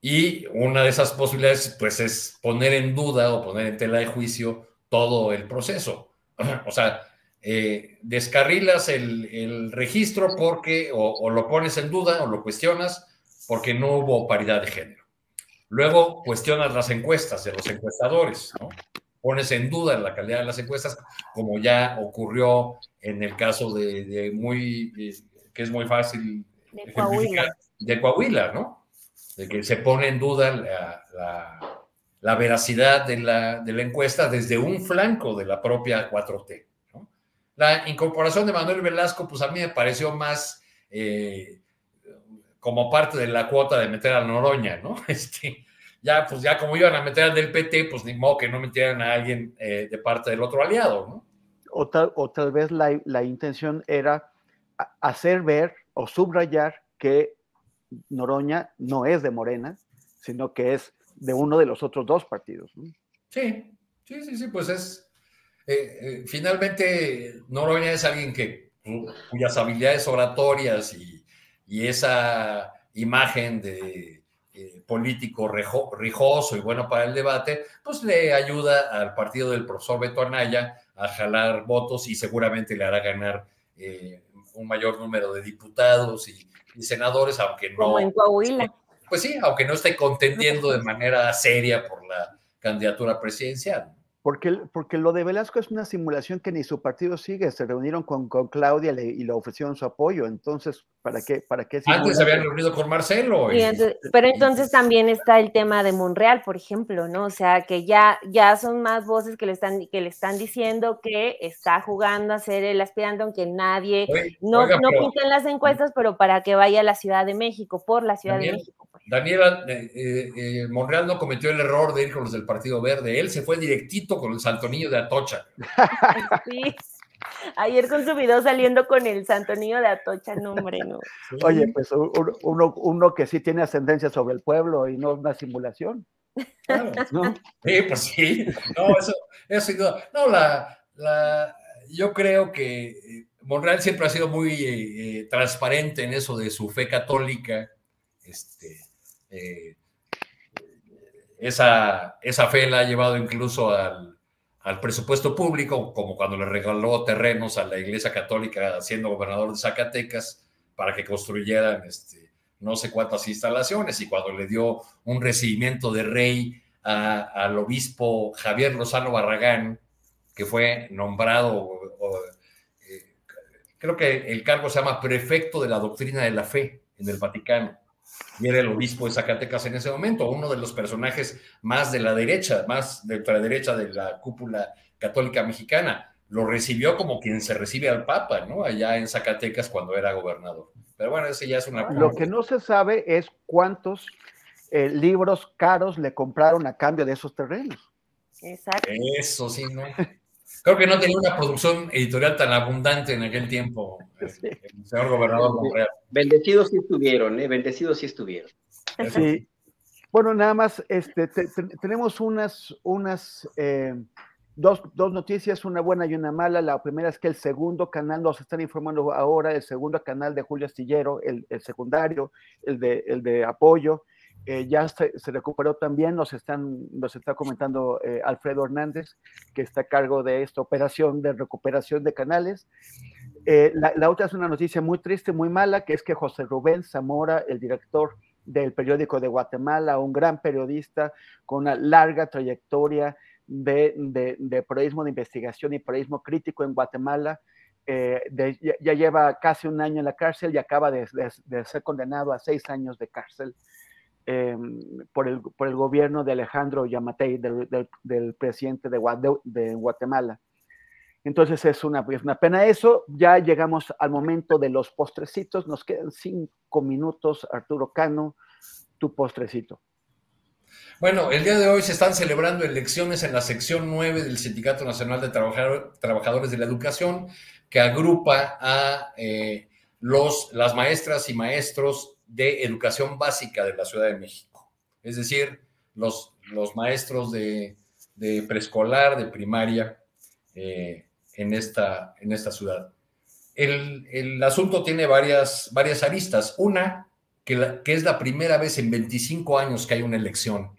Y una de esas posibilidades, pues, es poner en duda o poner en tela de juicio todo el proceso. O sea, eh, descarrilas el, registro porque o, lo pones en duda o lo cuestionas porque no hubo paridad de género. Luego cuestionas las encuestas de los encuestadores, ¿no? Pones en duda la calidad de las encuestas, como ya ocurrió en el caso de, muy, eh, que es muy fácil de Coahuila. de Coahuila, ¿no? De que se pone en duda la la veracidad de la, de la, encuesta desde un flanco de la propia 4T. La incorporación de Manuel Velasco, pues a mí me pareció más eh, como parte de la cuota de meter a Noroña, ¿no? Este, ya, pues ya como iban a meter al del PT, pues ni modo que no metieran a alguien eh, de parte del otro aliado, ¿no? O tal, o tal vez la, la intención era hacer ver o subrayar que Noroña no es de Morena, sino que es de uno de los otros dos partidos. ¿no? Sí, sí, sí, sí, pues es. Eh, eh, finalmente, Noroña es alguien que cuyas habilidades oratorias y, y esa imagen de eh, político rejo, rijoso y bueno para el debate, pues le ayuda al partido del profesor Beto Anaya a jalar votos y seguramente le hará ganar un mayor número de diputados y, y senadores, aunque no. Como en Coahuila. Pues sí, aunque no esté contendiendo de manera seria por la candidatura presidencial. Porque, porque lo de Velasco es una simulación que ni su partido sigue. Se reunieron con, con Claudia le, y le ofrecieron su apoyo. Entonces, ¿para qué? Para qué Antes se habían reunido con Marcelo. Y entonces, pero entonces también está el tema de Monreal, por ejemplo, ¿no? O sea, que ya, ya son más voces que le, están, que le están diciendo que está jugando a ser el aspirante, aunque nadie, Oye, no, oiga, no pero, pinta en las encuestas, pero para que vaya a la Ciudad de México, por la Ciudad de México. Pues. Daniela, eh, eh, Monreal no cometió el error de ir con los del Partido Verde. Él se fue directito con el Santonillo de Atocha. Sí. Ayer con su video saliendo con el Santo Niño de Atocha, no, hombre, no. Oye, pues uno, uno, que sí tiene ascendencia sobre el pueblo y no una simulación. Claro. ¿No? Sí, pues sí. No, eso, eso sin duda. No, la, la, yo creo que Monreal siempre ha sido muy eh, transparente en eso de su fe católica. Este, eh, esa, esa fe la ha llevado incluso al, al presupuesto público, como cuando le regaló terrenos a la Iglesia Católica siendo gobernador de Zacatecas para que construyeran este, no sé cuántas instalaciones y cuando le dio un recibimiento de rey al obispo Javier Lozano Barragán, que fue nombrado, eh, creo que el cargo se llama prefecto de la doctrina de la fe en el Vaticano y era el obispo de Zacatecas en ese momento, uno de los personajes más de la derecha, más de la derecha de la cúpula católica mexicana. Lo recibió como quien se recibe al Papa, ¿no? Allá en Zacatecas cuando era gobernador. Pero bueno, ese ya es una... Lo que no se sabe es cuántos eh, libros caros le compraron a cambio de esos terrenos. Exacto. Eso sí, ¿no? Creo que no tenía una producción editorial tan abundante en aquel tiempo, sí. el señor gobernador Monreal. Bendecidos sí estuvieron, ¿eh? Bendecidos sí estuvieron. Sí. Bueno, nada más, este, te, te, tenemos unas, unas eh, dos, dos, noticias, una buena y una mala. La primera es que el segundo canal, nos están informando ahora, el segundo canal de Julio Astillero, el, el secundario, el de, el de apoyo, eh, ya se, recuperó también, nos, están, nos está comentando eh, Alfredo Hernández, que está a cargo de esta operación de recuperación de canales. Eh, la, otra es una noticia muy triste, muy mala, que es que José Rubén Zamora, el director del periódico de Guatemala, un gran periodista con una larga trayectoria de, de, periodismo de investigación y periodismo crítico en Guatemala, de, ya, lleva casi un año en la cárcel y acaba de ser condenado a seis años de cárcel eh, por, el, por, el, gobierno de Alejandro Yamatei, del, presidente de, Guatemala. Entonces es una, es una pena eso. Ya llegamos al momento de los postrecitos. Nos quedan cinco minutos. Arturo Cano, tu postrecito. Bueno, el día de hoy se están celebrando elecciones en la sección 9 del Sindicato Nacional de Trabajador, Trabajadores de la Educación, que agrupa a eh, los, las maestras y maestros de educación básica de la Ciudad de México. Es decir, los, los maestros de, de, preescolar, de primaria eh, en, esta, en esta ciudad. El, el, asunto tiene varias, varias aristas. Una, que, que es la primera vez en 25 años que hay una elección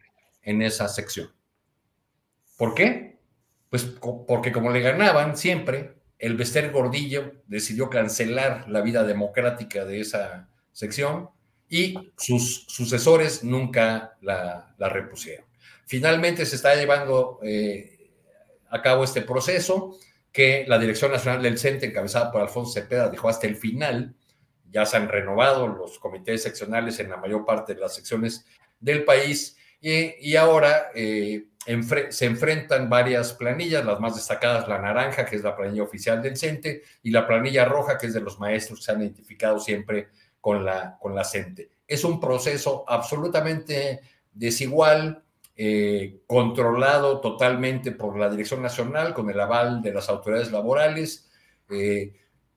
en esa sección. ¿Por qué? Pues porque como le ganaban siempre, el Bester Gordillo decidió cancelar la vida democrática de esa sección y sus sucesores nunca la, la repusieron. Finalmente se está llevando eh, a cabo este proceso que la Dirección Nacional del CENTE, encabezada por Alfonso Cepeda, dejó hasta el final. Ya se han renovado los comités seccionales en la mayor parte de las secciones del país y, ahora eh, se enfrentan varias planillas, las más destacadas, la naranja, que es la planilla oficial del CENTE, y la planilla roja, que es de los maestros que se han identificado siempre con la, con la CENTE. Es un proceso absolutamente desigual, eh, controlado totalmente por la Dirección Nacional, con el aval de las autoridades laborales, eh,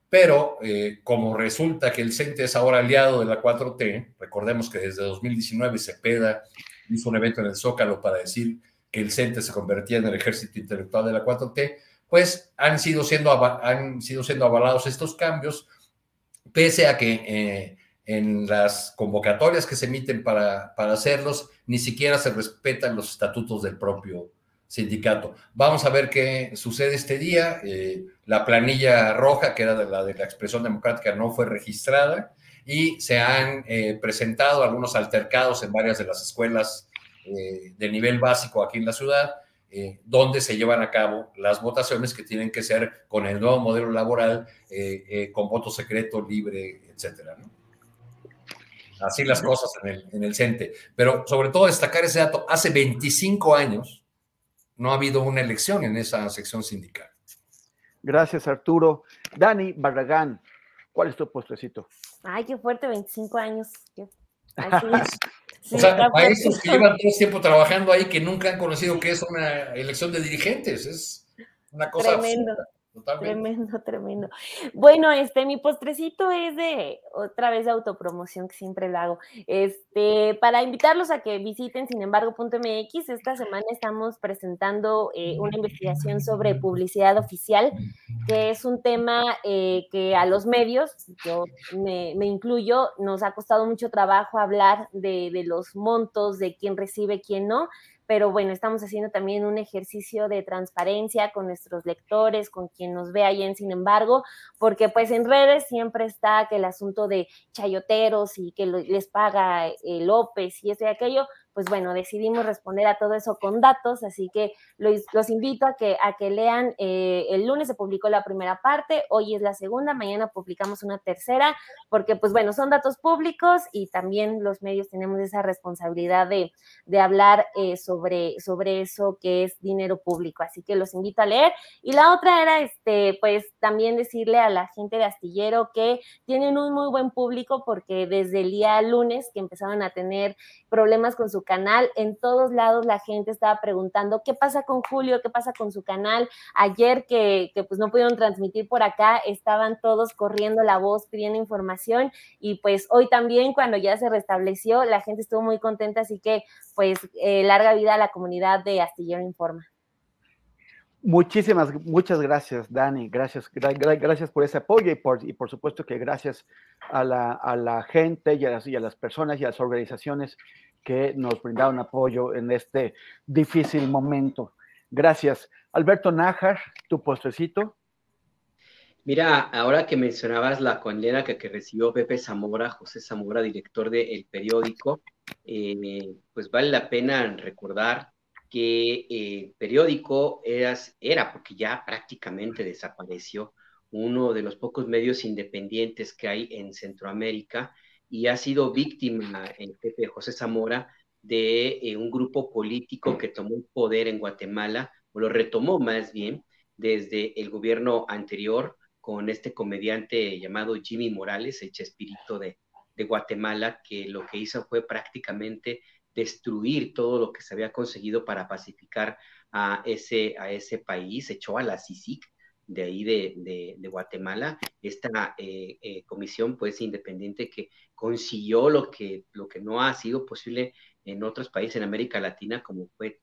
pero eh, como resulta que el CENTE es ahora aliado de la 4T, recordemos que desde 2019 Cepeda hizo un evento en el Zócalo para decir que el CENTE se convertía en el ejército intelectual de la 4T, pues han sido siendo, han sido siendo avalados estos cambios, pese a que en las convocatorias que se emiten para, para hacerlos, ni siquiera se respetan los estatutos del propio sindicato. Vamos a ver qué sucede este día. Eh, la planilla roja, que era de la de la expresión democrática, no fue registrada y se han eh, presentado algunos altercados en varias de las escuelas eh, de nivel básico aquí en la ciudad, donde se llevan a cabo las votaciones que tienen que ser con el nuevo modelo laboral, con voto secreto, libre, etcétera. ¿no? así las cosas en el, en el CENTE. Pero sobre todo destacar ese dato, hace 25 años no ha habido una elección en esa sección sindical. Gracias, Arturo. Dani Barragán, ¿cuál es tu puestecito? Ay, qué fuerte, 25 años. o sea, maestros que llevan todo tiempo trabajando ahí que nunca han conocido que es una elección de dirigentes. Es una cosa. Tremendo. Tremendo, tremendo. Bueno, este, mi postrecito es de otra vez de autopromoción que siempre lo hago. Este, para invitarlos a que visiten sin embargo.mx, esta semana estamos presentando eh, una investigación sobre publicidad oficial, que es un tema eh, que a los medios, yo me, incluyo, nos ha costado mucho trabajo hablar de los montos, de quién recibe, quién no pero bueno, estamos haciendo también un ejercicio de transparencia con nuestros lectores, con quien nos ve ahí en Sin embargo, porque pues en redes siempre está que el asunto de chayoteros y que les paga López y esto y aquello, pues bueno, decidimos responder a todo eso con datos, así que los, invito a que, a que lean, eh, el lunes se publicó la primera parte, hoy es la segunda, mañana publicamos una tercera, porque pues bueno, son datos públicos y también los medios tenemos esa responsabilidad de, hablar eh, sobre, sobre eso que es dinero público, así que los invito a leer. Y la otra era, este, pues también decirle a la gente de Astillero que tienen un muy buen público porque desde el día lunes que empezaron a tener problemas con su canal. En todos lados la gente estaba preguntando qué pasa con Julio, qué pasa con su canal. Ayer que, pues no pudieron transmitir por acá, estaban todos corriendo la voz, pidiendo información y pues hoy también cuando ya se restableció, la gente estuvo muy contenta, así que pues eh, larga vida a la comunidad de Astillero Informa. Muchísimas, muchas gracias, Dani. Gracias, gracias por ese apoyo y por, y por supuesto que gracias a la, a la gente y a, las, y a, las, personas y a las organizaciones que nos brindaron apoyo en este difícil momento. Gracias. Alberto Nájar, tu postrecito. Mira, ahora que mencionabas la condena que, recibió Pepe Zamora, José Zamora, director del El Periódico, eh, pues vale la pena recordar que el eh, periódico era, porque ya prácticamente desapareció, uno de los pocos medios independientes que hay en Centroamérica y ha sido víctima, el eh, Pepe José Zamora, de eh, un grupo político que tomó el poder en Guatemala, o lo retomó más bien, desde el gobierno anterior, con este comediante llamado Jimmy Morales, el chespirito de, de Guatemala, que lo que hizo fue prácticamente destruir todo lo que se había conseguido para pacificar a ese, país, echó a la CICIC de ahí de, de, Guatemala, esta eh, eh, comisión pues independiente que consiguió lo que, lo que no ha sido posible en otros países en América Latina, como fue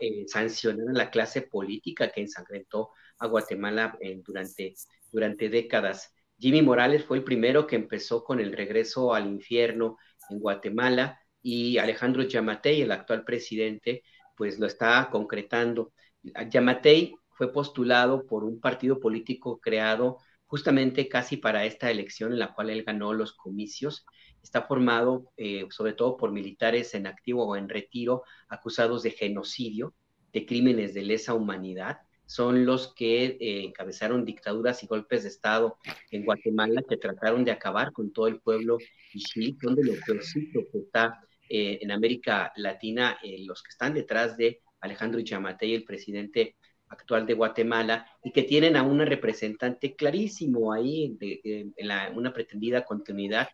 eh, sancionar a la clase política que ensangrentó a Guatemala durante, durante décadas. Jimmy Morales fue el primero que empezó con el regreso al infierno en Guatemala, y Alejandro Yamatei, el actual presidente, pues lo está concretando. Yamatei fue postulado por un partido político creado justamente casi para esta elección en la cual él ganó los comicios. Está formado eh, sobre todo por militares en activo o en retiro acusados de genocidio, de crímenes de lesa humanidad. Son los que eh, encabezaron dictaduras y golpes de Estado en Guatemala que trataron de acabar con todo el pueblo y donde lo que está eh, en América Latina los que están detrás de Alejandro Yamatei, el presidente actual de Guatemala, y que tienen a una representante clarísimo ahí en una pretendida continuidad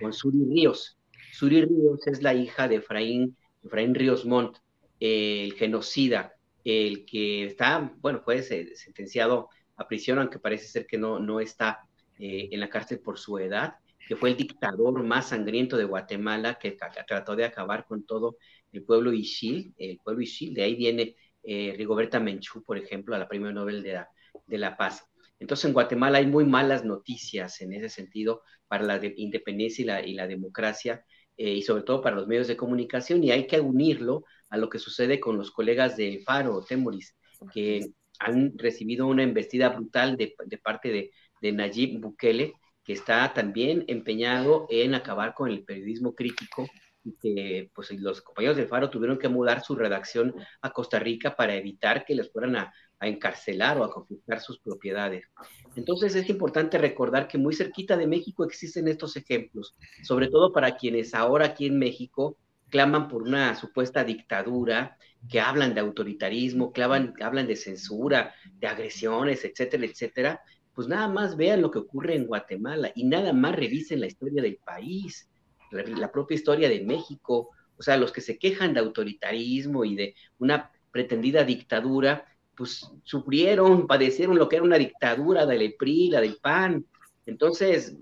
con Suri Ríos. Suri Ríos es la hija de Efraín, Efraín Ríos Montt, el genocida, el que está, bueno, fue sentenciado a prisión, aunque parece ser que no, no está eh, en la cárcel por su edad, que fue el dictador más sangriento de Guatemala, que trató de acabar con todo el pueblo Ixil, el pueblo Ixil, de ahí viene eh, Rigoberta Menchú, por ejemplo, a la Premio Nobel de la, de la Paz. Entonces en Guatemala hay muy malas noticias en ese sentido para la independencia y la, y la democracia eh, y sobre todo para los medios de comunicación y hay que unirlo a lo que sucede con los colegas de Faro, Temoris, que han recibido una embestida brutal de, de parte de, de Nayib Bukele, que está también empeñado en acabar con el periodismo crítico y que pues, los compañeros del Faro tuvieron que mudar su redacción a Costa Rica para evitar que les fueran a, encarcelar o a confiscar sus propiedades. Entonces es importante recordar que muy cerquita de México existen estos ejemplos, sobre todo para quienes ahora aquí en México claman por una supuesta dictadura, que hablan de autoritarismo, que hablan de censura, de agresiones, etcétera, etcétera, pues nada más vean lo que ocurre en Guatemala y nada más revisen la historia del país la, propia historia de México, o sea, los que se quejan de autoritarismo y de una pretendida dictadura, pues sufrieron, padecieron lo que era una dictadura del PRI, la del PAN. Entonces,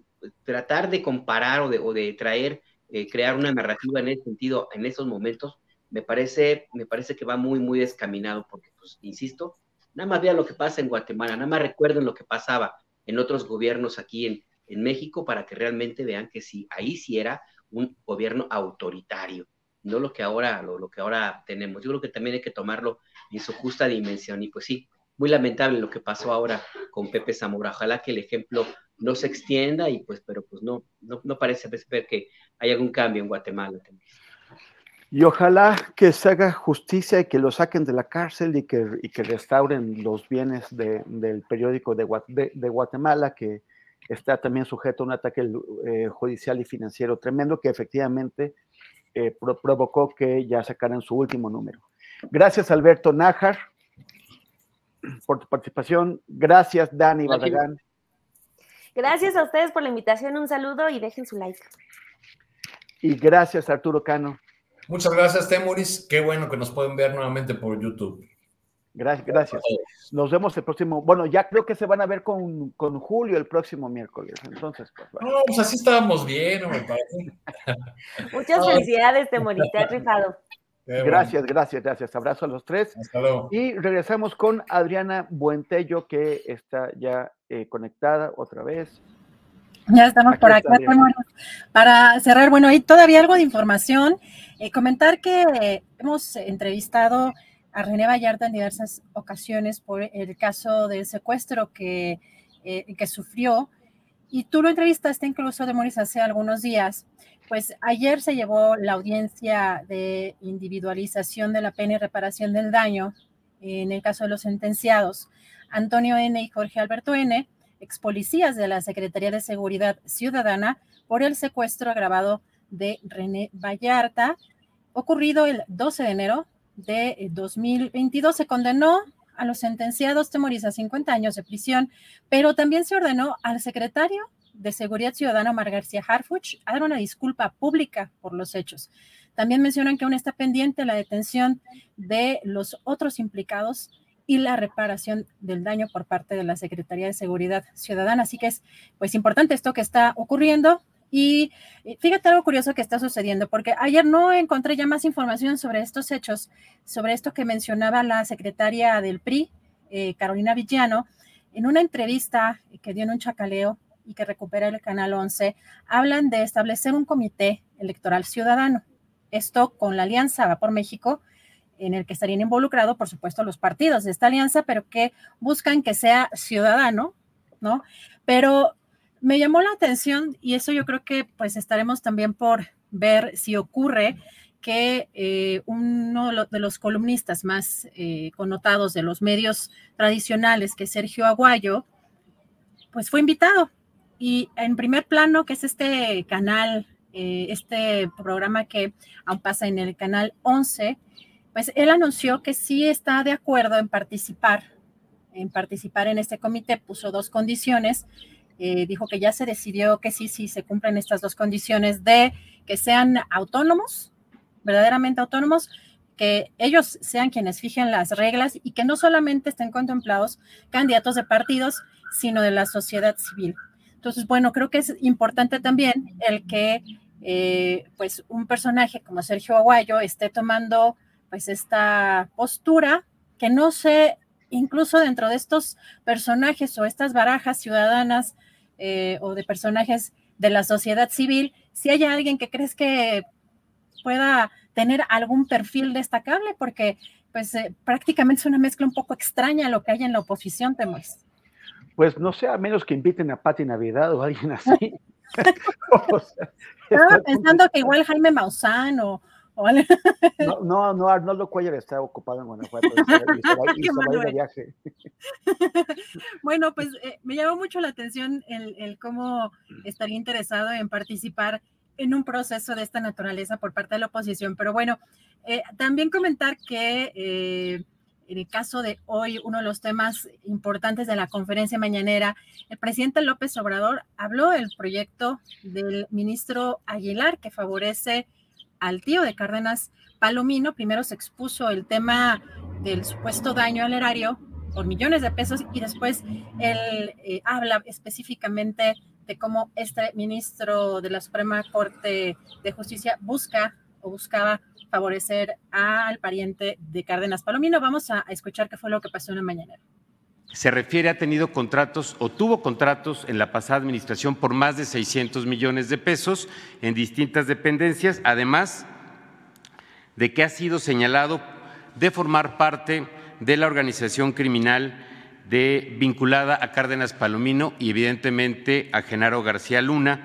tratar de comparar o de, o de traer, eh, crear una narrativa en ese sentido, en esos momentos, me parece, me parece que va muy, muy descaminado, porque, pues, insisto, nada más vean lo que pasa en Guatemala, nada más recuerden lo que pasaba en otros gobiernos aquí en, en México para que realmente vean que sí, ahí sí era un gobierno autoritario, no lo que ahora, lo, que ahora tenemos. Yo creo que también hay que tomarlo en su justa dimensión. Y pues sí, muy lamentable lo que pasó ahora con Pepe Zamora. Ojalá que el ejemplo no se extienda y pues, pero pues no, no, parece ver que hay algún cambio en Guatemala Y ojalá que se haga justicia y que lo saquen de la cárcel y que, y que restauren los bienes del periódico de, de Guatemala, que, está también sujeto a un ataque eh, judicial y financiero tremendo que efectivamente eh, provocó que ya sacaran su último número. Gracias, Alberto Nájar, por tu participación. Gracias, Dani Barragán. Gracias a ustedes por la invitación. Un saludo y dejen su like. Y gracias, Arturo Cano. Muchas gracias, Temuris. Qué bueno que nos pueden ver nuevamente por YouTube. Gracias, gracias. Nos vemos el próximo. Bueno, ya creo que se van a ver con, Julio el próximo miércoles. Entonces, pues, No, pues así estábamos bien, me parece. Muchas felicidades, Temorita, rifado. Gracias, gracias, gracias. Abrazo a los tres. Hasta luego. Y regresamos con Adriana Buentello, que está ya eh, conectada otra vez. Ya estamos por acá. Para cerrar, bueno, hay todavía algo de información. Eh, comentar que hemos entrevistado a René Vallarta en diversas ocasiones por el caso del secuestro que, eh, que sufrió. Y tú lo entrevistaste incluso, de Moris, hace algunos días. Pues ayer se llevó la audiencia de individualización de la pena y reparación del daño en el caso de los sentenciados. Antonio N. y Jorge Alberto N., ex policías de la Secretaría de Seguridad Ciudadana, por el secuestro agravado de René Vallarta, ocurrido el 12 de enero de 2022 eh, se condenó a los sentenciados Temoris a 50 años de prisión, pero también se ordenó al secretario de Seguridad Ciudadana, Omar García Harfuch, dar una disculpa pública por los hechos. También mencionan que aún está pendiente la detención de los otros implicados y la reparación del daño por parte de la Secretaría de Seguridad Ciudadana. Así que es pues importante esto que está ocurriendo. Y fíjate algo curioso que está sucediendo, porque ayer no encontré ya más información sobre estos hechos, sobre esto que mencionaba la secretaria del PRI, eh, Carolina Villano, en una entrevista que dio en un chacaleo y que recupera el Canal 11, hablan de establecer un comité electoral ciudadano. Esto con la alianza Va por México, en el que estarían involucrados, por supuesto, los partidos de esta alianza, pero que buscan que sea ciudadano, ¿no? Pero me llamó la atención y eso yo creo que pues estaremos también por ver si ocurre que eh, uno de los columnistas más eh, connotados de los medios tradicionales, que Sergio Aguayo, pues fue invitado. Y en primer plano, que es este canal eh, este programa que aún pasa en el canal 11, pues él anunció que sí está de acuerdo en participar, en participar en este comité, puso dos condiciones, eh, dijo que ya se decidió que sí, sí se cumplen estas dos condiciones de que sean autónomos, verdaderamente autónomos, que ellos sean quienes fijen las reglas y que no solamente estén contemplados candidatos de partidos, sino de la sociedad civil. Entonces, bueno, creo que es importante también el que eh, pues un personaje como Sergio Aguayo esté tomando pues esta postura que no sé, incluso dentro de estos personajes o estas barajas ciudadanas eh, o de personajes de la sociedad civil, si hay alguien que crees que pueda tener algún perfil destacable, porque pues eh, prácticamente es una mezcla un poco extraña lo que hay en la oposición, Temues. Pues no sé, a menos que inviten a Pati Navidad o alguien así. Estaba pensando que igual Jaime Maussan o, no, no, no, Arnoldo Cuellar está ocupado en Guanajuato y de viaje. bueno, pues eh, me llamó mucho la atención el, cómo estaría interesado en participar en un proceso de esta naturaleza por parte de la oposición. Pero bueno, eh, también comentar que eh, en el caso de hoy, uno de los temas importantes de la conferencia mañanera, el presidente López Obrador habló del proyecto del ministro Aguilar que favorece al tío de Cárdenas Palomino. Primero se expuso el tema del supuesto daño al erario por millones de pesos y después él eh, habla específicamente de cómo este ministro de la Suprema Corte de Justicia busca o buscaba favorecer al pariente de Cárdenas Palomino. Vamos a, escuchar qué fue lo que pasó en la mañana. Se refiere a tenido contratos o tuvo contratos en la pasada administración por más de 600 millones de pesos en distintas dependencias, además de que ha sido señalado de formar parte de la organización criminal de, vinculada a Cárdenas Palomino y evidentemente a Genaro García Luna,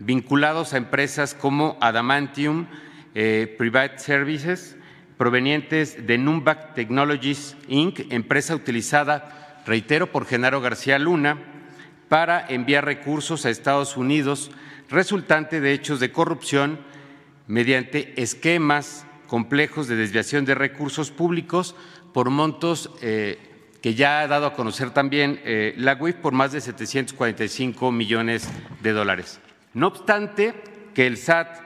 vinculados a empresas como Adamantium, eh, Private Services, provenientes de Numbac Technologies Inc., empresa utilizada, reitero, por Genaro García Luna, para enviar recursos a Estados Unidos resultante de hechos de corrupción mediante esquemas complejos de desviación de recursos públicos por montos eh, que ya ha dado a conocer también eh, la UIF por más de 745 millones de dólares. No obstante, que el SAT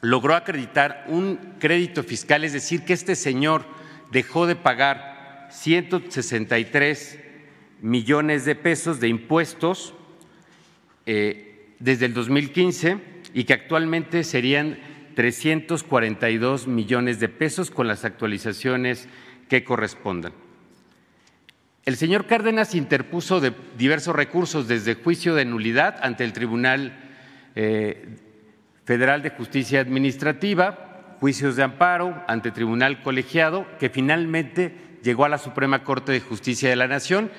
logró acreditar un crédito fiscal, es decir, que este señor dejó de pagar 163 millones de pesos de impuestos eh, desde el 2015 y que actualmente serían 342 millones de pesos con las actualizaciones que correspondan. El señor Cárdenas interpuso diversos recursos desde juicio de nulidad ante el Tribunal eh, Federal de Justicia Administrativa, juicios de amparo ante Tribunal Colegiado, que finalmente llegó a la Suprema Corte de Justicia de la Nación.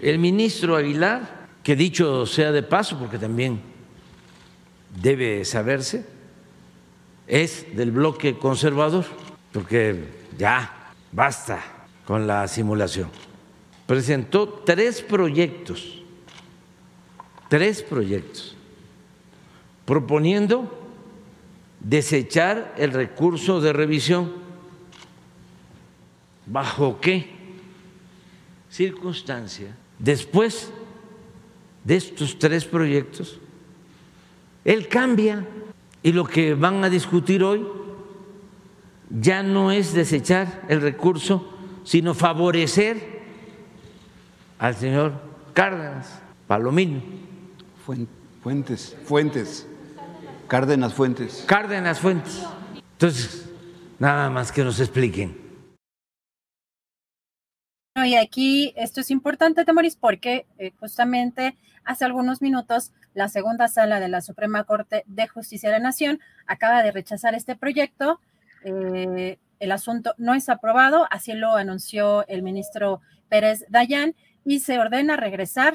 El ministro Aguilar, que dicho sea de paso, porque también debe saberse, es del bloque conservador, porque ya basta con la simulación. Presentó tres proyectos, tres proyectos, proponiendo desechar el recurso de revisión. ¿Bajo qué circunstancia? Después de estos tres proyectos, él cambia y lo que van a discutir hoy ya no es desechar el recurso, sino favorecer al señor Cárdenas Palomino. Fuentes, Fuentes, Cárdenas Fuentes. Cárdenas Fuentes. Entonces, nada más que nos expliquen. Y aquí esto es importante, Temoris, porque eh, justamente hace algunos minutos la segunda sala de la Suprema Corte de Justicia de la Nación acaba de rechazar este proyecto. Eh, el asunto no es aprobado, así lo anunció el ministro Pérez Dayán, y se ordena regresar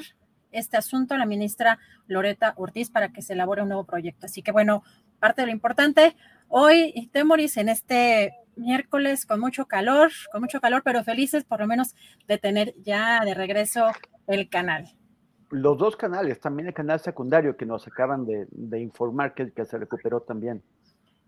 este asunto a la ministra Loreta Ortiz para que se elabore un nuevo proyecto. Así que bueno, parte de lo importante, hoy Temoris en este miércoles con mucho calor, con mucho calor, pero felices por lo menos de tener ya de regreso el canal. los dos canales, también el canal secundario que nos acaban de, de informar que, que se recuperó también.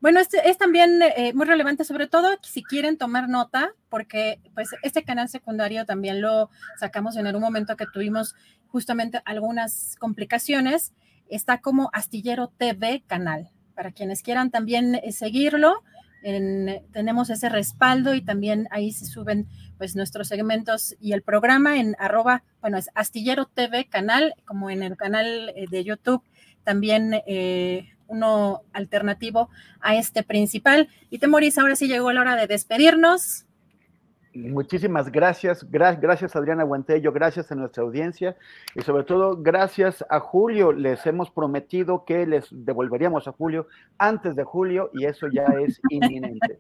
Bueno, este es también eh, muy relevante, sobre todo si quieren tomar nota, porque pues este canal secundario también lo sacamos en algún momento que tuvimos justamente algunas complicaciones. Está como Astillero TV canal. Para quienes quieran también eh, seguirlo, tenemos ese respaldo y también ahí se suben pues nuestros segmentos y el programa en arroba, bueno, es Astillero TV canal, como en el canal eh, de YouTube, también eh, uno alternativo a este principal. Y Temoris, ahora sí llegó la hora de despedirnos. Muchísimas gracias, gracias Adriana Guantello, gracias a nuestra audiencia y sobre todo gracias a Julio. Les hemos prometido que les devolveríamos a Julio antes de julio y eso ya es inminente.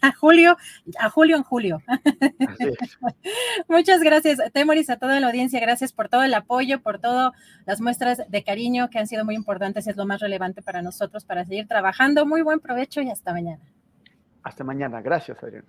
a Julio, a Julio en julio. Muchas gracias, Temoris, a toda la audiencia. Gracias por todo el apoyo, por todas las muestras de cariño que han sido muy importantes. Es lo más relevante para nosotros para seguir trabajando. Muy buen provecho y hasta mañana. Hasta mañana. Gracias, Adriana.